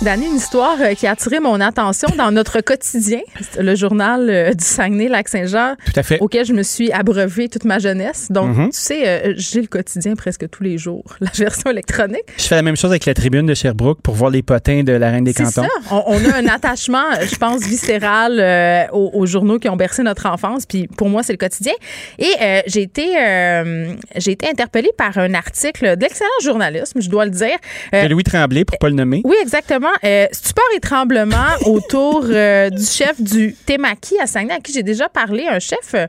Danny, une histoire euh, qui a attiré mon attention dans notre quotidien, le journal euh, du Saguenay-Lac-Saint-Jean, auquel je me suis abreuvée toute ma jeunesse. Donc, mm-hmm. tu sais, euh, j'ai le quotidien presque tous les jours, la version électronique. Je fais la même chose avec la tribune de Sherbrooke pour voir les potins de la Reine des Cantons. C'est ça. On, a un attachement, je pense, viscéral aux, journaux qui ont bercé notre enfance. Puis pour moi, c'est le quotidien. Et j'ai été, j'ai été interpellée par un article d'excellent journalisme, je dois le dire. de Louis Tremblay, pour pas le nommer. Oui, exactement Justement, euh, stupeur et tremblement autour euh, du chef du Temaki à Saguenay, à qui j'ai déjà parlé, un chef euh,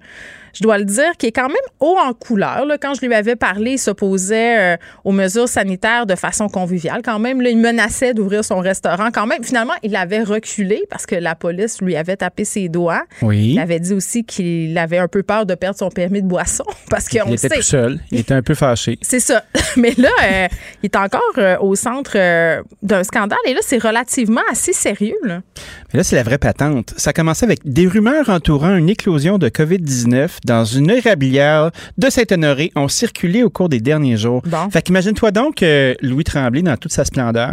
je dois le dire, qui est quand même haut en couleur. Là. Quand je lui avais parlé, il s'opposait euh, aux mesures sanitaires de façon conviviale. Quand même, là, il menaçait d'ouvrir son restaurant. Quand même, finalement, il avait reculé parce que la police lui avait tapé ses doigts. Oui. Il avait dit aussi qu'il avait un peu peur de perdre son permis de boisson parce qu'on Il était sait. tout seul. Il était un peu fâché. C'est ça. Mais là, euh, il est encore euh, au centre euh, d'un scandale et là, c'est relativement assez sérieux. Là. Mais là, c'est la vraie patente. Ça a commencé avec des rumeurs entourant une éclosion de COVID-19 dans une érablière de Saint-Honoré ont circulé au cours des derniers jours. Bon. Fait qu'imagine-toi donc que Louis Tremblay, dans toute sa splendeur,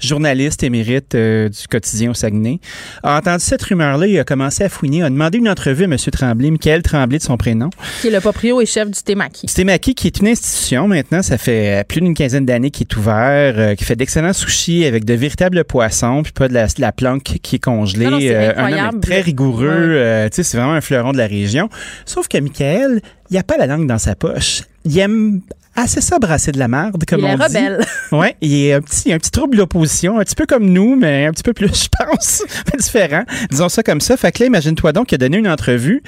journaliste émérite euh, du quotidien au Saguenay, a entendu cette rumeur-là, il a commencé à fouiner, a demandé une entrevue à M. Tremblay, Michael Tremblay de son prénom. Qui est le proprio et chef du Temaki. Stémaki, qui est une institution maintenant, ça fait euh, plus d'une quinzaine d'années qu'il est ouvert, euh, qui fait d'excellents sushis avec de véritables poissons, puis pas de la, de la planque qui est congelée. Non, non, c'est Euh, un homme très rigoureux, Ouais. euh, tu sais, c'est vraiment un fleuron de la région. Sauf que Michael, il a pas la langue dans sa poche. Il aime assez ça brasser de la merde, comme Il est dit. rebelle. Ouais, il est un petit, un petit trouble d'opposition, un petit peu comme nous, mais un petit peu plus, je pense, mais différent. Disons ça comme ça. Fait que là, imagine-toi donc qu'il a donné une entrevue,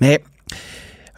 mais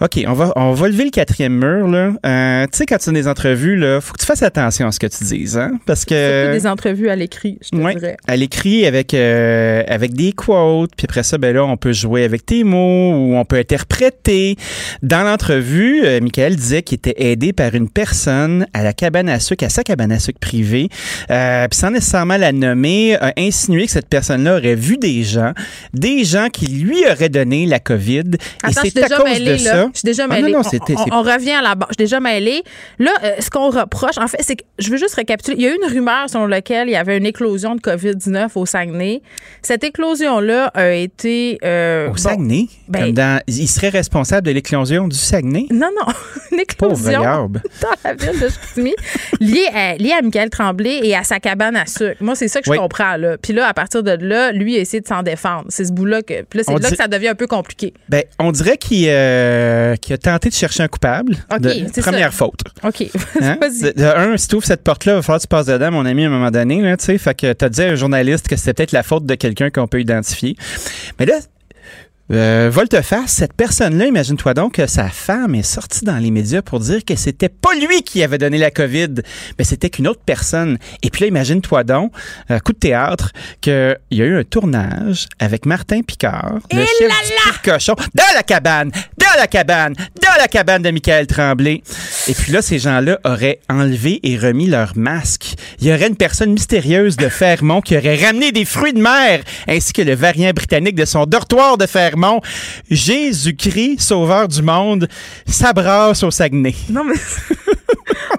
OK, on va, on va lever le quatrième mur. Là. Euh, tu sais, quand tu as des entrevues, il faut que tu fasses attention à ce que tu dises. Hein? Parce que. Surtout des entrevues à l'écrit, je te Ouais, dirais. à l'écrit avec euh, avec des quotes, puis après ça, ben là, on peut jouer avec tes mots ou on peut interpréter. Dans l'entrevue, euh, Michael disait qu'il était aidé par une personne à la cabane à sucre, à sa cabane à sucre privée, euh, puis sans nécessairement la nommer, a insinué que cette personne-là aurait vu des gens, des gens qui lui auraient donné la COVID, Attends, et c'est à cause de là. ça. Je suis déjà Ah, mêlée. non, non, On- on, revient à la base. Je suis déjà mêlée. Là, euh, ce qu'on reproche, en fait, c'est que je veux juste récapituler. Il y a eu une rumeur selon laquelle il y avait une éclosion de COVID-19 au Saguenay. Cette éclosion-là a été. euh, Au bon, Saguenay, ben- comme dans, il serait responsable de l'éclosion du Saguenay? Non, non, une Pauvre éclosion dans la ville de Chicoutimi liée à, liée à Michael Tremblay et à sa cabane à sucre. Moi, c'est ça que je Oui. comprends. Là. Puis là, à partir de là, lui a essayé de s'en défendre. C'est ce bout-là que. Puis là, c'est là dit- que ça devient un peu compliqué. Ben, on dirait qu'il euh, qu'il a tenté de chercher un coupable. OK, de, première ça. faute. OK. Hein? Vas-y. De, de un, si tu ouvres cette porte-là, il va falloir que tu passes dedans, mon ami, à un moment donné. Là, tu sais. fait que tu as dit à un journaliste que c'était peut-être la faute de quelqu'un qu'on peut identifier. Mais là, euh, volte-face, cette personne-là, imagine-toi donc que sa femme est sortie dans les médias pour dire que c'était pas lui qui avait donné la COVID, mais c'était qu'une autre personne. Et puis là, imagine-toi donc, euh, coup de théâtre, qu'il y a eu un tournage avec Martin Picard, le chef du Pied de cochon, dans la cabane, dans la cabane, dans la cabane de Michael Tremblay. Et puis là, ces gens-là auraient enlevé et remis leur masque. Il y aurait une personne mystérieuse de Fermont qui aurait ramené des fruits de mer, ainsi que le variant britannique de son dortoir de Fermont. Jésus-Christ, sauveur du monde, s'abrasse au Saguenay. Non.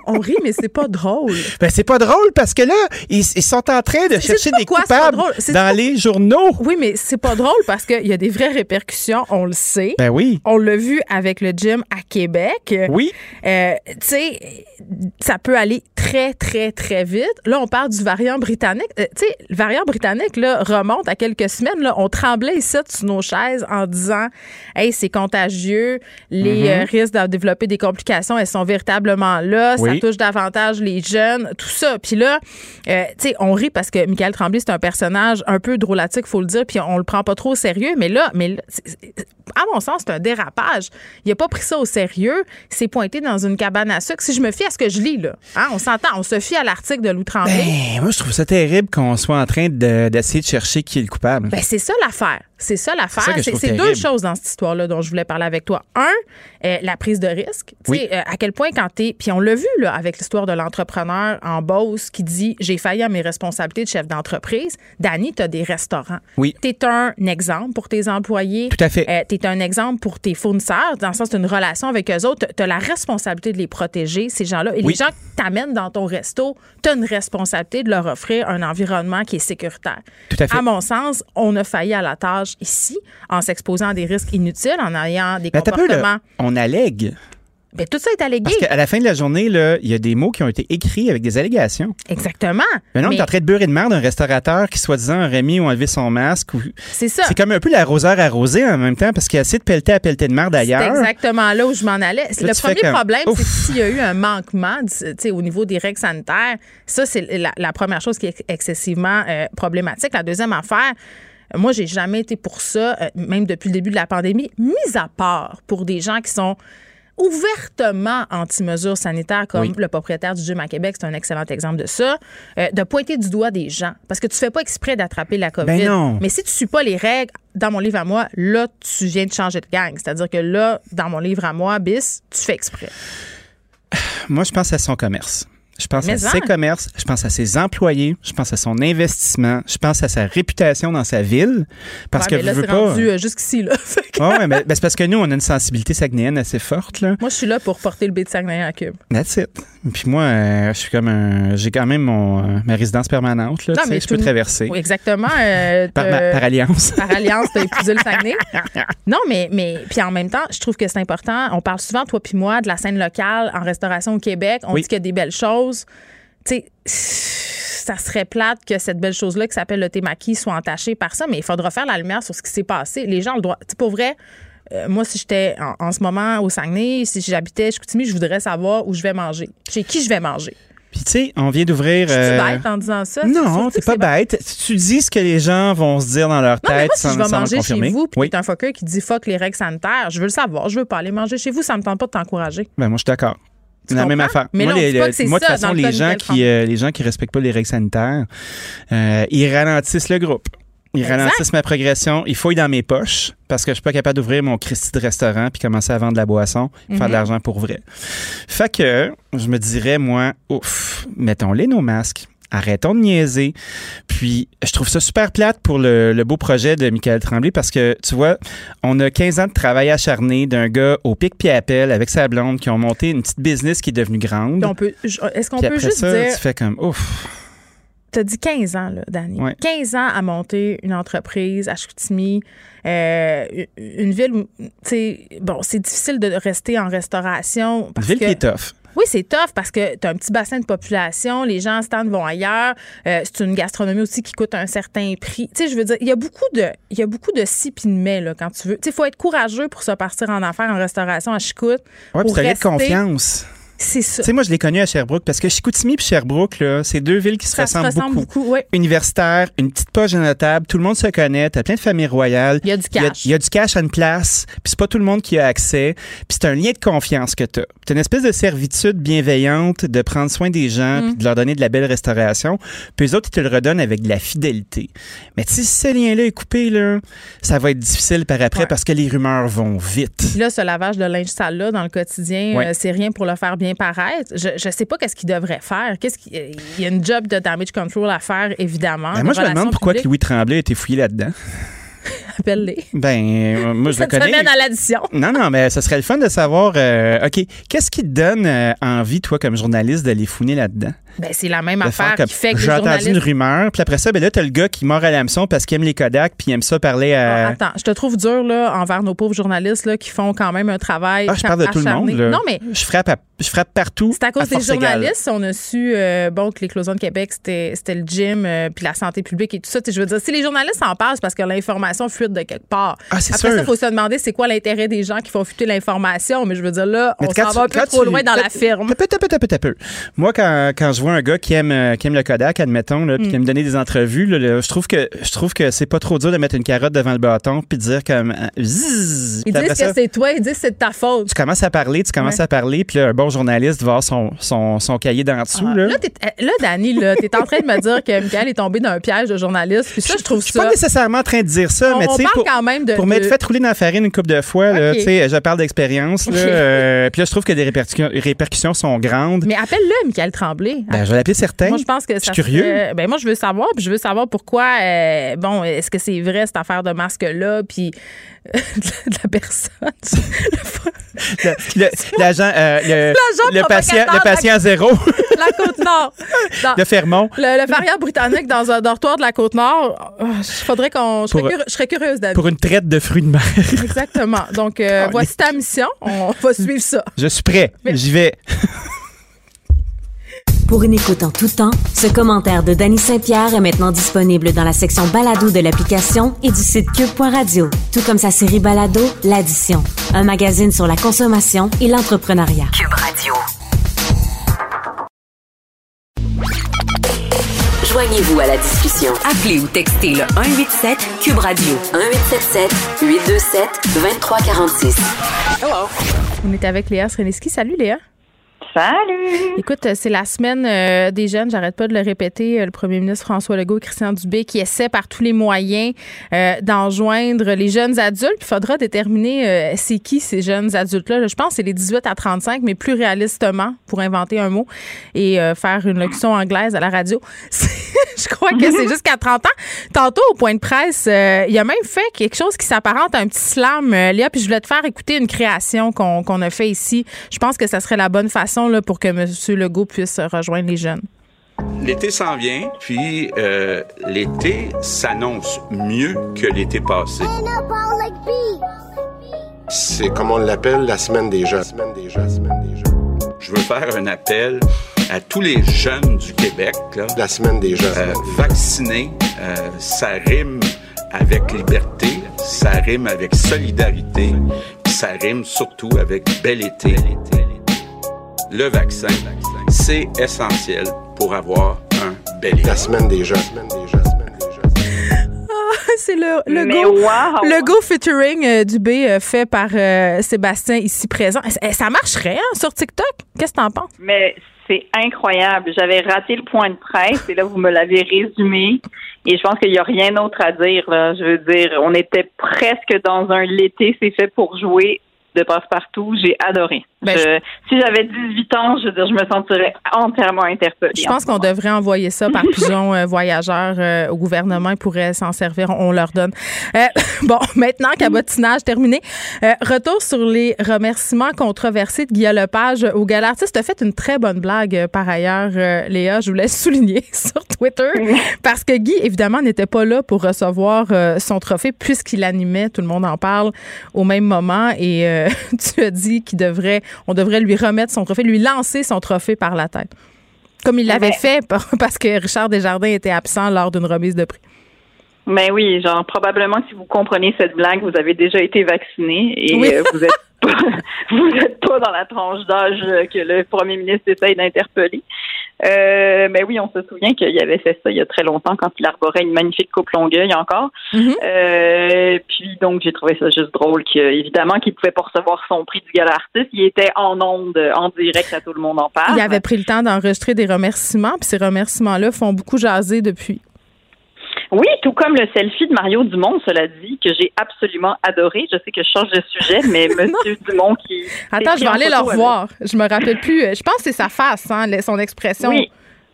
On rit, mais c'est pas drôle. Ben, c'est pas drôle parce que là, ils, ils sont en train de chercher des quoi, coupables dans pas- les journaux. Oui, mais c'est pas drôle parce qu'il y a des vraies répercussions, on le sait. Ben oui. On l'a vu avec le gym à Québec. Oui. Euh, tu sais, ça peut aller très, très, très vite. Là, on parle du variant britannique. Euh, tu sais, le variant britannique là, remonte à quelques semaines. Là, on tremblait ici sur nos chaises en disant Hey, c'est contagieux, les Mhm. euh, risques de développer des complications, elles sont véritablement là, ça Oui. touche davantage les jeunes, tout ça. Puis là, euh, tu sais, on rit parce que Michael Tremblay, c'est un personnage un peu drôlatique, faut le dire, puis on le prend pas trop au sérieux. Mais là, mais là, à mon sens, c'est un dérapage. Il a pas pris ça au sérieux. C'est pointé dans une cabane à sucre. Si je me fie à ce que je lis, là, hein, on s'entend, on se fie à l'article de Lou Tremblay. Ben, moi, je trouve ça terrible qu'on soit en train de- d'essayer de, chercher qui est le coupable. Ben, c'est ça l'affaire. C'est ça l'affaire. C'est deux choses dans cette histoire-là dont je voulais parler avec toi. Un, euh, la prise de risque. Oui. euh, à quel point quand t'es. Puis on l'a vu là, avec l'histoire de l'entrepreneur en Beauce qui dit J'ai failli à mes responsabilités de chef d'entreprise. Dani, tu as des restaurants. Oui. Tu es un exemple pour tes employés. Tout à fait. tu es un exemple pour tes fournisseurs. Dans le sens, tu une relation avec eux autres. Tu as la responsabilité de les protéger, ces gens-là. Et Oui. les gens que t'amènent dans ton resto, tu as une responsabilité de leur offrir un environnement qui est sécuritaire. Tout à fait. À mon sens, on a failli à la tâche ici en s'exposant à des risques inutiles, en ayant des Ben, t'as peu, là. comportements. on allègue. Mais tout ça est allégué. Parce qu'à la fin de la journée, là, il y a des mots qui ont été écrits avec des allégations. Exactement. Mais non, on est en train de beurrer de merde d'un restaurateur qui, soi-disant, aurait mis ou enlevé son masque. Ou... C'est ça. C'est comme un peu l'arroseur arrosé en même temps parce qu'il a assez de pelleter à pelleter de merde ailleurs. C'est exactement là où je m'en allais. le premier problème, c'est s'il y a eu un manquement au niveau des règles sanitaires. Ça, c'est la, première chose qui est excessivement euh, problématique. La deuxième affaire, moi, j'ai jamais été pour ça, euh, même depuis le début de la pandémie, mis à part pour des gens qui sont ouvertement anti-mesures sanitaires, comme le propriétaire du gym à Québec, c'est un excellent exemple de ça, euh, de pointer du doigt des gens. Parce que tu fais pas exprès d'attraper la COVID. Ben Mais si tu suis pas les règles, dans mon livre à moi, là, tu viens de changer de gang. C'est-à-dire que là, dans mon livre à moi, bis, tu fais exprès. Moi, je pense à son commerce. Je pense à ses commerces, je pense à ses employés, je pense à son investissement, je pense à sa réputation dans sa ville. Parce que là, veux pas. rendu euh, jusqu'ici, là. ouais, mais c'est parce que nous, on a une sensibilité saguenayenne assez forte, là. Moi, je suis là pour porter le B de Saguenay à Cube. That's it. Puis moi, euh, je suis comme un. J'ai quand même mon, euh, ma résidence permanente, là. Non, mais je peux traverser. Oui, exactement. par, par, alliance. Par alliance, t'as épousé le Saguenay. non, mais, mais. Puis en même temps, je trouve que c'est important. On parle souvent, toi puis moi, de la scène locale en restauration au Québec. On dit qu'il y a des belles choses tu sais, ça serait plate que cette belle chose-là qui s'appelle le thémaki soit entachée par ça, mais il faudra faire la lumière sur ce qui s'est passé. Les gens le doivent. Pour vrai, euh, moi, si j'étais en, ce moment au Saguenay, si j'habitais Chicoutimi, je voudrais savoir où je vais manger, chez qui je vais manger. Puis tu sais, on vient d'ouvrir. Je euh, bête en disant ça. Non, t'es pas bête. Tu dis ce que les gens vont se dire dans leur tête mais moi, sans, si je vais manger chez vous, puis oui. un fucker qui dit fuck les règles sanitaires, je veux le savoir. Je veux pas aller manger chez vous. Ça me tente pas de t'encourager. Ben moi, je suis d'accord. C'est la même affaire. Mais moi, non, les, pas que c'est moi de toute façon, les gens, qui, euh, les gens qui respectent pas les règles sanitaires, euh, ils ralentissent le groupe. Ils Exact. ralentissent ma progression. Ils fouillent dans mes poches parce que je suis pas capable d'ouvrir mon Christie de restaurant puis commencer à vendre de la boisson, faire Mhm. de l'argent pour vrai. Fait que je me dirais, moi, ouf, mettons-les nos masques. Arrêtons de niaiser. Puis, je trouve ça super plate pour le, le beau projet de Michael Tremblay parce que, tu vois, on a 15 ans de travail acharné d'un gars au pic pied pelle avec sa blonde qui ont monté une petite business qui est devenue grande. On peut, je- est-ce qu'on peut après juste ça, dire. tu fais comme, ouf. Tu as dit 15 ans, là, Danny. Ouais. 15 ans à monter une entreprise à Chicoutimi, euh, une ville où, tu sais, bon, c'est difficile de rester en restauration. Une ville que, qui est tough. Oui, c'est tough parce que tu as un petit bassin de population, les gens stand vont ailleurs. Euh, c'est une gastronomie aussi qui coûte un certain prix. Tu sais, je veux dire, il y a beaucoup de il y a beaucoup de si puis de mais là quand tu veux. Tu sais, faut être courageux pour se partir en affaires en restauration à Chicout. Ouais, puis pour de rester- confiance. C'est ça. Tu sais, moi, je l'ai connu à Sherbrooke parce que Chicoutimi et Sherbrooke, là, c'est deux villes qui se ressemblent ressemble beaucoup. beaucoup, oui. Universitaire, une petite poche de notable, tout le monde se connaît, t'as plein de familles royales. Il y a du cash. Il y a, du cash à une place, puis c'est pas tout le monde qui a accès. Puis c'est un lien de confiance que t'as. T'as une espèce de servitude bienveillante de prendre soin des gens, Mm. puis de leur donner de la belle restauration. Puis les autres, ils te le redonnent avec de la fidélité. Mais si ce lien-là est coupé, là, ça va être difficile par après parce que les rumeurs vont vite. Là, ce lavage de linge sale là dans le quotidien, Ouais. euh, c'est rien pour le faire bien paraître. Je, je sais pas qu'est-ce qu'il devrait faire. Qu'est-ce qu'il il y a une job de damage control à faire évidemment. Ben, moi, je me demande pourquoi. Louis Tremblay a été fouillé là-dedans. Appelle-les. Ben, euh, moi, je le Cette connais. semaine à l'addition. Non, non, mais ce serait le fun de savoir, euh, OK, qu'est-ce qui te donne euh, envie, toi, comme journaliste, d'aller fouiner là-dedans? Ben, c'est la même De affaire qui fait que J'ai entendu une rumeur, puis après ça, ben là, t'as le gars qui mord à l'hameçon parce qu'il aime les Kodak, puis il aime ça parler à... Ah, Attends, je te trouve dur là, envers nos pauvres journalistes là, qui font quand même un travail Ah, je parle de tout le monde, là. Non, mais Je frappe, à- je frappe partout. C'est à cause des égale. journalistes. On a su euh, bon, que l'éclosion de Québec, c'était le gym, puis la santé publique et tout ça. Je veux dire, si les journalistes en parlent, parce que l'information fuite de quelque part. Ah, Après sûr. ça, il faut se demander c'est quoi l'intérêt des gens qui font fuiter l'information. Mais je veux dire, là, Mais on s'en va un peu trop tu- loin dans la firme. Peu, peu, peu, peu, peu. Moi, quand, quand je vois un gars qui aime, euh, qui aime le Kodak, admettons, là, puis qui aime donner des entrevues, là, là, je trouve que je trouve que c'est pas trop dur de mettre une carotte devant le bâton puis de dire comme euh, Zzzz. Ils disent que ça, c'est toi, ils disent que c'est de ta faute. tu commences à parler, tu commences Ouais. à parler, puis là, un bon journaliste va avoir son, son, son cahier d'en dessous. Ah, là. là, euh, là, Dani, là, t'es en train de me dire que Michael est tombé dans un piège de journaliste. Puis ça, je trouve Je suis ça. pas nécessairement en train de dire ça, On- mais tu parle pour, quand même de- pour de- m'être fait rouler dans la farine une couple de fois, là, Ok. tu sais, je parle d'expérience. euh, puis là, je trouve que les répercussions, sont grandes. Mais appelle-le, Michael Tremblay. Ben, je vais l'appeler certain. Moi, je pense que ça Je suis curieux. serait- ben, moi, je veux savoir, puis je veux savoir pourquoi. euh, bon, est-ce que c'est vrai cette affaire de masque-là, puis de la personne. L'agent, euh, le, patient, le patient zéro. La Côte-Nord. Le Fermont. Le, variant britannique dans un dortoir de la Côte-Nord. Oh, faudrait qu'on. Je, serais curieuse d'aller. Pour une traite de fruits de mer. Exactement. Donc, euh, ah, voici ta mission. On va suivre ça. Je suis prêt. J'y vais. Pour une écoute en tout temps, ce commentaire de Danny Saint-Pierre est maintenant disponible dans la section balado de l'application et du site cube.radio, tout comme sa série balado L'Addition, un magazine sur la consommation et l'entrepreneuriat. Cube Radio. Joignez-vous à la discussion. Appelez ou textez le 187 Cube Radio 1877 827 2346. Hello. On est avec Léa Sreneski. Salut Léa. Salut! Écoute, c'est la semaine euh, des jeunes, j'arrête pas de le répéter, euh, le premier ministre François Legault et Christian Dubé qui essaie par tous les moyens euh, d'enjoindre les jeunes adultes. Il faudra déterminer c'est qui ces jeunes adultes-là. Je pense que c'est les 18 à 35, mais plus réalistement, pour inventer un mot et faire une locution anglaise à la radio. je crois que c'est jusqu'à 30 ans. Tantôt, au point de presse, il a même fait quelque chose qui s'apparente à un petit slam, Léa, puis je voulais te faire écouter une création qu'on a fait ici. Je pense que ça serait la bonne façon pour que M. Legault puisse rejoindre les jeunes? L'été s'en vient, puis euh, l'été s'annonce mieux que l'été passé. C'est comme on l'appelle la semaine des jeunes. Je veux faire un appel à tous les jeunes du Québec. la semaine des jeunes. Euh, vaccinés, euh, ça rime avec liberté, ça rime avec solidarité, ça rime surtout avec bel été le vaccin, c'est essentiel pour avoir un bel La semaine déjà. Ah, c'est le, le, go, le go featuring euh, du B euh, fait par euh, Sébastien ici présent. Ça marcherait hein, sur TikTok? Qu'est-ce que t'en penses? Mais c'est incroyable. J'avais raté le point de presse et là, vous me l'avez résumé. Et je pense qu'il n'y a rien d'autre à dire. Je veux dire, on était presque dans un l'été, c'est fait pour jouer de passe-partout. J'ai adoré. Ben, si j'avais 18 ans, je, je me sentirais entièrement interpellée. Je pense qu'on devrait envoyer ça par pigeon euh, voyageur euh, au gouvernement. Ils pourraient s'en servir. On, leur donne. Euh, bon, maintenant, cabotinage terminé. retour sur les remerciements controversés de Guillaume Lepage au Gala Artiste. Tu as fait une très bonne blague par ailleurs, Léa. Je voulais souligner sur Twitter parce que Guy, évidemment, n'était pas là pour recevoir son trophée puisqu'il animait, tout le monde en parle, au même moment. Et tu as dit qu'il devrait, on devrait lui remettre son trophée, lui lancer son trophée par la tête. Comme il l'avait fait parce que Richard Desjardins était absent lors d'une remise de prix. Mais ben oui, genre probablement si vous comprenez cette blague, vous avez déjà été vacciné et euh, vous êtes pas, vous êtes pas dans la tranche d'âge que le premier ministre essaye d'interpeller. Euh, mais oui, on se souvient qu'il avait fait ça il y a très longtemps quand il arborait une magnifique coupe longueuil encore. Mm-hmm. euh, puis donc j'ai trouvé ça juste drôle qu'évidemment qu'il pouvait pas recevoir son prix du gala artiste. Il était en onde, en direct à tout le monde en parle. Il avait pris le temps d'enregistrer des remerciements, puis ces remerciements-là font beaucoup jaser depuis. Oui, tout comme le selfie de Mario Dumont, cela dit, que j'ai absolument adoré. Je sais que je change de sujet, mais Monsieur Dumont qui. Attends, je vais aller le revoir. Je me rappelle plus. Je pense que c'est sa face, hein, son expression. Oui.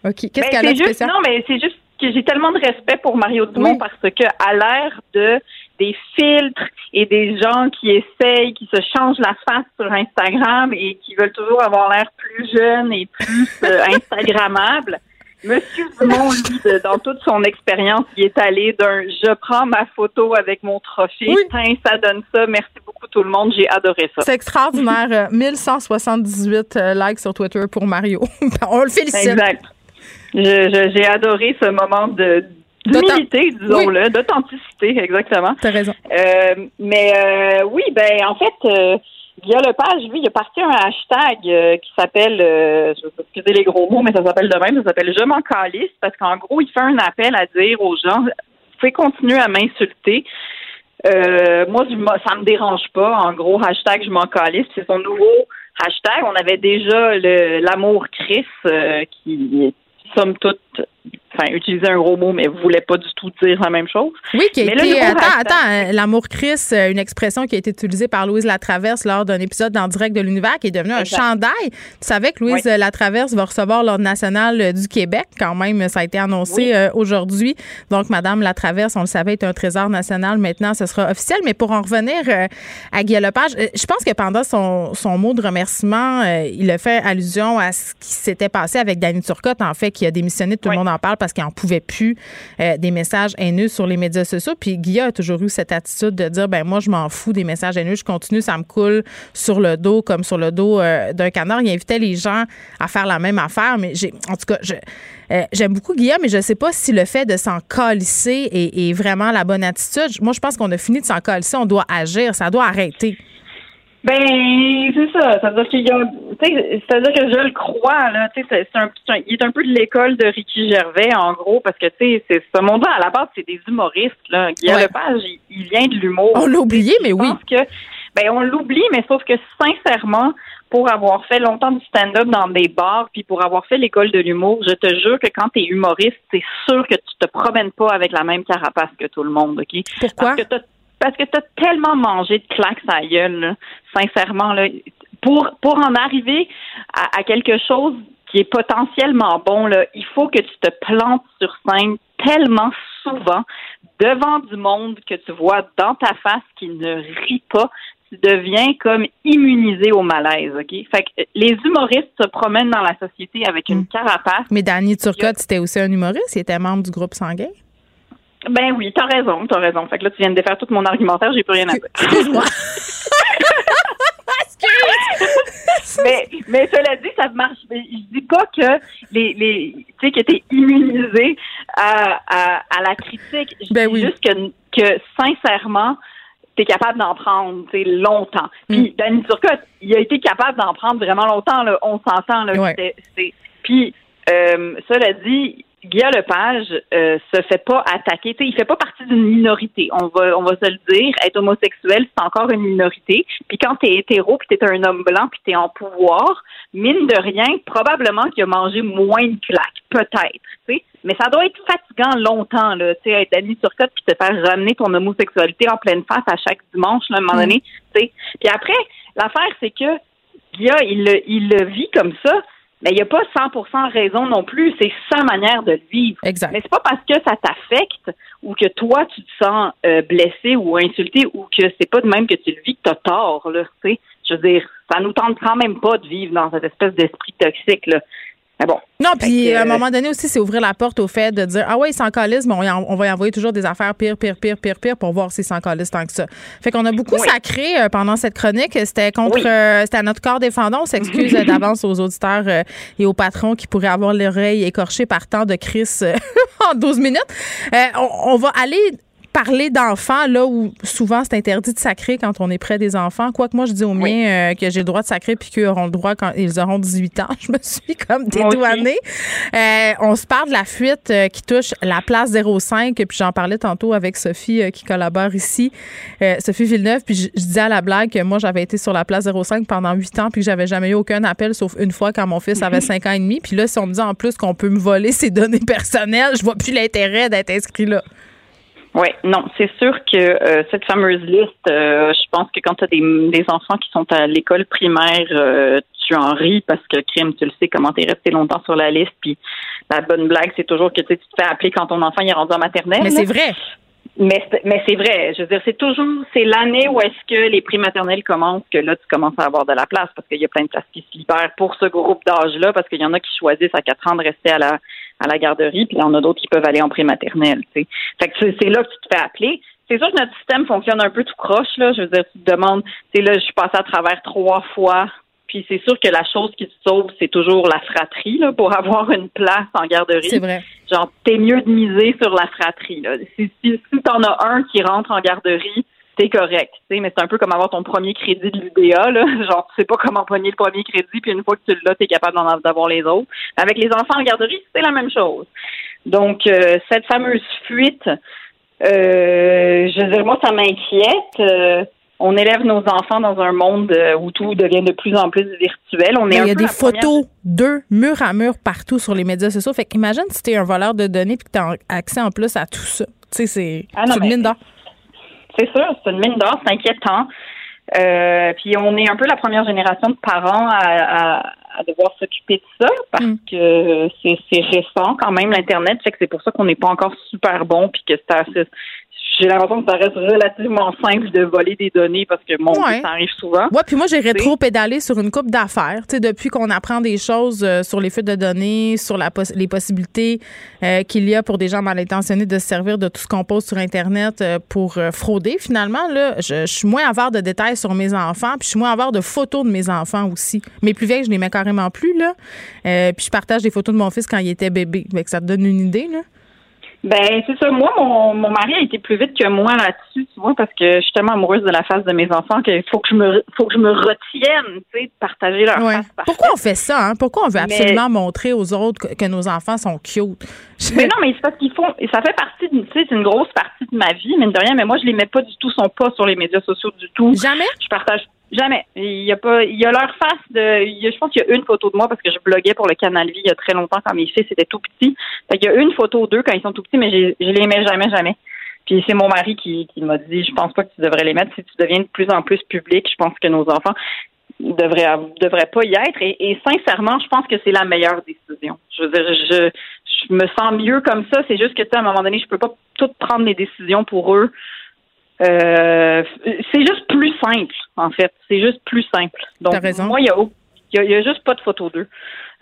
OK. Qu'est-ce ben, qu'elle a de spécial? Non, mais c'est juste que j'ai tellement de respect pour Mario Dumont parce que à l'ère de des filtres et des gens qui essayent, qui se changent la face sur Instagram et qui veulent toujours avoir l'air plus jeune et plus euh, Instagrammable. Monsieur Dumont, lui, dans toute son expérience, il est allé d'un je prends ma photo avec mon trophée, ça donne ça, merci beaucoup tout le monde, j'ai adoré ça. C'est extraordinaire. 1178 euh, likes sur Twitter pour Mario. On le félicite. Exact. J'ai adoré ce moment de d'humilité, disons-le, d'authenticité, exactement. T'as raison. Euh, mais euh, oui, ben en fait, le page, lui, il a parti un hashtag euh, qui s'appelle, euh, je vais excuser les gros mots, mais ça s'appelle de même, ça s'appelle Je m'en calisse, parce qu'en gros, il fait un appel à dire aux gens, vous pouvez continuer à m'insulter. Euh, moi, ça me dérange pas. En gros, hashtag Je m'en calisse, c'est son nouveau hashtag. On avait déjà l'amour Chris qui, somme toute, enfin, utiliser un gros mot, mais voulait pas du tout dire la même chose. Oui, qui a été, attends, attends, hein, l'amour Chris, euh, une expression qui a été utilisée par Louise Latraverse lors d'un épisode en direct de l'univers qui est devenu un chandail. Tu savais que Louise Latraverse va recevoir l'ordre national du Québec, quand même, ça a été annoncé euh, aujourd'hui. Donc, Madame Latraverse, on le savait, est un trésor national. Maintenant, ce sera officiel. Mais pour en revenir euh, à Guy Lepage, je pense que pendant son, son mot de remerciement, il a fait allusion à ce qui s'était passé avec Danny Turcotte, en fait, qui a démissionné, tout le monde en parle parce qu'il n'en pouvait plus euh, des messages haineux sur les médias sociaux. Puis Guilla a toujours eu cette attitude de dire ben moi je m'en fous des messages haineux, je continue, ça me coule sur le dos comme sur le dos euh, d'un canard. Il invitait les gens à faire la même affaire, mais j'ai en tout cas euh, j'aime beaucoup Guillaume, mais je ne sais pas si le fait de s'en calisser est, est, vraiment la bonne attitude. Moi, je pense qu'on a fini de s'en calisser, on doit agir, ça doit arrêter. Ben, c'est ça. Ça veut dire qu'il y a, c'est-à-dire que je le crois, là. Tu sais, c'est un, il est un peu de l'école de Ricky Gervais, en gros, parce que, tu sais, c'est ce monde-là, à la base, c'est des humoristes, là. Guillaume Lepage, il, vient de l'humour. On l'a oublié, mais oui. Que, ben, on l'oublie, mais sauf que, sincèrement, pour avoir fait longtemps du stand-up dans des bars, puis pour avoir fait l'école de l'humour, je te jure que quand tu es humoriste, c'est sûr que tu te promènes pas avec la même carapace que tout le monde, OK? Pourquoi? Parce que parce que tu as tellement mangé de claques à la gueule, sincèrement. Là, pour, pour en arriver à, quelque chose qui est potentiellement bon, là, il faut que tu te plantes sur scène tellement souvent devant du monde que tu vois dans ta face qui ne rit pas. Tu deviens comme immunisé au malaise, OK? Fait que les humoristes se promènent dans la société avec une mm. carapace. Mais Danny Turcotte, c'était aussi un humoriste? Il était membre du groupe Sanguin? Ben oui, t'as raison, t'as raison. Fait que là, tu viens de défaire tout mon argumentaire, j'ai plus rien à dire. Excuse-moi. mais, mais cela dit, ça marche. Je dis pas que les, les tu sais, que t'es immunisé à, à, à, la critique. Je ben dis juste que, que sincèrement, t'es capable d'en prendre longtemps. Puis mm. Danny Turcotte, il a été capable d'en prendre vraiment longtemps. Là, on s'entend. Là, Puis, euh, cela dit, Guillaume Lepage euh, se fait pas attaquer. sais, il fait pas partie d'une minorité. On va, on va se le dire. Être homosexuel, c'est encore une minorité. Puis quand t'es hétéro, puis t'es un homme blanc, puis t'es en pouvoir, mine de rien, probablement qu'il a mangé moins de claques, peut-être. sais. Mais ça doit être fatigant longtemps, là, tu sais, être sur Turcotte puis te faire ramener ton homosexualité en pleine face à chaque dimanche, là, à un moment donné. sais. Puis après, l'affaire, c'est que Guillaume, il, il le vit comme ça mais il n'y a pas 100% raison non plus. C'est sa manière de vivre. Exact. Mais c'est pas parce que ça t'affecte ou que toi tu te sens euh, blessé ou insulté ou que c'est pas de même que tu le vis que t'as tort là. Tu sais, je veux dire, ça nous tente quand même pas de vivre dans cette espèce d'esprit toxique là. Mais bon? Non, puis à un moment donné aussi, c'est ouvrir la porte au fait de dire Ah ouais, il s'en calisse, mais on, va y envoyer toujours des affaires pire, pire, pire, pire, pire pour voir s'il s'en calisse tant que ça. Fait qu'on a beaucoup sacré euh, pendant cette chronique. C'était contre euh, c'était à notre corps défendant. On s'excuse d'avance aux auditeurs euh, et aux patrons qui pourraient avoir l'oreille écorchée par tant de Chris en 12 minutes. on va aller parler d'enfants, là où souvent c'est interdit de sacrer quand on est près des enfants. Quoique moi, je dis aux miens euh, que j'ai le droit de sacrer puis qu'ils auront le droit quand ils auront 18 ans. Je me suis comme dédouanée. Euh, on se parle de la fuite euh, qui touche la place 05. Puis j'en parlais tantôt avec Sophie qui collabore ici, Sophie Villeneuve. Puis je, disais à la blague que moi, j'avais été sur la place 05 pendant 8 ans puis que j'avais jamais eu aucun appel sauf une fois quand mon fils avait 5 ans et demi. Puis là, si on me dit en plus qu'on peut me voler ses données personnelles, je vois plus l'intérêt d'être inscrit là. Oui, non, c'est sûr que euh, cette fameuse liste, euh, je pense que quand tu as des, des, enfants qui sont à l'école primaire, euh, tu en ris parce que crime, tu le sais comment t'es resté longtemps sur la liste. Puis la bonne blague, c'est toujours que tu te fais appeler quand ton enfant est rendu en maternelle. Mais c'est vrai. Mais, mais c'est vrai. Je veux dire, c'est toujours, c'est l'année où est-ce que les prix maternels commencent que là, tu commences à avoir de la place parce qu'il y a plein de places qui se libèrent pour ce groupe d'âge-là parce qu'il y en a qui choisissent à 4 ans de rester à la, à la garderie puis il y en a d'autres qui peuvent aller en prématernelle. Fait que c'est là que tu te fais appeler. C'est sûr que notre système fonctionne un peu tout croche, là. Je veux dire, tu te demandes, tu sais, là, je suis passée à travers trois fois puis c'est sûr que la chose qui te sauve, c'est toujours la fratrie, là, pour avoir une place en garderie. C'est vrai. Genre, t'es mieux de miser sur la fratrie, là. Si, si, si t'en as un qui rentre en garderie, t'es correct, tu mais c'est un peu comme avoir ton premier crédit de l'UDA, là. Genre, tu sais pas comment pogner le premier crédit, puis une fois que tu l'as, t'es capable d'en d'avoir les autres. Avec les enfants en garderie, c'est la même chose. Donc, euh, cette fameuse fuite, euh, je veux dire, moi, ça m'inquiète. Euh, on élève nos enfants dans un monde euh, où tout devient de plus en plus virtuel. On est il y a des photos d'eux mur à mur partout sur les médias sociaux. Fait qu'imagine si t'es un voleur de données et que t'as accès en plus à tout ça. Tu sais, c'est Ah une mine d'or. C'est sûr, c'est une mine d'or, c'est inquiétant. Euh, puis on est un peu la première génération de parents à, à, à devoir s'occuper de ça parce Mm. que c'est c'est récent quand même l'internet, fait que c'est pour ça qu'on n'est pas encore super bon puis que c'est assez- j'ai l'impression que ça reste relativement simple de voler des données parce que mon Ouais. ça arrive souvent. Ouais, puis moi, j'ai rétro-pédalé sur une coupe d'affaires. Tu sais, depuis qu'on apprend des choses euh, sur les fuites de données, sur la poss- les possibilités euh, qu'il y a pour des gens mal intentionnés de se servir de tout ce qu'on pose sur Internet euh, pour frauder, finalement, là, je, je suis moins avare de détails sur mes enfants, puis je suis moins avare de photos de mes enfants aussi. Mes plus vieilles, je les mets carrément plus, là. Euh, puis je partage des photos de mon fils quand il était bébé. Fait que ça te donne une idée, là. Ben, c'est ça. Moi, mon, mon mari a été plus vite que moi là-dessus, tu vois, parce que je suis tellement amoureuse de la face de mes enfants qu'il faut que je me faut que je me retienne, tu sais, de partager leur Ouais. face. Pourquoi on fait ça? Hein? Pourquoi on veut Mais- absolument montrer aux autres que, que nos enfants sont cute? Mais non, mais c'est parce qu'ils font, ça fait partie, de- tu sais, c'est une grosse partie de ma vie, mine de rien, mais moi, je les mets pas du tout, sont pas sur les médias sociaux du tout. Jamais? Je partage jamais. Il y a pas, il y a leur face de, je pense qu'il y a une photo de moi parce que je bloguais pour le Canal Vie il y a très longtemps quand mes fils étaient tout petits. Fait qu'il y a une photo d'eux quand ils sont tout petits, mais je, les mets jamais, jamais. Puis c'est mon mari qui, m'a dit, je pense pas que tu devrais les mettre. Si tu deviens de plus en plus public, je pense que nos enfants devraient, devraient pas y être. Et, sincèrement, je pense que c'est la meilleure décision. Je veux dire, je, je me sens mieux comme ça. C'est juste que, tu sais, à un moment donné, je peux pas tout prendre les décisions pour eux. Euh, c'est juste plus simple, en fait. C'est juste plus simple. Donc, raison. moi, il y a, y a juste pas de photo d'eux.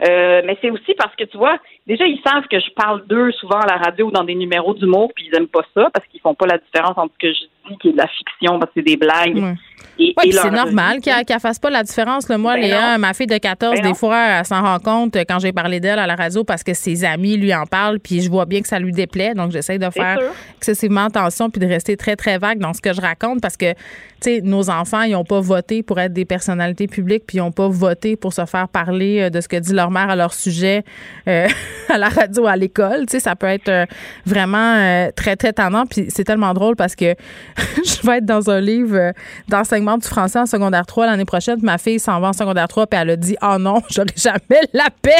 Euh, mais c'est aussi parce que, tu vois, déjà, ils savent que je parle d'eux souvent à la radio ou dans des numéros d'humour, puis ils aiment pas ça parce qu'ils font pas la différence entre ce que je dis qui est de la fiction parce que c'est des blagues. Et, c'est normal qu'elle ne fasse pas la différence. Là. Moi, Ben Léa, non. ma fille de 14, Ben des non. fois, elle s'en rend compte quand j'ai parlé d'elle à la radio parce que ses amis lui en parlent, puis je vois bien que ça lui déplaît. Donc, j'essaie de faire excessivement attention puis de rester très, très vague dans ce que je raconte parce que, tu sais, nos enfants, ils n'ont pas voté pour être des personnalités publiques, puis ils n'ont pas voté pour se faire parler euh, de ce que dit leur mère à leur sujet euh, à la radio, à l'école. Tu sais, ça peut être euh, vraiment euh, très, très tendant. Puis c'est tellement drôle parce que je vais être dans un livre d'enseignement du français en secondaire 3 l'année prochaine. Ma fille s'en va en secondaire 3 puis elle a dit Oh non, j'aurai jamais la paix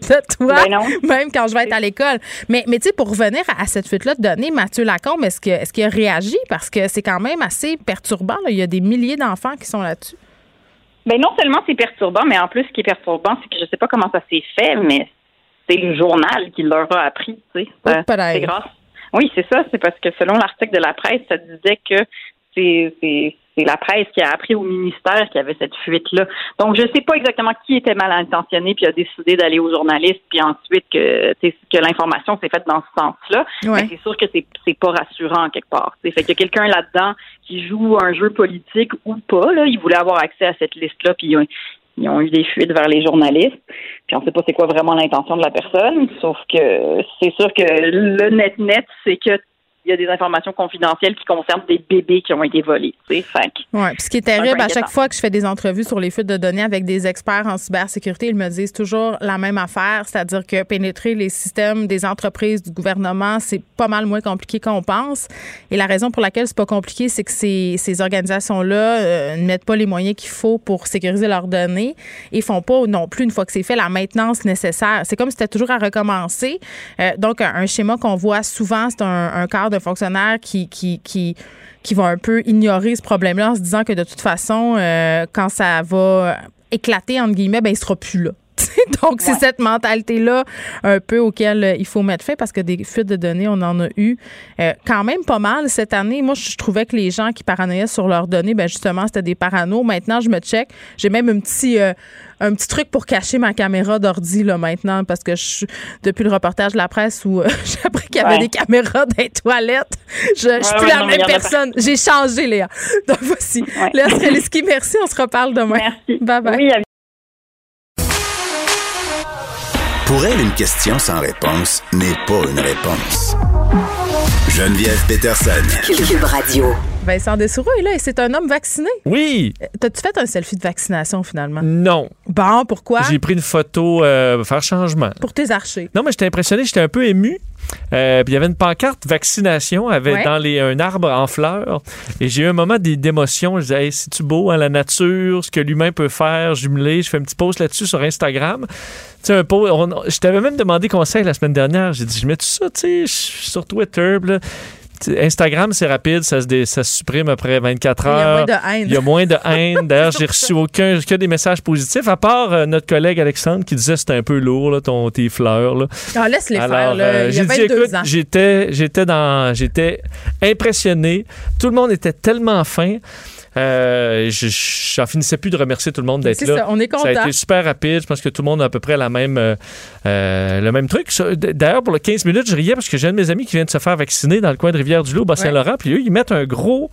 de toi, Ben même quand je vais être à l'école. Mais, mais tu sais, pour revenir à, à cette fuite-là de données, Mathieu Lacombe, est-ce que- qu'il a réagi? Parce que c'est quand même assez perturbant. là. Il y a des milliers d'enfants qui sont là-dessus. Ben non seulement c'est perturbant, mais en plus, ce qui est perturbant, c'est que je sais pas comment ça s'est fait, mais c'est le journal qui leur a appris, tu sais. C'est grâce. Oui, c'est ça. C'est parce que selon l'article de la presse, ça disait que c'est c'est c'est la presse qui a appris au ministère qu'il y avait cette fuite-là. Donc, je sais pas exactement qui était mal intentionné puis a décidé d'aller aux journalistes, puis ensuite que tu sais, que l'information s'est faite dans ce sens-là. Ouais. Mais c'est sûr que c'est c'est pas rassurant quelque part. tu sais. Fait qu'il y a quelqu'un là-dedans qui joue un jeu politique ou pas. Là, il voulait avoir accès à cette liste-là, puis ils ont, ils ont eu des fuites vers les journalistes. Puis on sait pas c'est quoi vraiment l'intention de la personne. Sauf que c'est sûr que le net-net, c'est que il y a des informations confidentielles qui concernent des bébés qui ont été volés. tu sais. Puis ce qui est terrible, à chaque fois que je fais des entrevues sur les fuites de données avec des experts en cybersécurité, ils me disent toujours la même affaire, c'est-à-dire que pénétrer les systèmes des entreprises, du gouvernement, c'est pas mal moins compliqué qu'on pense. Et la raison pour laquelle c'est pas compliqué, c'est que ces, ces organisations-là euh, ne mettent pas les moyens qu'il faut pour sécuriser leurs données et font pas non plus, une fois que c'est fait, la maintenance nécessaire. C'est comme si c'était toujours à recommencer. Euh, donc, un, un schéma qu'on voit souvent, c'est un, un cadre de fonctionnaires qui, qui, qui qui vont un peu ignorer ce problème-là en se disant que de toute façon, euh, quand ça va éclater, entre guillemets, ben, il sera plus là. Donc, c'est cette mentalité-là un peu auquel euh, il faut mettre fin parce que des fuites de données, on en a eu euh, quand même pas mal cette année. Moi, je trouvais que les gens qui paranoïaient sur leurs données, ben justement, c'était des paranos. Maintenant, je me check. J'ai même un petit, euh, un petit truc pour cacher ma caméra d'ordi là maintenant parce que je, depuis le reportage de la presse où euh, j'ai appris qu'il y avait Ouais. des caméras dans les toilettes, je, je suis plus la non, même personne. J'ai changé, Léa. Donc, voici. Léa Streliski, merci. On se reparle demain. Merci. Bye bye. Oui, Pour elle, une question sans réponse n'est pas une réponse. Geneviève Peterson. Cube Radio. Vincent Dessoureau est là et c'est un homme vacciné. Oui. T'as-tu fait un selfie de vaccination finalement? Non. Bon, pourquoi? J'ai pris une photo euh, faire changement. Pour tes archers. Non, mais j'étais impressionné, j'étais un peu ému. Euh, puis il y avait une pancarte vaccination avec Ouais. dans les, un arbre en fleurs. Et j'ai eu un moment d'émotion. Je disais, hey, c'est-tu beau, hein, la nature, ce que l'humain peut faire, jumelé. Je fais un petit post là-dessus sur Instagram. Tu un post, on- je t'avais même demandé conseil la semaine dernière. J'ai dit, je mets tout ça, tu sais, sur Twitter. là, Instagram, c'est rapide, ça se, dé- ça se supprime après 24 Il y a heures. moins de haine. Il y a moins de haine. D'ailleurs, j'ai reçu aucun, que des messages positifs, à part euh, notre collègue Alexandre qui disait c'était un peu lourd, là, ton, tes fleurs. Là. Ah, laisse-les faire, Alors, là. euh, Il y a j'ai dit, 22 écoute, ans. j'étais, j'étais dans, j'étais impressionné. Tout le monde était tellement fin. Euh, je j'en finissais plus de remercier tout le monde d'être là. ça, on est Ça a content. été super rapide. Je pense que tout le monde a à peu près la même, euh, euh, le même truc. D'ailleurs, pour le 15 minutes, je riais parce que j'ai un de mes amis qui vient de se faire vacciner dans le coin de Rivière-du-Loup, Bas-Saint-Laurent. Puis eux, ils mettent un gros,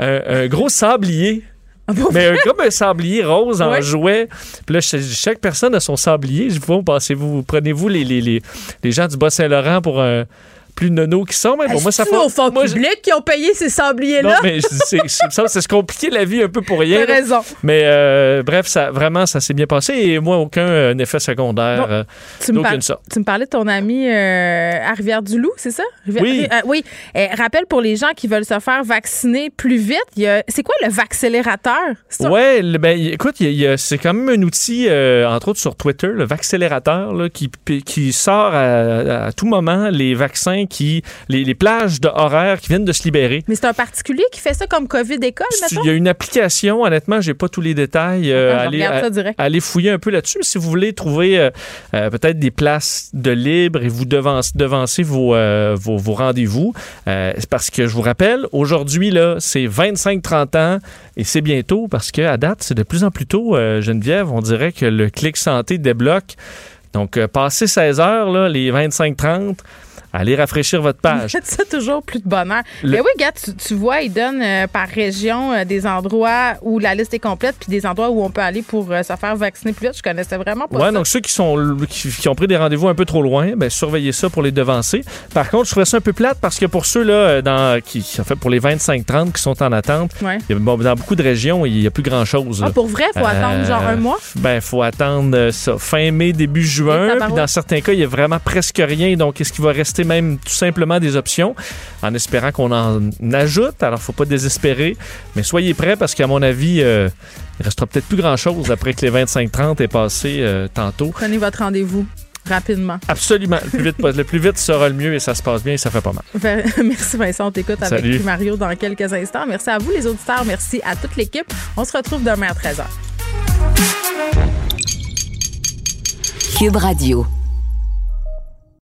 un, un gros sablier. Mais un, comme un sablier rose en Ouais. jouet. Puis là, ch- chaque personne a son sablier. Je vous pensez-vous, prenez-vous les, les, les, les gens du Bas-Saint-Laurent pour un plus nono qui sont? Mais bon, moi, ça fait. au fond moi, public qui ont payé ces non, sabliers-là? mais je- c'est se compliquer la vie un peu pour rien. T'as raison. Mais euh, bref, ça, vraiment, ça s'est bien passé et moi, aucun euh, effet secondaire euh, Tu me, d'aucune par- sorte. tu me parlais de ton ami à Rivière-du-Loup, c'est ça? Rivière- Oui. oui. Eh, rappelle pour les gens qui veulent se faire vacciner plus vite, y a- c'est quoi le vaccélérateur? Le- ben, écoute, y a- il y a- c'est quand même un outil, entre autres sur Twitter, le vaccélérateur, là, qui, qui sort à, à tout moment les vaccins, qui les, les plages de horaires qui viennent de se libérer. Mais c'est un particulier qui fait ça comme COVID école, Il mettons? y a une application, honnêtement, j'ai pas tous les détails. euh, allez, à- fouiller un peu là-dessus. Si vous voulez trouver euh, euh, peut-être des places de libre et vous devancer, devancer vos, vos, vos rendez-vous, c'est parce que je vous rappelle, aujourd'hui, là, c'est 25-30 ans et c'est bientôt parce qu'à date, c'est de plus en plus tôt, Geneviève, on dirait que le clic santé débloque. Donc, passé 16 heures, là, les 25-30, allez rafraîchir votre page. Faites ça toujours plus de bonheur. Le- Mais oui, gars, tu, tu vois, ils donnent euh, par région euh, des endroits où la liste est complète, puis des endroits où on peut aller pour euh, se faire vacciner plus vite. Je connaissais vraiment pas Ouais, ça. donc ceux qui sont qui, qui ont pris des rendez-vous un peu trop loin, ben surveillez ça pour les devancer. Par contre, je trouvais ça un peu plate parce que pour ceux là dans qui en fait pour les 25-30 qui sont en attente, Ouais. il y a- bon, dans beaucoup de régions, il n'y a plus grand-chose. Ah, là. pour vrai, faut attendre genre un mois? Ben, faut attendre ça fin mai, début juin. Puis dans certains cas, il y a vraiment presque rien. Donc, est-ce qu'il va rester même tout simplement des options en espérant qu'on en ajoute? Alors, faut pas désespérer. Mais soyez prêts parce qu'à mon avis, euh, il restera peut-être plus grand-chose après que les 25-30 est passé euh, tantôt. Prenez votre rendez-vous rapidement. Absolument. Le plus, vite, le plus vite sera le mieux et ça se passe bien et ça fait pas mal. Merci Vincent, on t'écoute avec Salut. Mario dans quelques instants. Merci à vous les auditeurs, merci à toute l'équipe. On se retrouve demain à 13h. Cube Radio.